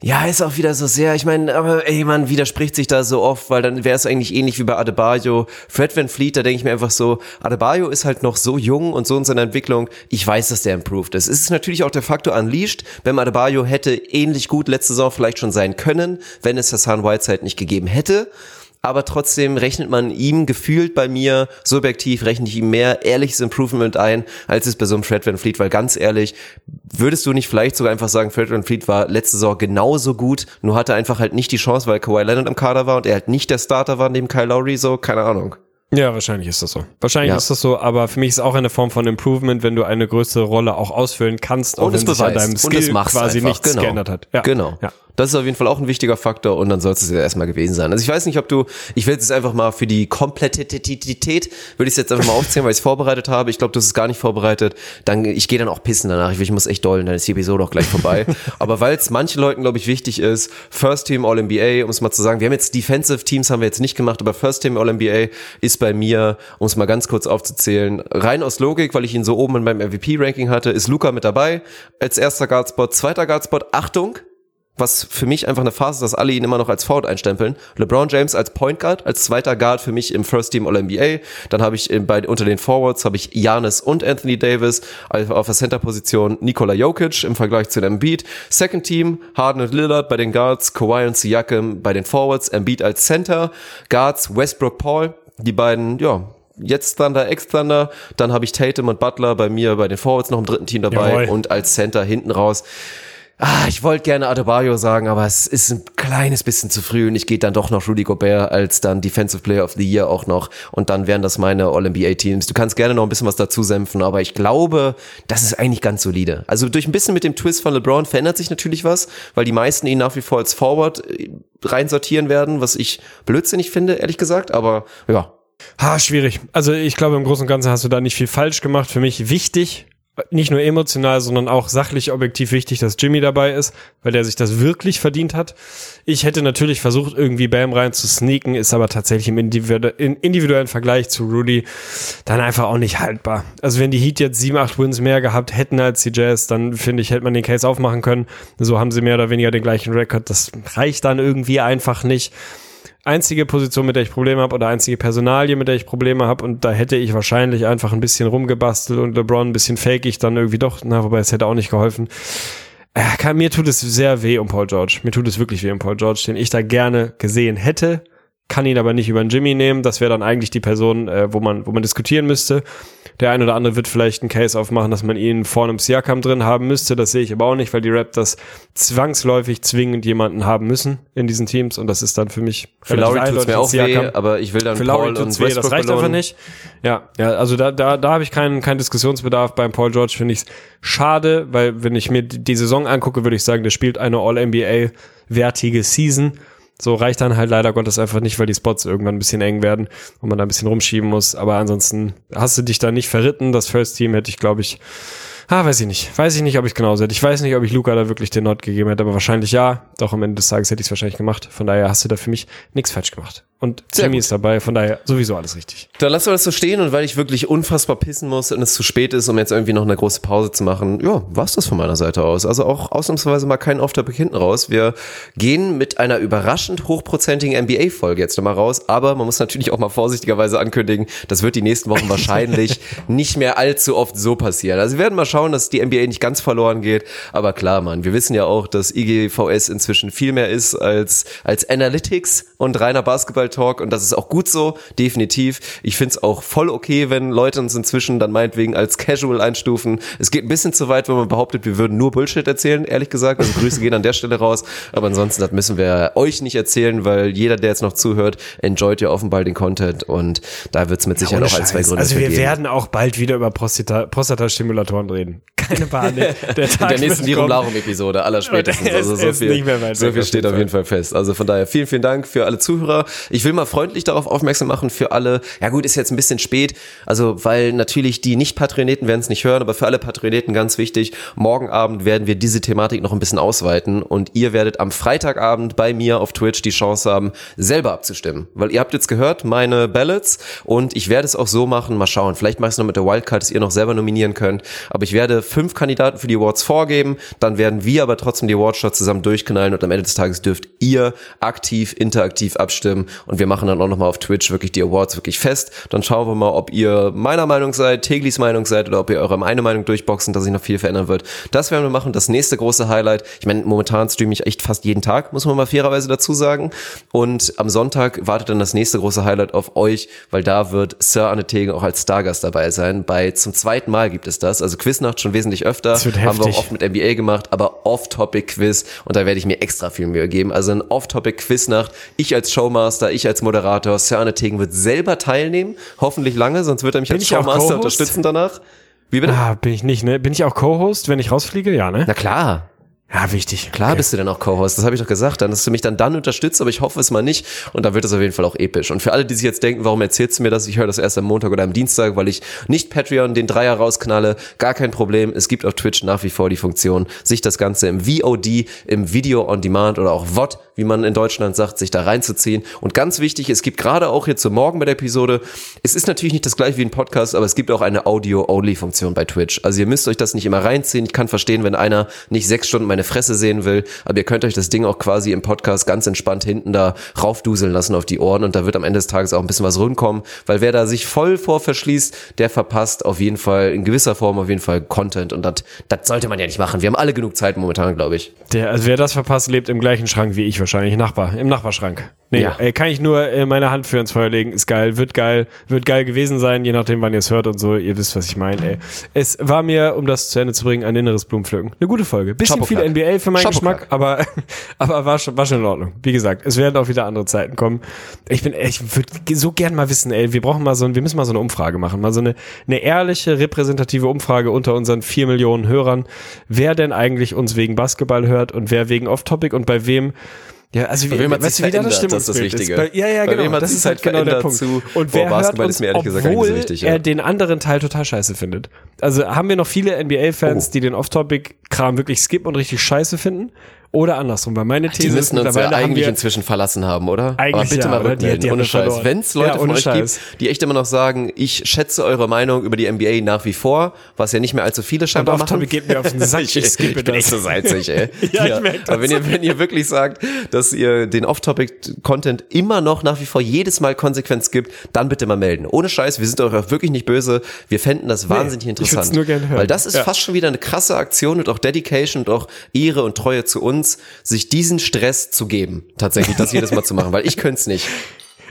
ja, ist auch wieder so sehr, ich meine, aber ey, man widerspricht sich da so oft, weil dann wäre es eigentlich ähnlich wie bei Adebayo. Fred Van Fleet, da denke ich mir einfach so, Adebayo ist halt noch so jung und so in seiner Entwicklung, ich weiß, dass der improved ist. Es ist natürlich auch der Faktor Unleashed, wenn Adebayo hätte ähnlich gut letzte Saison vielleicht schon sein können, wenn es Hassan Whiteside nicht gegeben hätte aber trotzdem rechnet man ihm gefühlt bei mir, subjektiv rechne ich ihm mehr ehrliches Improvement ein, als es bei so einem Fred Van Fleet, weil ganz ehrlich, würdest du nicht vielleicht sogar einfach sagen, Fred Van Fleet war letzte Saison genauso gut, nur hatte einfach halt nicht die Chance, weil Kawhi Leonard im Kader war und er halt nicht der Starter war neben Kyle Lowry, so, keine Ahnung. Ja, wahrscheinlich ist das so. Wahrscheinlich ja. ist das so, aber für mich ist auch eine Form von Improvement, wenn du eine größere Rolle auch ausfüllen kannst, auch und wenn sich an deinem Skill quasi einfach. nichts genau. geändert hat. Ja. Genau. Ja. Das ist auf jeden Fall auch ein wichtiger Faktor und dann soll es ja erstmal gewesen sein. Also ich weiß nicht, ob du, ich will jetzt einfach mal für die Komplettität, würde ich es jetzt einfach mal aufzählen, weil ich es vorbereitet habe. Ich glaube, du hast es gar nicht vorbereitet. Dann, ich gehe dann auch pissen danach. Ich, ich muss echt dollen, dann ist die Episode auch gleich vorbei. Aber weil es manchen Leuten, glaube ich, wichtig ist, First Team All-NBA, um es mal zu sagen, wir haben jetzt Defensive Teams haben wir jetzt nicht gemacht, aber First Team All-NBA ist bei mir, um es mal ganz kurz aufzuzählen, rein aus Logik, weil ich ihn so oben in meinem MVP-Ranking hatte, ist Luca mit dabei als erster Guardspot, zweiter Guardspot, Achtung, was für mich einfach eine Phase ist, dass alle ihn immer noch als Forward einstempeln. LeBron James als Point Guard, als zweiter Guard für mich im First Team All-NBA. Dann habe ich bei, unter den Forwards habe ich Janis und Anthony Davis auf der Center-Position Nikola Jokic im Vergleich zu dem Beat. Second Team Harden und Lillard bei den Guards, Kawhi und Siakam bei den Forwards, Embiid als Center, Guards Westbrook Paul, die beiden, ja, jetzt Thunder, Ex-Thunder, dann habe ich Tatum und Butler bei mir bei den Forwards noch im dritten Team dabei Jawohl. und als Center hinten raus Ah, ich wollte gerne Adebayo sagen, aber es ist ein kleines bisschen zu früh und ich gehe dann doch noch Rudy Gobert als dann Defensive Player of the Year auch noch und dann wären das meine All-NBA-Teams. Du kannst gerne noch ein bisschen was dazu senfen, aber ich glaube, das ist eigentlich ganz solide. Also durch ein bisschen mit dem Twist von LeBron verändert sich natürlich was, weil die meisten ihn nach wie vor als Forward äh, reinsortieren werden, was ich blödsinnig finde, ehrlich gesagt, aber ja. Ha, schwierig. Also ich glaube, im Großen und Ganzen hast du da nicht viel falsch gemacht. Für mich wichtig, nicht nur emotional, sondern auch sachlich objektiv wichtig, dass Jimmy dabei ist, weil er sich das wirklich verdient hat. Ich hätte natürlich versucht, irgendwie Bam rein zu sneaken, ist aber tatsächlich im individuellen Vergleich zu Rudy dann einfach auch nicht haltbar. Also wenn die Heat jetzt sieben, acht Wins mehr gehabt hätten als die Jazz, dann finde ich, hätte man den Case aufmachen können. So haben sie mehr oder weniger den gleichen Rekord. Das reicht dann irgendwie einfach nicht einzige Position, mit der ich Probleme habe oder einzige Personalie, mit der ich Probleme habe und da hätte ich wahrscheinlich einfach ein bisschen rumgebastelt und LeBron ein bisschen fake ich dann irgendwie doch, na, wobei es hätte auch nicht geholfen. Äh, mir tut es sehr weh um Paul George. Mir tut es wirklich weh um Paul George, den ich da gerne gesehen hätte kann ihn aber nicht über den Jimmy nehmen. Das wäre dann eigentlich die Person, äh, wo man, wo man diskutieren müsste. Der ein oder andere wird vielleicht einen Case aufmachen, dass man ihn vorne im Siakam drin haben müsste. Das sehe ich aber auch nicht, weil die Raptors zwangsläufig zwingend jemanden haben müssen in diesen Teams und das ist dann für mich für Lauri tut's mir auch Siakam. weh, aber ich will dann für Paul und Westbrook weh, Das reicht belohnen. einfach nicht. Ja, ja, also da, da, da habe ich keinen, keinen Diskussionsbedarf. Beim Paul George finde ich es schade, weil wenn ich mir die Saison angucke, würde ich sagen, der spielt eine All-NBA wertige Season so reicht dann halt leider Gottes einfach nicht, weil die Spots irgendwann ein bisschen eng werden und man da ein bisschen rumschieben muss. Aber ansonsten hast du dich da nicht verritten. Das First Team hätte ich, glaube ich, Ah, weiß ich nicht. Weiß ich nicht, ob ich genauso hätte. Ich weiß nicht, ob ich Luca da wirklich den Not gegeben hätte, aber wahrscheinlich ja. Doch am Ende des Tages hätte ich es wahrscheinlich gemacht. Von daher hast du da für mich nichts falsch gemacht. Und Sehr gut. ist dabei, von daher sowieso alles richtig. Dann lassen wir das so stehen und weil ich wirklich unfassbar pissen muss und es zu spät ist, um jetzt irgendwie noch eine große Pause zu machen, ja, war's das von meiner Seite aus. Also auch ausnahmsweise mal kein Off-Topic hinten raus. Wir gehen mit einer überraschend hochprozentigen NBA-Folge jetzt nochmal raus, aber man muss natürlich auch mal vorsichtigerweise ankündigen, das wird die nächsten Wochen wahrscheinlich nicht mehr allzu oft so passieren. Also wir werden mal schauen, dass die NBA nicht ganz verloren geht, aber klar, man, wir wissen ja auch, dass IGVS inzwischen viel mehr ist als, als Analytics und reiner Basketball Talk und das ist auch gut so, definitiv. Ich finde es auch voll okay, wenn Leute uns inzwischen dann meinetwegen als Casual einstufen. Es geht ein bisschen zu weit, wenn man behauptet, wir würden nur Bullshit erzählen, ehrlich gesagt. Also Grüße gehen an der Stelle raus. Aber ansonsten, das müssen wir euch nicht erzählen, weil jeder, der jetzt noch zuhört, enjoyt ja offenbar den Content und da wird es mit Sicherheit ja, auch ein, zwei Gründe Also wir geben. werden auch bald wieder über Prostata Prostata-Stimulatoren reden. Keine Panik. Der Tag In der nächsten Lirum Larum Episode aller spätestens. Also so viel, so viel steht auf jeden Fall fest. Also von daher vielen, vielen Dank für alle Zuhörer. Ich will mal freundlich darauf aufmerksam machen für alle. Ja gut, ist jetzt ein bisschen spät. Also weil natürlich die Nicht-Patroneten werden es nicht hören, aber für alle Patroneten ganz wichtig. Morgen Abend werden wir diese Thematik noch ein bisschen ausweiten und ihr werdet am Freitagabend bei mir auf Twitch die Chance haben, selber abzustimmen. Weil ihr habt jetzt gehört, meine Ballots und ich werde es auch so machen. Mal schauen. Vielleicht mache ich es noch mit der Wildcard, dass ihr noch selber nominieren könnt. Aber ich werde fünf Kandidaten für die Awards vorgeben. Dann werden wir aber trotzdem die Awardshots zusammen durchknallen und am Ende des Tages dürft ihr aktiv, interaktiv abstimmen und wir machen dann auch nochmal auf Twitch wirklich die Awards wirklich fest. Dann schauen wir mal, ob ihr meiner Meinung seid, Teglis Meinung seid oder ob ihr eure eine Meinung durchboxen, dass sich noch viel verändern wird. Das werden wir machen. Das nächste große Highlight. Ich meine, momentan streame ich echt fast jeden Tag, muss man mal fairerweise dazu sagen. Und am Sonntag wartet dann das nächste große Highlight auf euch, weil da wird Sir Anne Tegen auch als Stargast dabei sein. Bei zum zweiten Mal gibt es das. Also Quiznacht schon wesentlich öfter. Haben wir auch oft mit NBA gemacht, aber Off-Topic-Quiz. Und da werde ich mir extra viel Mühe geben. Also ein Off-Topic-Quiznacht. Ich als Showmaster, ich als Moderator, Sir Tegen wird selber teilnehmen, hoffentlich lange, sonst wird er mich bin als Showmaster unterstützen danach. Wie bitte? Ah, bin ich nicht, ne? Bin ich auch Co-Host, wenn ich rausfliege? Ja, ne? Na klar. Ja, wichtig. Klar okay. bist du dann auch Co-Host, das habe ich doch gesagt, dann, dass du mich dann dann unterstützt, aber ich hoffe es mal nicht und dann wird es auf jeden Fall auch episch. Und für alle, die sich jetzt denken, warum erzählst du mir das? Ich höre das erst am Montag oder am Dienstag, weil ich nicht Patreon den Dreier rausknalle, gar kein Problem. Es gibt auf Twitch nach wie vor die Funktion, sich das Ganze im VOD, im Video on Demand oder auch VOD, wie man in Deutschland sagt, sich da reinzuziehen. Und ganz wichtig, es gibt gerade auch jetzt zum Morgen bei der Episode, es ist natürlich nicht das gleiche wie ein Podcast, aber es gibt auch eine Audio-Only-Funktion bei Twitch. Also ihr müsst euch das nicht immer reinziehen. Ich kann verstehen, wenn einer nicht sechs Stunden meine Fresse sehen will, aber ihr könnt euch das Ding auch quasi im Podcast ganz entspannt hinten da raufduseln lassen auf die Ohren und da wird am Ende des Tages auch ein bisschen was rumkommen, weil wer da sich voll vor verschließt, der verpasst auf jeden Fall in gewisser Form auf jeden Fall Content und das sollte man ja nicht machen. Wir haben alle genug Zeit momentan, glaube ich. Der, also wer das verpasst, lebt im gleichen Schrank wie ich wahrscheinlich, Nachbar, im Nachbarschrank. Nee, ja. ey, kann ich nur äh, meine Hand für ins Feuer legen. Ist geil, wird geil, wird geil gewesen sein, je nachdem, wann ihr es hört und so. Ihr wisst, was ich meine, ey. Es war mir, um das zu Ende zu bringen, ein inneres Blumenpflücken. Eine gute Folge. Bisschen viel NBA für meinen Geschmack, aber, aber war schon, war schon in Ordnung. Wie gesagt, es werden auch wieder andere Zeiten kommen. Ich bin, ich würde so gern mal wissen, ey, wir brauchen mal so ein, wir müssen mal so eine Umfrage machen. Mal so eine, eine ehrliche, repräsentative Umfrage unter unseren vier Millionen Hörern. Wer denn eigentlich uns wegen Basketball hört und wer wegen Off-Topic und bei wem ja, also wie, weißt du, wie da das Stimmungsbild das ist das Wichtige. Bei, ja, ja, genau. Das ist halt genau der Punkt. Zu, und wer hört uns, ehrlich gesagt obwohl so wichtig, ja. er den anderen Teil total scheiße findet. Also haben wir noch viele NBA-Fans, oh. die den Off-Topic-Kram wirklich skippen und richtig scheiße finden? Oder andersrum, weil meine These die müssen ist, uns ja eigentlich inzwischen verlassen haben, oder? Eigentlich Aber bitte ja, mal rückmelden, die, die ohne Scheiß. Wenn es Leute ja, von euch Scheiß. gibt, die echt immer noch sagen, ich schätze eure Meinung über die NBA nach wie vor, was ja nicht mehr allzu viele scheinbar Und machen. geht mir auf den Sack, ich, ich skippe ich bin echt so salzig, ey. ja, ja, ich merke das. Aber wenn ihr, wenn ihr wirklich sagt, dass ihr den Off-Topic-Content immer noch nach wie vor jedes Mal konsequent gibt, dann bitte mal melden. Ohne Scheiß, wir sind euch auch wirklich nicht böse. Wir fänden das wahnsinnig nee, interessant. interessant. nur gerne hören. Weil das ist fast schon wieder eine krasse Aktion und auch Dedication und auch Ehre und Treue zu uns, sich diesen Stress zu geben. Tatsächlich, das jedes Mal zu machen, weil ich könnte es nicht.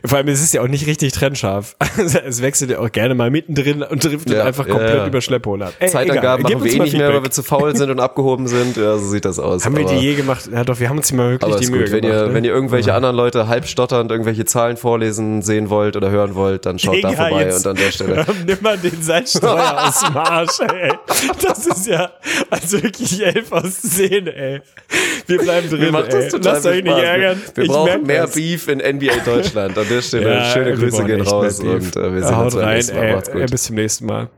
Vor allem, es ist ja auch nicht richtig trennscharf. Es wechselt ja auch gerne mal mittendrin und driftet ja, einfach komplett ja, ja. über Schlepphol ab. Ey, Zeitangaben machen wir eh nicht mehr, weil wir zu faul sind und abgehoben sind. Ja, so sieht das aus. Haben aber, wir die je gemacht? Ja doch, wir haben uns mal wirklich die Mühe gut. Wenn gemacht. Ihr, ne? Wenn ihr irgendwelche anderen Leute halb stotternd irgendwelche Zahlen vorlesen sehen wollt oder hören wollt, dann schaut Digga, da vorbei und an der Stelle. Nimm mal den Salzstreuer aus dem Arsch, ey. Das ist ja also wirklich elf aus zehn, ey. Wir bleiben drin, ey. Lasst euch nicht ärgern. Wir brauchen mehr das. Beef in NBA Deutschland. An der Stelle schöne Grüße gehen raus und äh, wir sehen uns beim nächsten Mal. Macht's gut. Bis zum nächsten Mal.